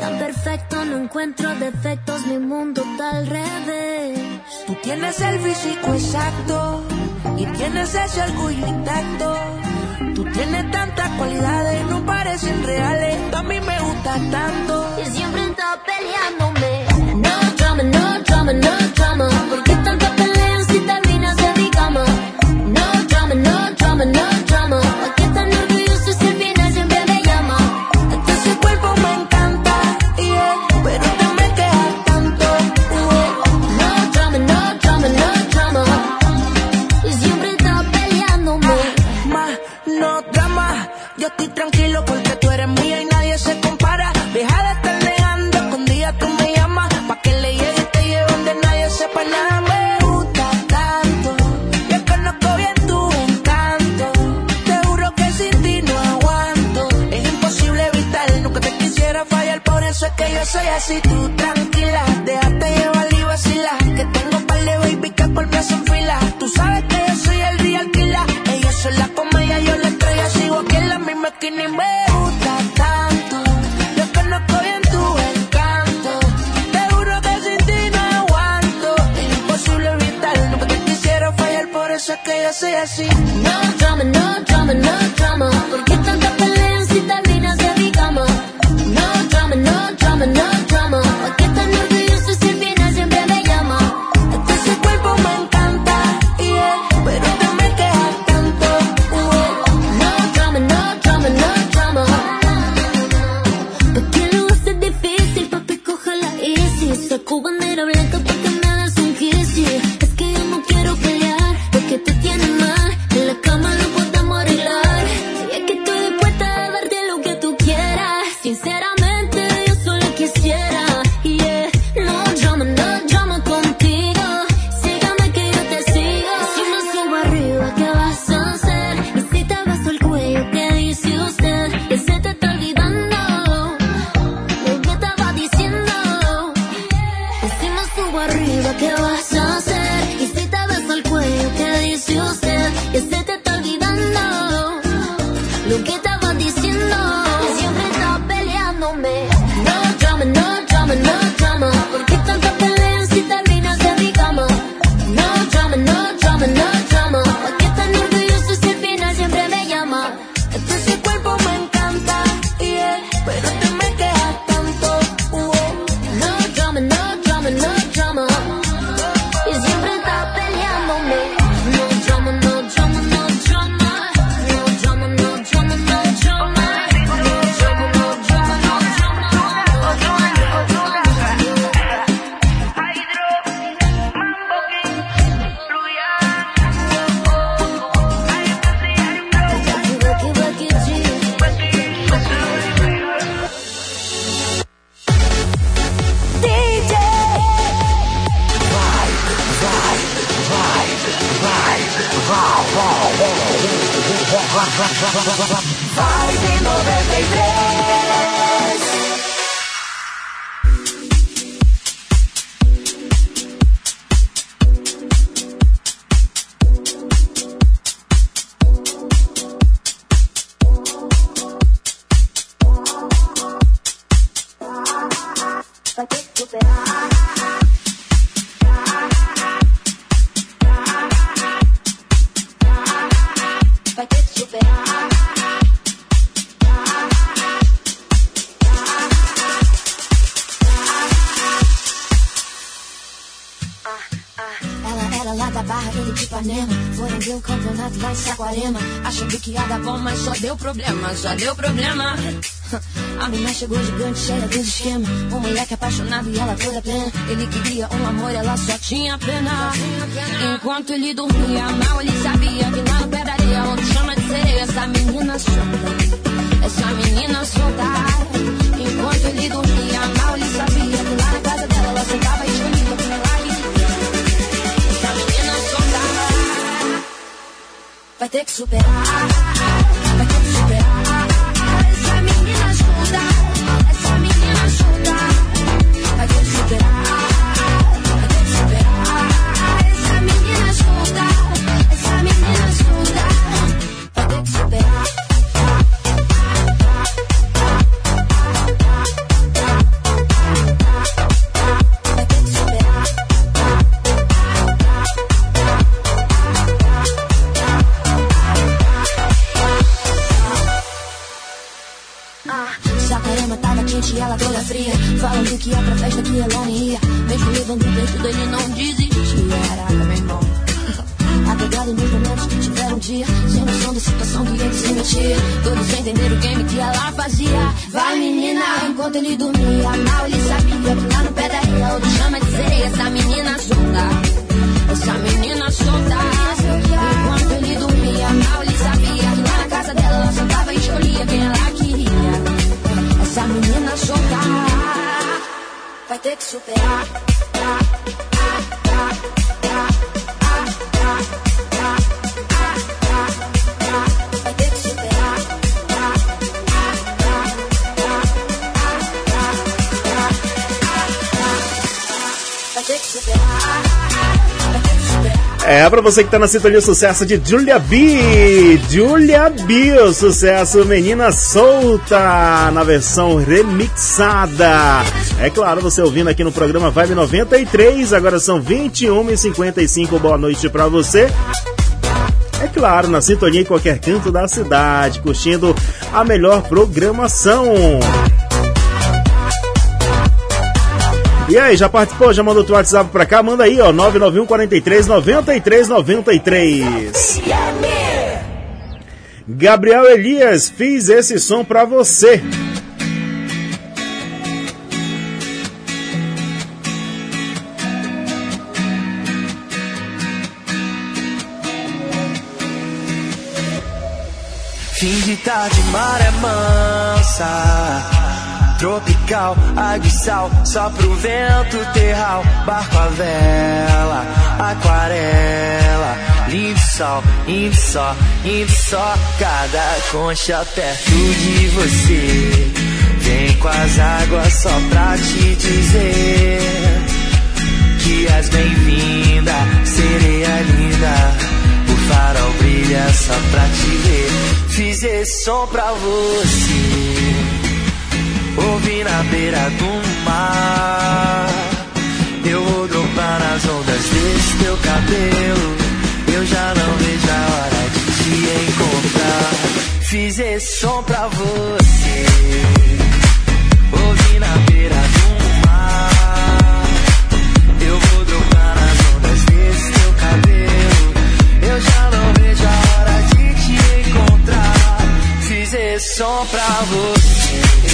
Tan perfecto, no encuentro defectos, mi mundo está al revés. Tú tienes el físico exacto y tienes ese orgullo intacto. Tú tienes tantas cualidades, no parecen reales. A mí me gusta tanto. Y siempre pianomé. No drama, no drama, no drama. Você que tá na sintonia, o sucesso de Julia B. Julia B, o sucesso Menina Solta, na versão remixada. É claro, você ouvindo aqui no programa Vibe 93, agora são 21h55, boa noite pra você. É claro, na sintonia em qualquer canto da cidade, curtindo a melhor programação. E aí, já participou? Já mandou o teu WhatsApp pra cá? Manda aí, ó, 991 43 93 93. Gabriel Elias, fiz esse som pra você. Fim de tarde, maré mansa. Tropical, água e sal, só pro vento terral. Barco a vela, aquarela. Lindo sol, indo só, indo só. Cada concha perto de você. Vem com as águas só pra te dizer que és bem-vinda, sereia linda. O farol brilha só pra te ver. Fiz esse som pra você. Ouvi na beira do mar. Eu vou dropar nas ondas desse teu cabelo. Eu já não vejo a hora de te encontrar. Fiz esse som pra você. Ouvi na beira do mar. Eu vou dropar nas ondas desse teu cabelo. Eu já não vejo a hora de te encontrar. Fiz esse som pra você.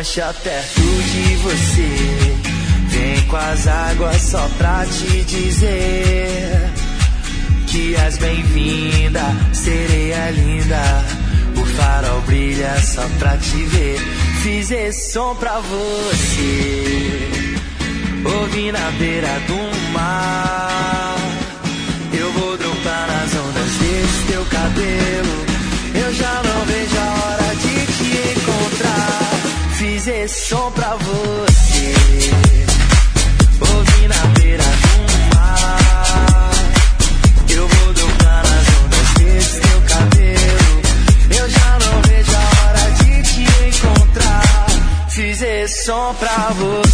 Longe até de você. Vem com as águas só pra te dizer que és bem-vinda, sereia linda. O farol brilha só pra te ver. Fiz esse som pra você. Ouvi na beira do mar. Eu vou dropar nas ondas desse teu cabelo. Eu já não vejo a hora. Esse som pra você. Ouvi na beira do mar. Eu vou dropar nas ondas desse teu cabelo. Eu já não vejo a hora de te encontrar. Fiz esse som pra você.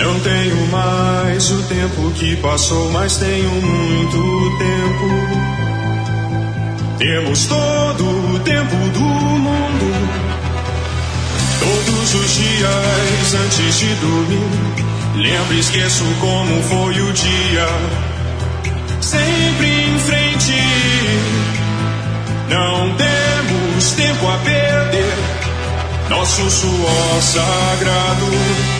Não tenho mais o tempo que passou Mas tenho muito tempo. Temos todo o tempo do mundo. Todos os dias antes de dormir. Lembro e esqueço como foi o dia. Sempre em frente. Não temos tempo a perder. Nosso suor sagrado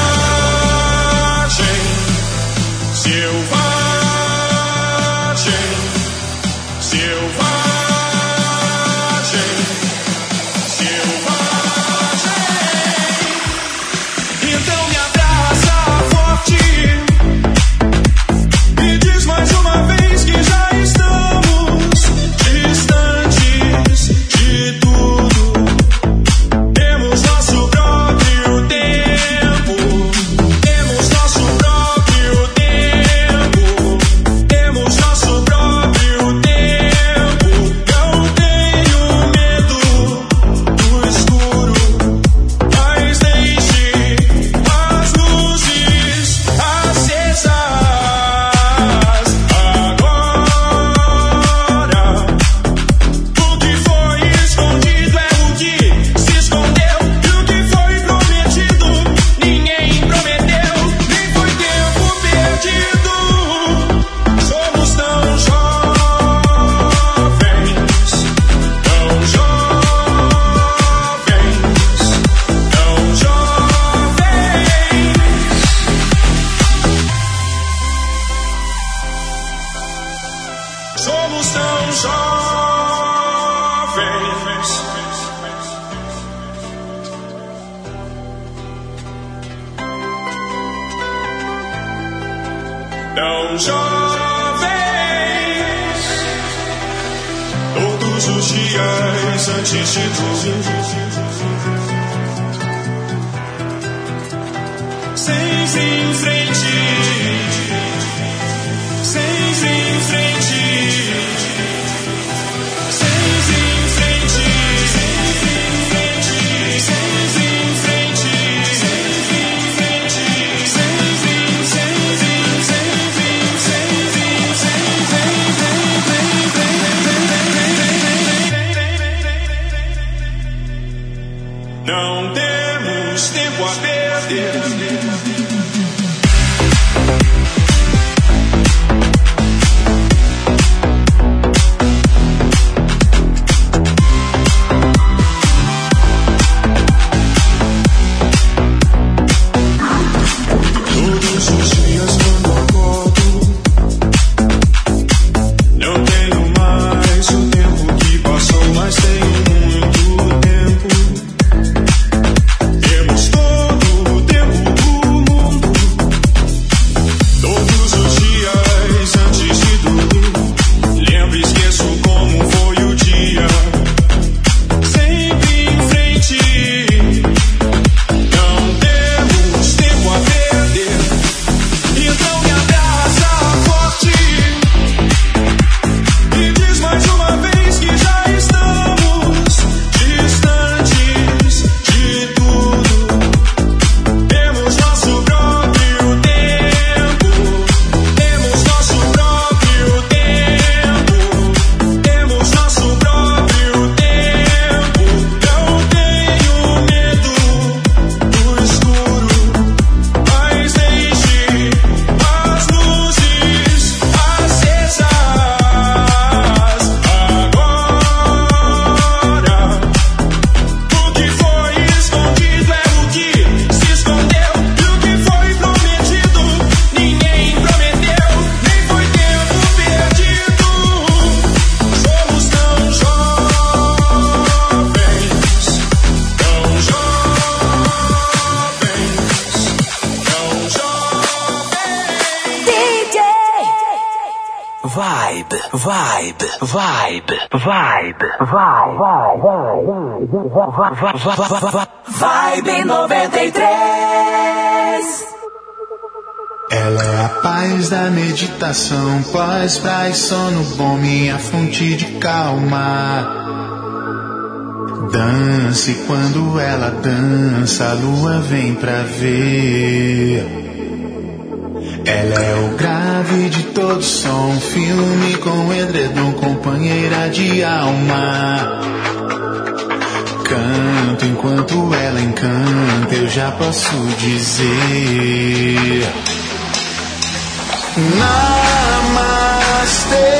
Vibe 93. Ela é a paz da meditação, pós praz, sono bom, minha fonte de calma. Dance quando ela dança, a lua vem pra ver. Ela é o grave de todo som, filme com edredom, companheira de alma. Posso dizer. Namastê.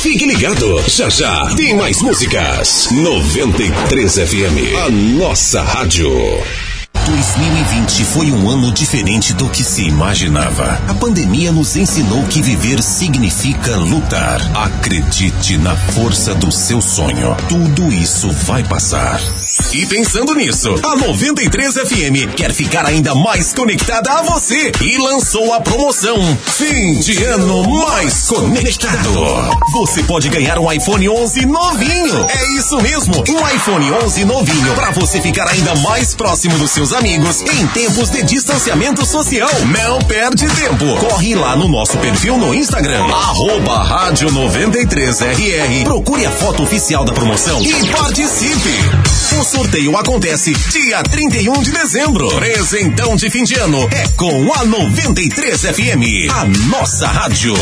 Fique ligado, já já tem mais músicas. 93 FM, a nossa rádio. 2020 foi um ano diferente do que se imaginava. A pandemia nos ensinou que viver significa lutar. Acredite na força do seu sonho. Tudo isso vai passar. E pensando nisso, a 93 FM quer ficar ainda mais conectada a você e lançou a promoção Fim de Ano Mais Conectado. Você pode ganhar um iPhone 11 novinho. É isso mesmo, um iPhone 11 novinho para você ficar ainda mais próximo dos seus amigos em tempos de distanciamento social. Não perde tempo. Corre lá no nosso perfil no Instagram, arroba rádio 93RR. Procure a foto oficial da promoção e participe. Sorteio acontece dia 31 de dezembro. Presentão de fim de ano é com a 93 FM, a nossa rádio.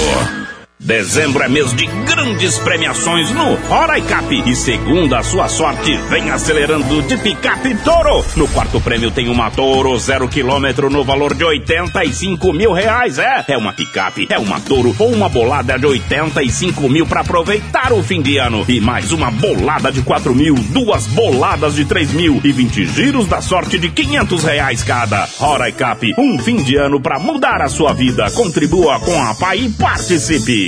Dezembro é mês de grandes premiações no Roraicap. E segundo a sua sorte, vem acelerando de picape Toro. No quarto prêmio tem uma Toro zero quilômetro no valor de 85 mil reais. É, é uma picape, é uma Toro ou uma bolada de 85 mil para aproveitar o fim de ano. E mais uma bolada de 4 mil, duas boladas de 3 mil e 20 giros da sorte de 500 reais cada. Roraicap, um fim de ano para mudar a sua vida. Contribua com a PAI e participe.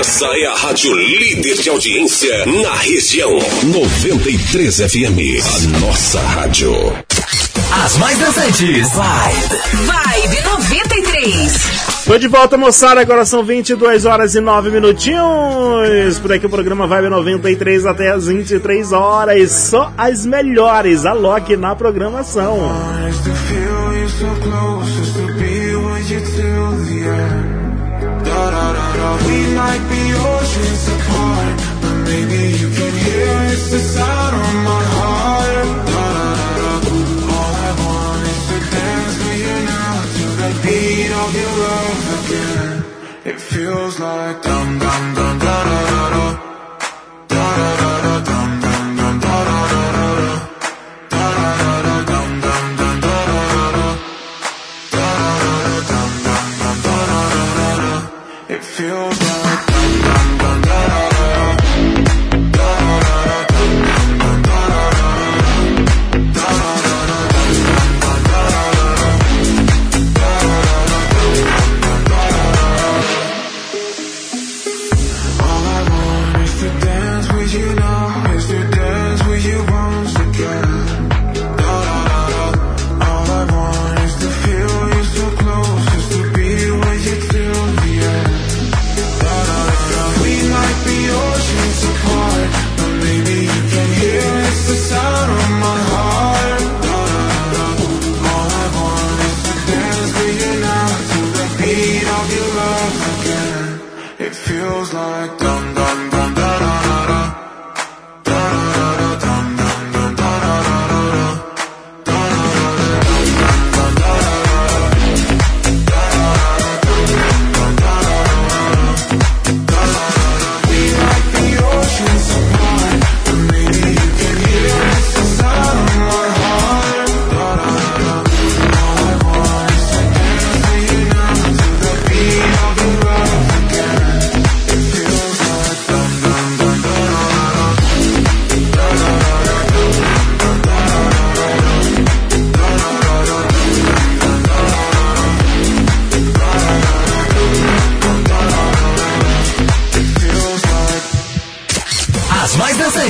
Essa é a rádio líder de audiência na região. 93 FM, a nossa rádio. As mais dançantes. Vibe. Vibe 93. Tô de volta, moçada. Agora são 22 horas e 9 minutinhos. Por aqui o programa Vibe 93 até as 23 horas. Só as melhores. A Loki na programação. We might be oceans apart, but maybe you can hear the sound of my heart. All I want is to dance with you now to the beat of your love again. It feels like dum dum dum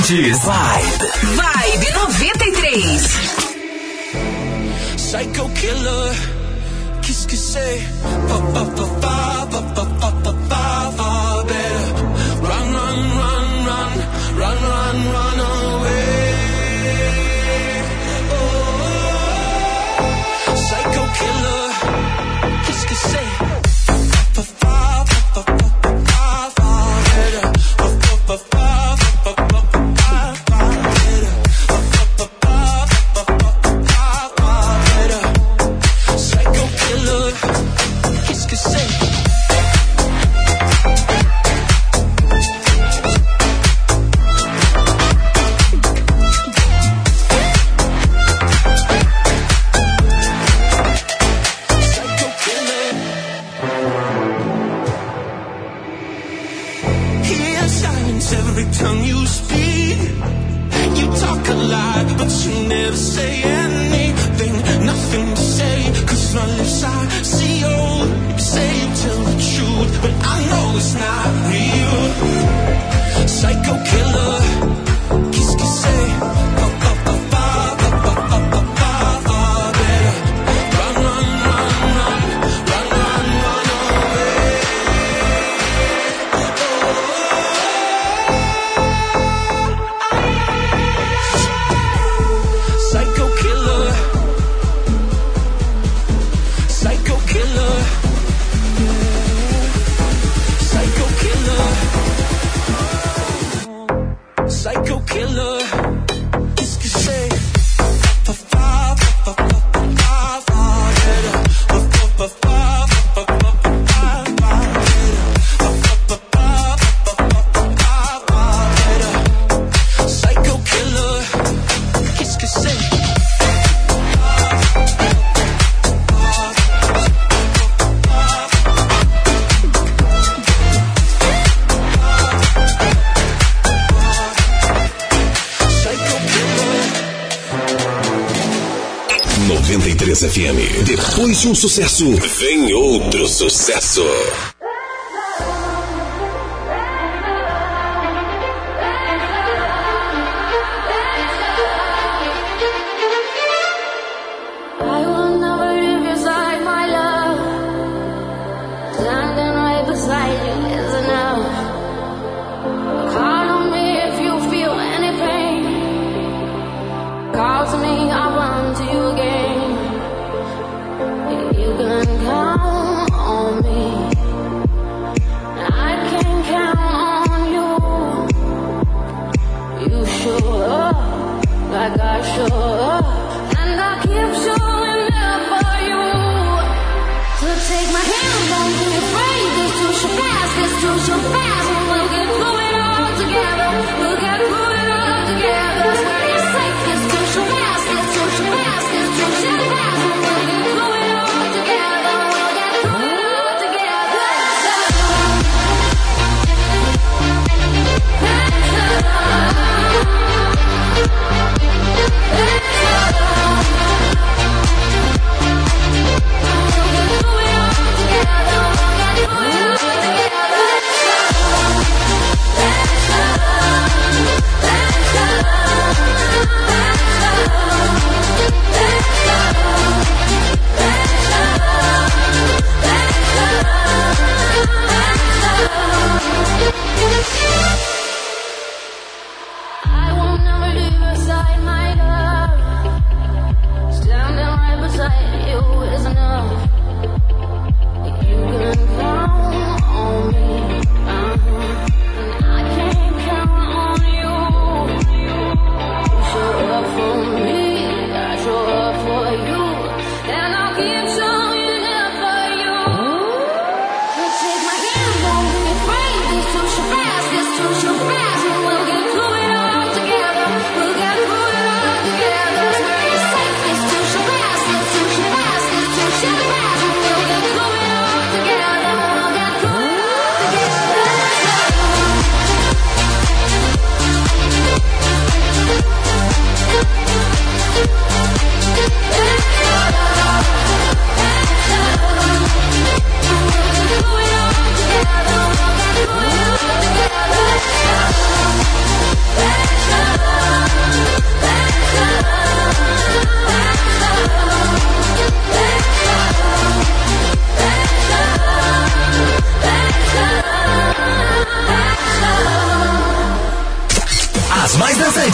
mais dançantes. Vibe. Vibe 93. Psycho killer, qu'est-ce que c'est? Pa pa pa Foi-se um sucesso. Vem outro sucesso. I got.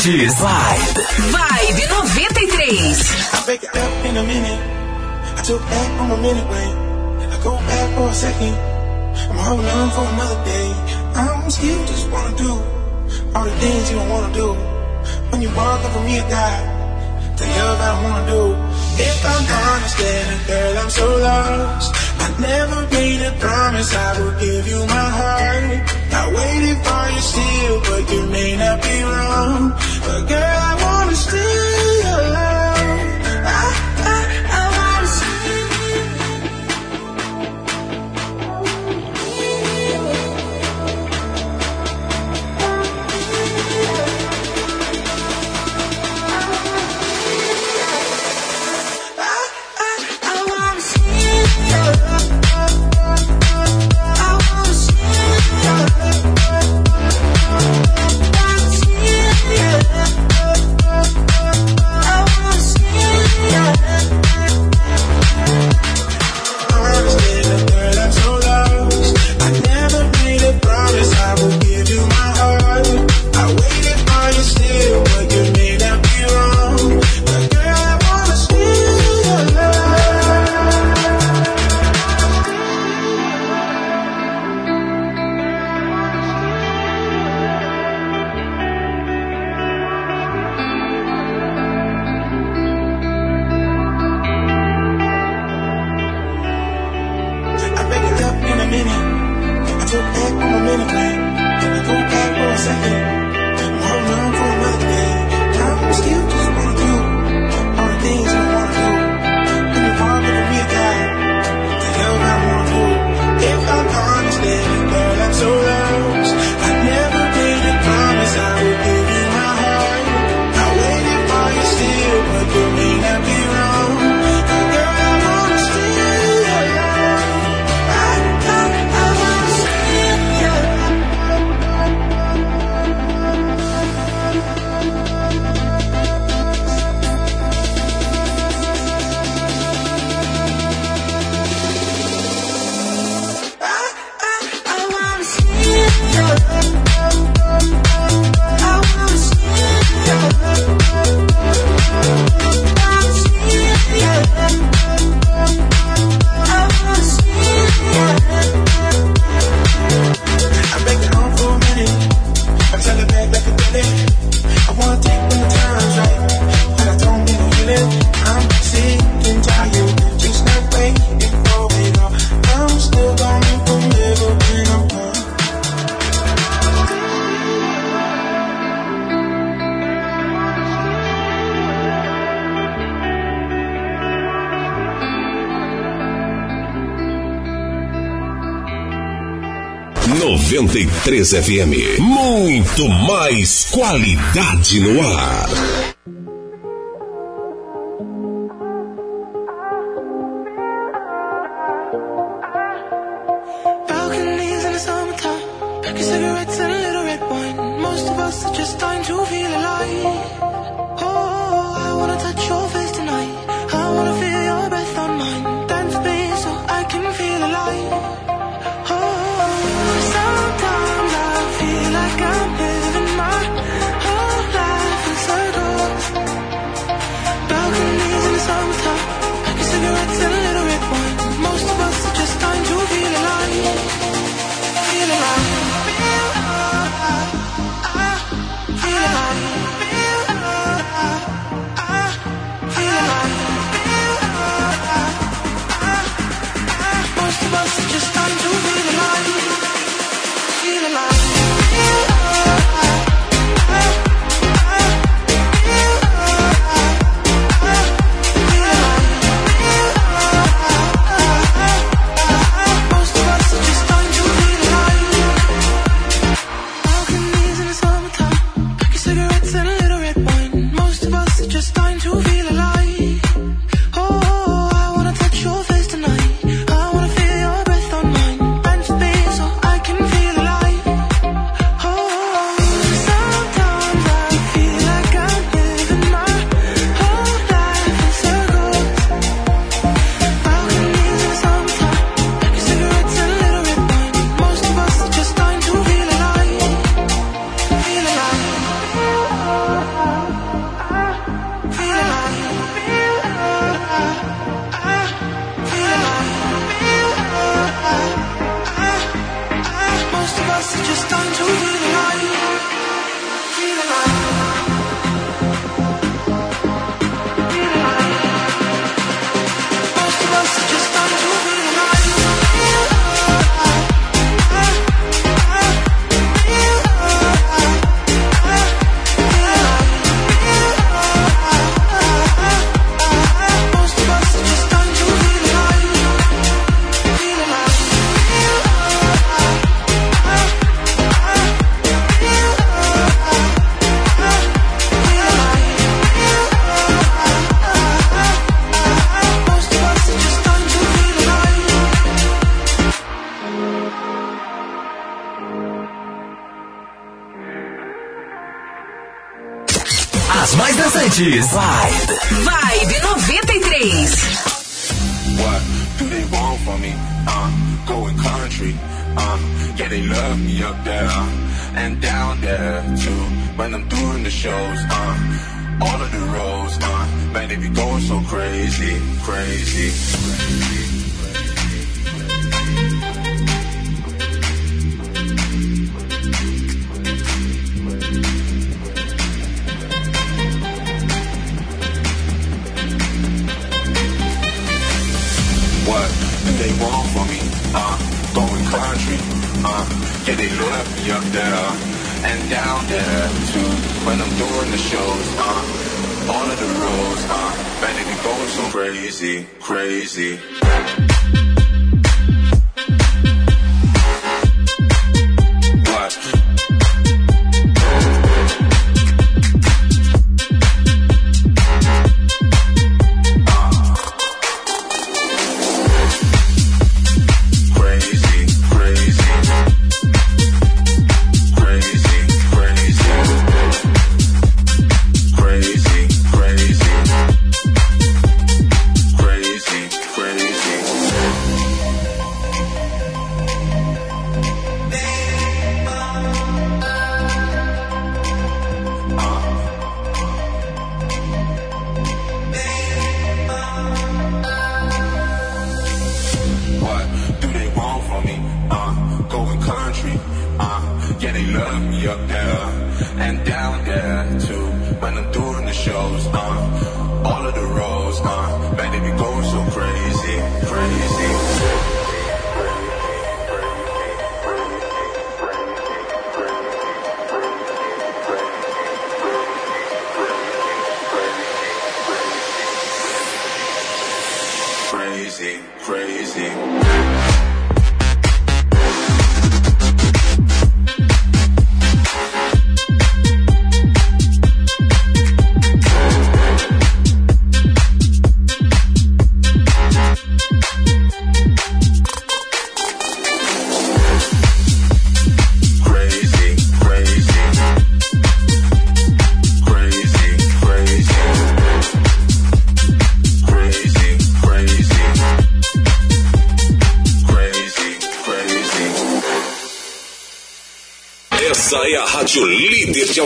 Cheers. 93 FM. Muito mais qualidade no ar.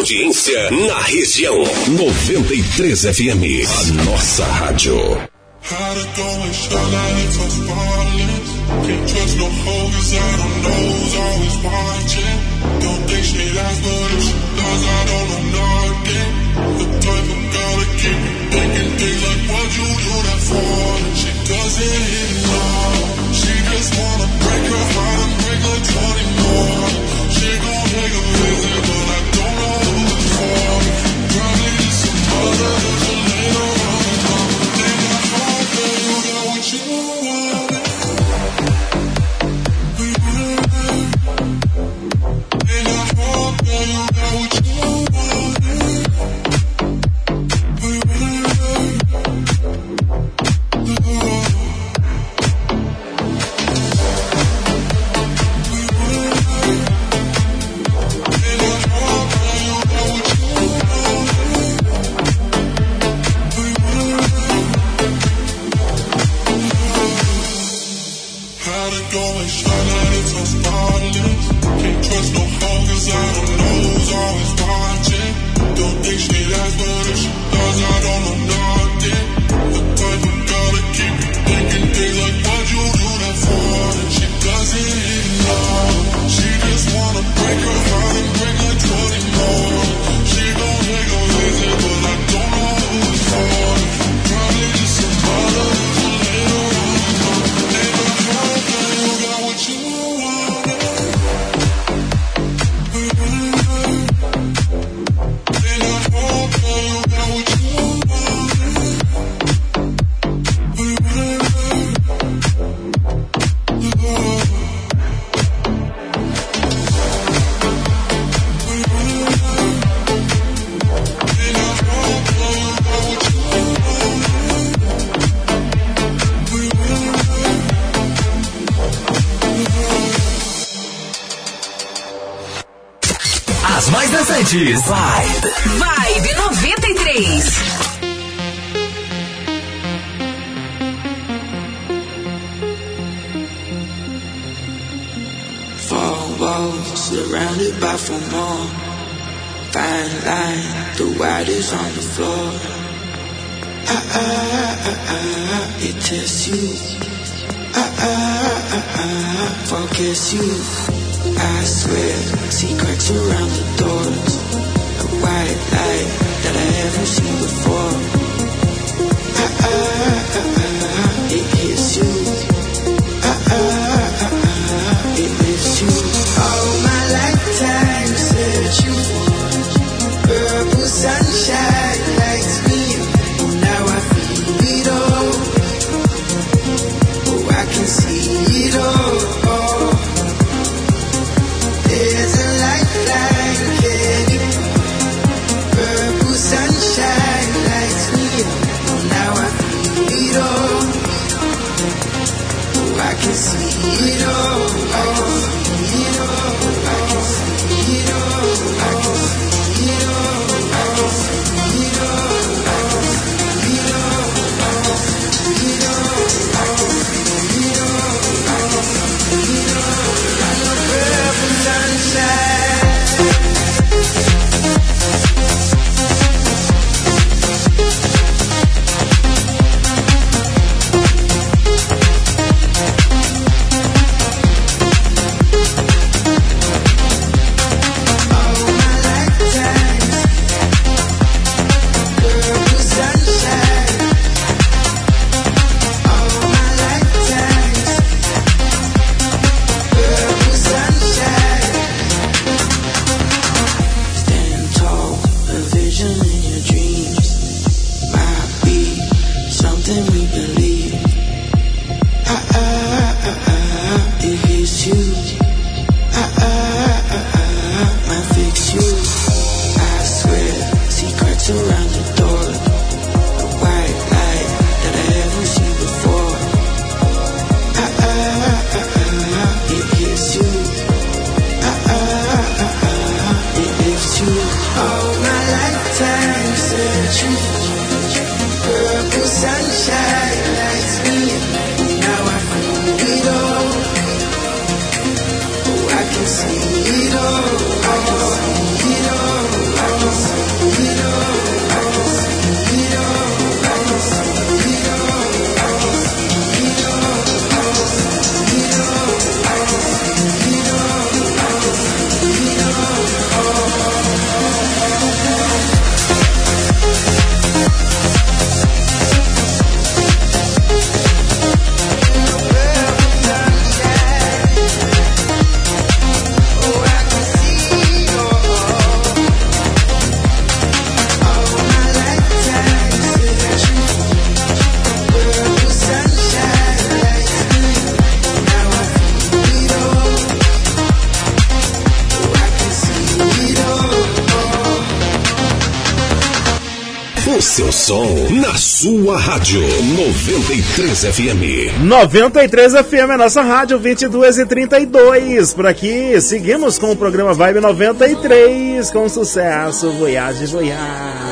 audiência na região. 93 FM, a nossa rádio. How to go and 93 FM. 93 FM, a nossa rádio 22 e 32. Por aqui, seguimos com o programa Vibe 93 com sucesso Voyage Voyage.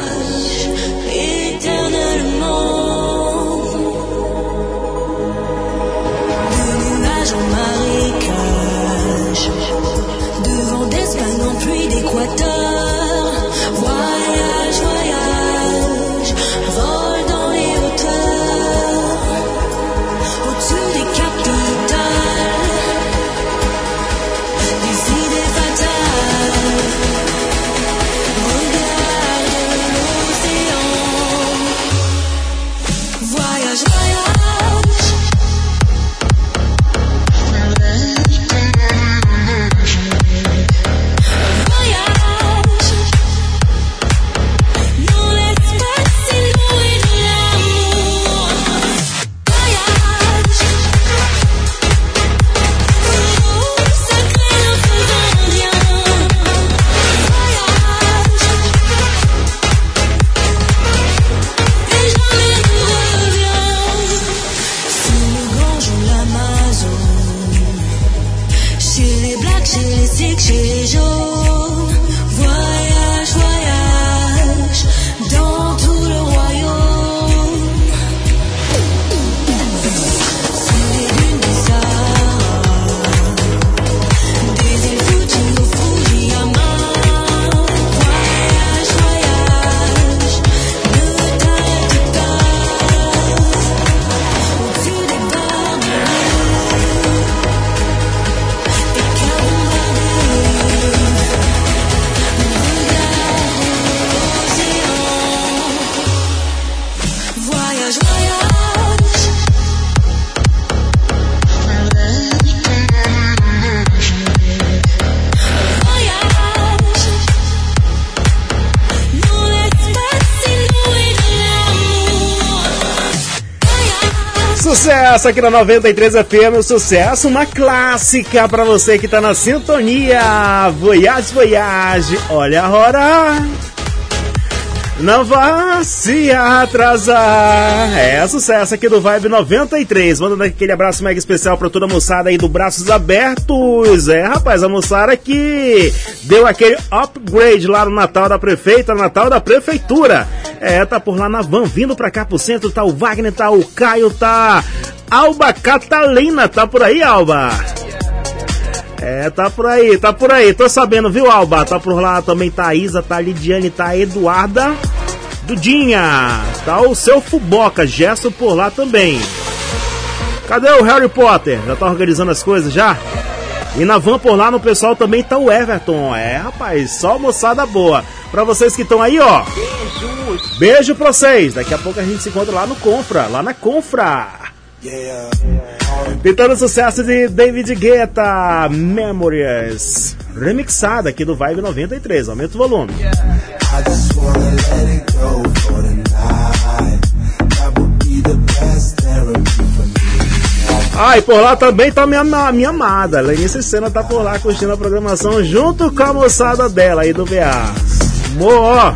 Sucesso aqui na 93 FM, o sucesso, uma clássica pra você que tá na sintonia. Voyage, voyage, olha a hora. Não vá se atrasar. É sucesso aqui do Vibe 93. Mandando aquele abraço mega especial pra toda a moçada aí do Braços Abertos. É, rapaz, a moçada que deu aquele upgrade lá no Natal da Prefeita, Natal da Prefeitura. É, tá por lá na van, vindo pra cá pro centro. Tá o Wagner, tá o Caio, tá Alba Catalina. Tá por aí, Alba? É, tá por aí, tá por aí. Tô sabendo, viu, Alba? Tá por lá também tá a Isa, tá a Lidiane, tá a Eduarda. Dudinha, tá o seu Fuboca, gesto por lá também. Cadê o Harry Potter? Já tá organizando as coisas já? E na van por lá no pessoal também tá o Everton. É, rapaz, só moçada boa. Pra vocês que estão aí, ó. Beijos. Beijo pra vocês. Daqui a pouco a gente se encontra lá no Confra, lá na Confra. Tentando sucesso de David Guetta, Memories. Remixada aqui do Vibe 93. Aumenta o volume. Ah, e por lá também tá minha, minha amada. Lenice Senna tá por lá curtindo a programação junto com a moçada dela aí do BA. Mo!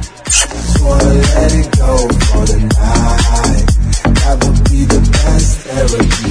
Eric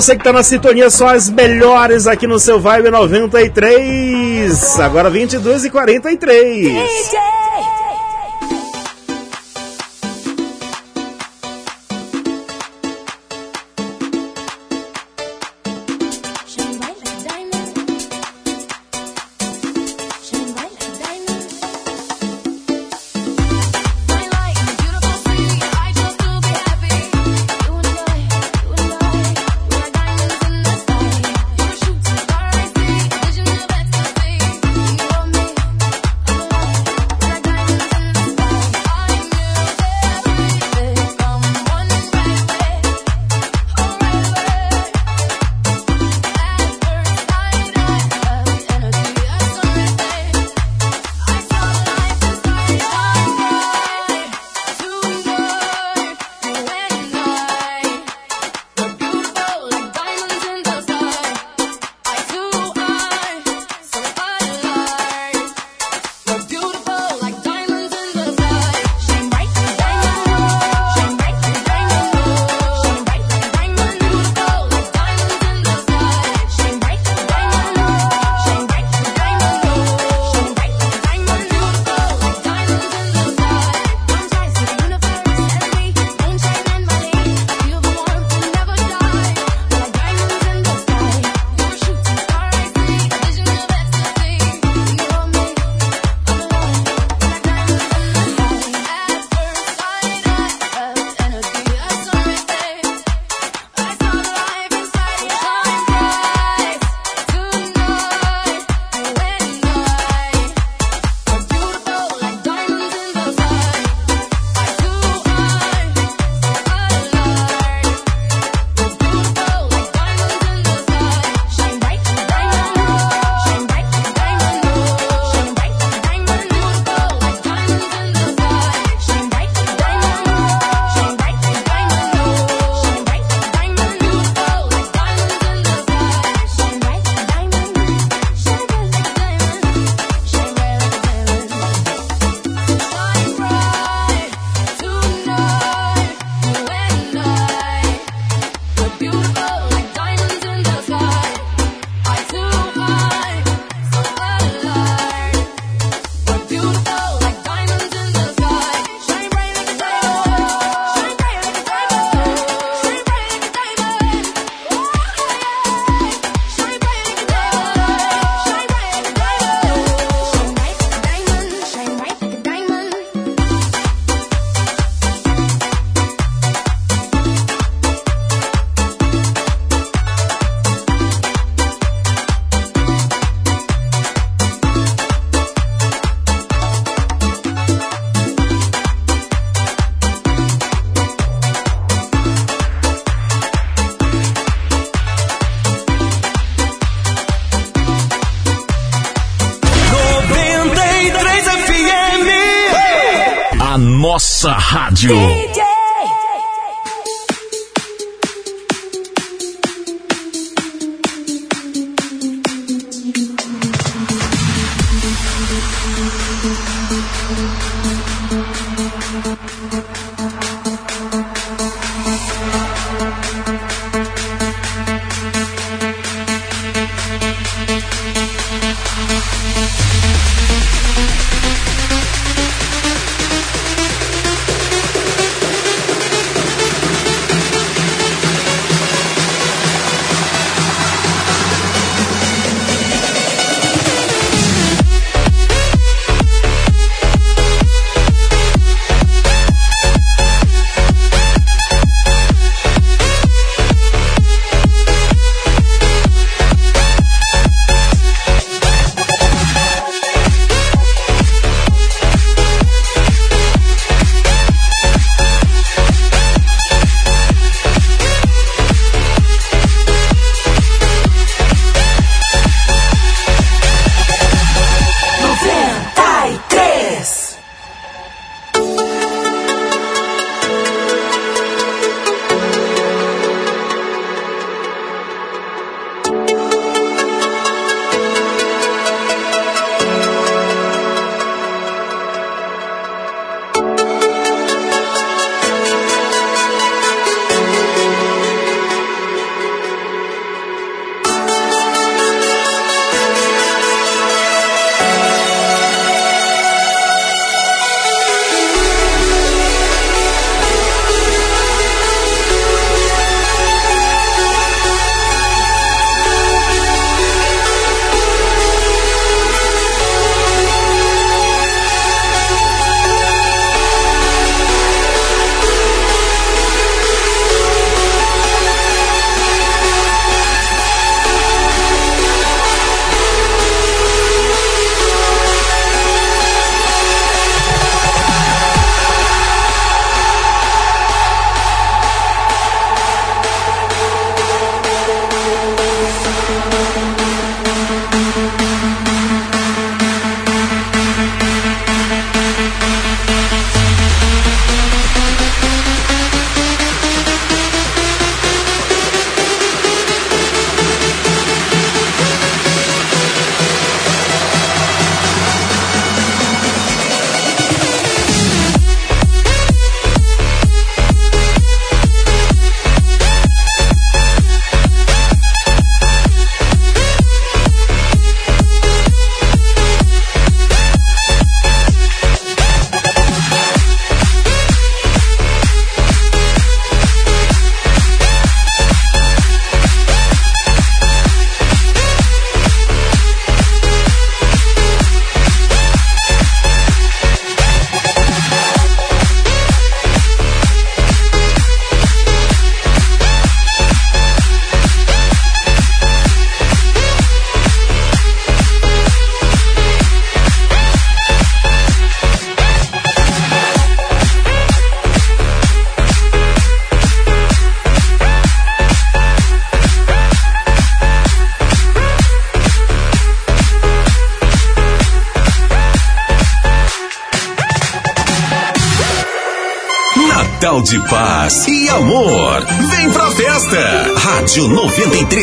você que tá na sintonia, só as melhores aqui no seu Vibe 93. Agora 22 e 43. A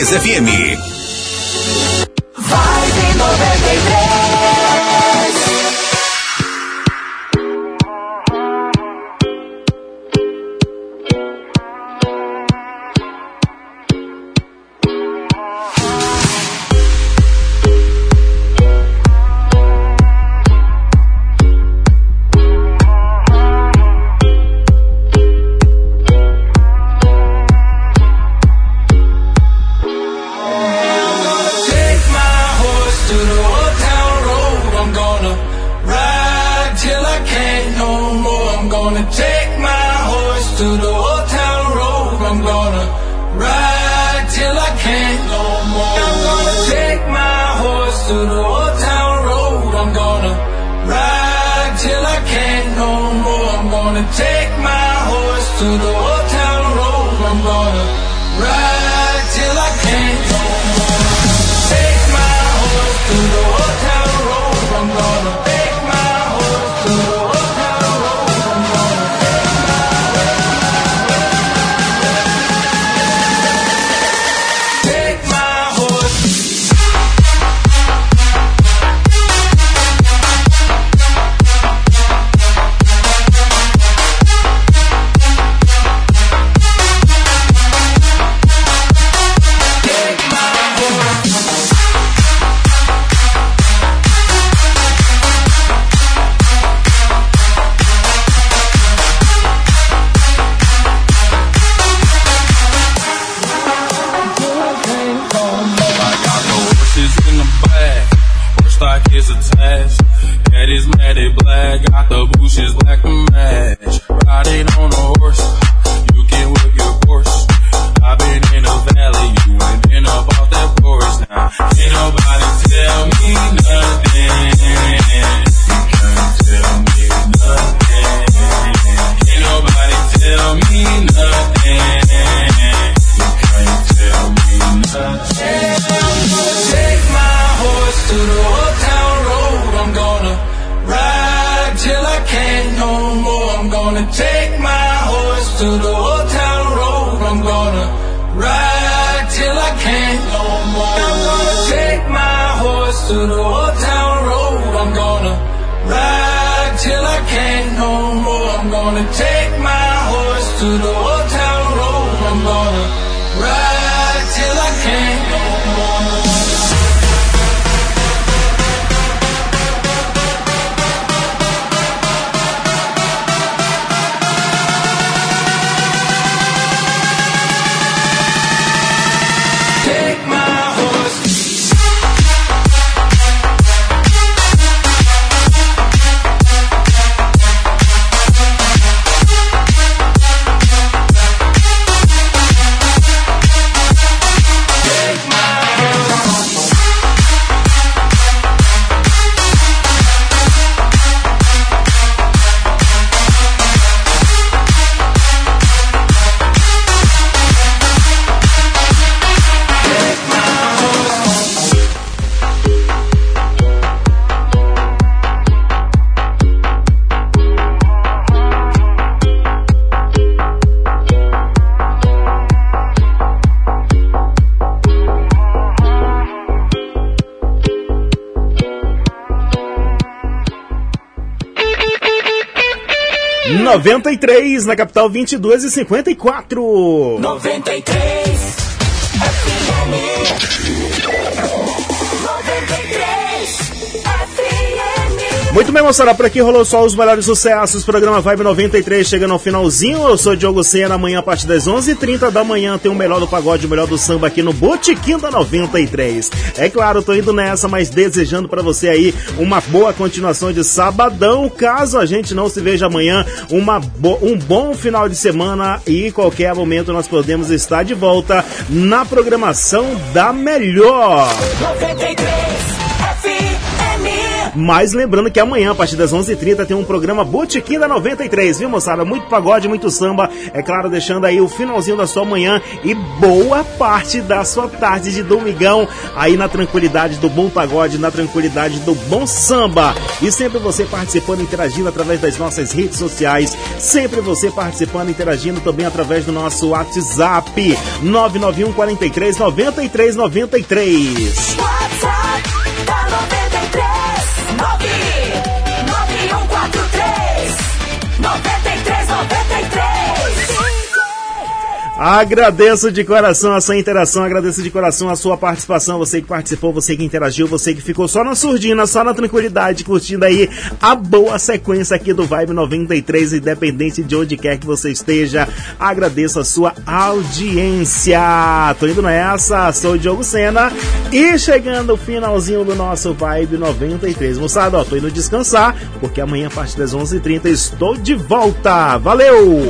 93 FM. To the old town road. I'm gonna ride till I can't no more. I'm gonna take my horse to the old town road. I'm gonna ride till I can't no more. I'm gonna take my horse to the 93, na capital 22 e 54. 93 FM. Muito bem, moçada, por aqui rolou só os melhores sucessos. Programa Vibe 93 chegando ao finalzinho. Eu sou Diogo Sena. Amanhã, a partir das 11h30 da manhã, tem o melhor do pagode, o melhor do samba aqui no Botequim da 93. É claro, tô indo nessa, mas desejando pra você aí uma boa continuação de sabadão. Caso a gente não se veja amanhã, uma bo- um bom final de semana e qualquer momento nós podemos estar de volta na programação da melhor. 93 FM Mas lembrando que amanhã, a partir das 11h30, tem um programa Botequim da 93, viu, moçada? Muito pagode, muito samba. É claro, deixando aí o finalzinho da sua manhã e boa parte da sua tarde de domingão aí na tranquilidade do bom pagode, na tranquilidade do bom samba. E sempre você participando, interagindo através das nossas redes sociais. Sempre você participando, interagindo também através do nosso WhatsApp 991 43 93 93. WhatsApp Agradeço de coração a sua interação, agradeço de coração a sua participação, você que participou, você que interagiu, você que ficou só na surdina, só na tranquilidade, curtindo aí a boa sequência aqui do Vibe 93, independente de onde quer que você esteja. Agradeço a sua audiência. Tô indo nessa, sou o Diogo Sena e chegando o finalzinho do nosso Vibe 93. Moçada, ó, tô indo descansar, porque amanhã a partir das 11h30 estou de volta. Valeu!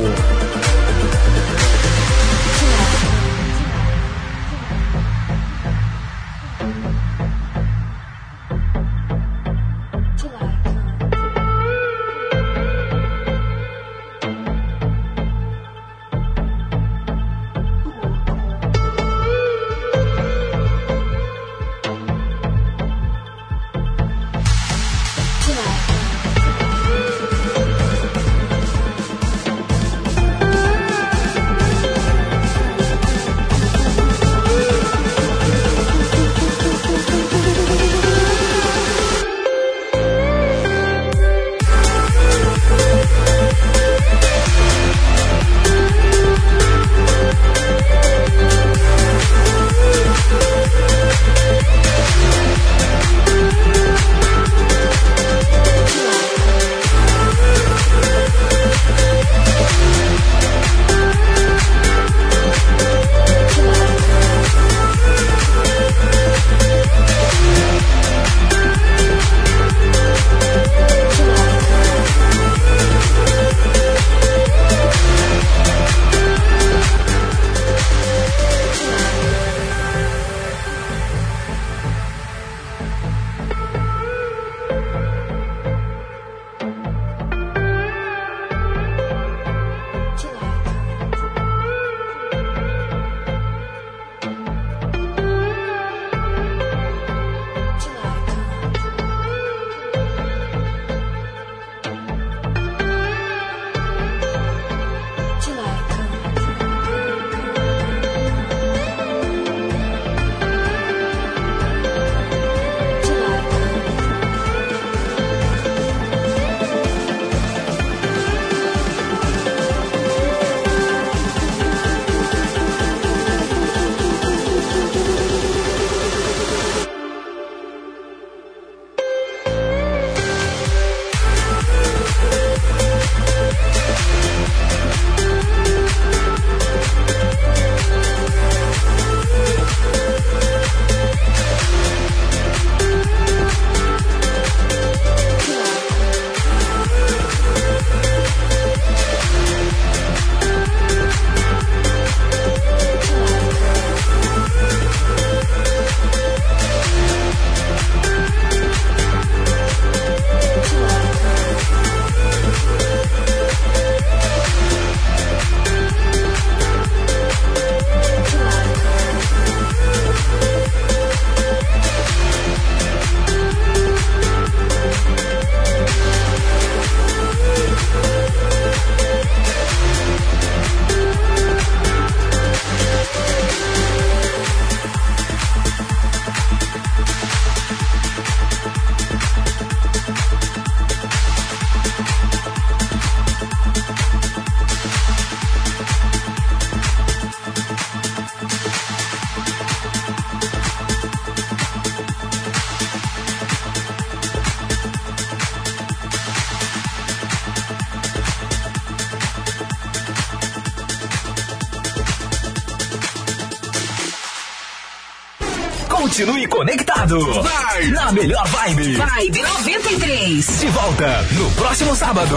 De volta no próximo sábado.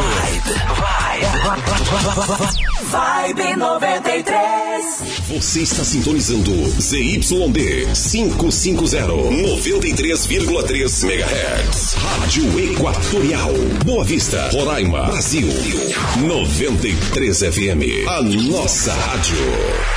Vibe 93. Você está sintonizando ZYD 550 93,3 MHz. Rádio Equatorial. Boa Vista, Roraima, Brasil. 93 FM. A nossa rádio.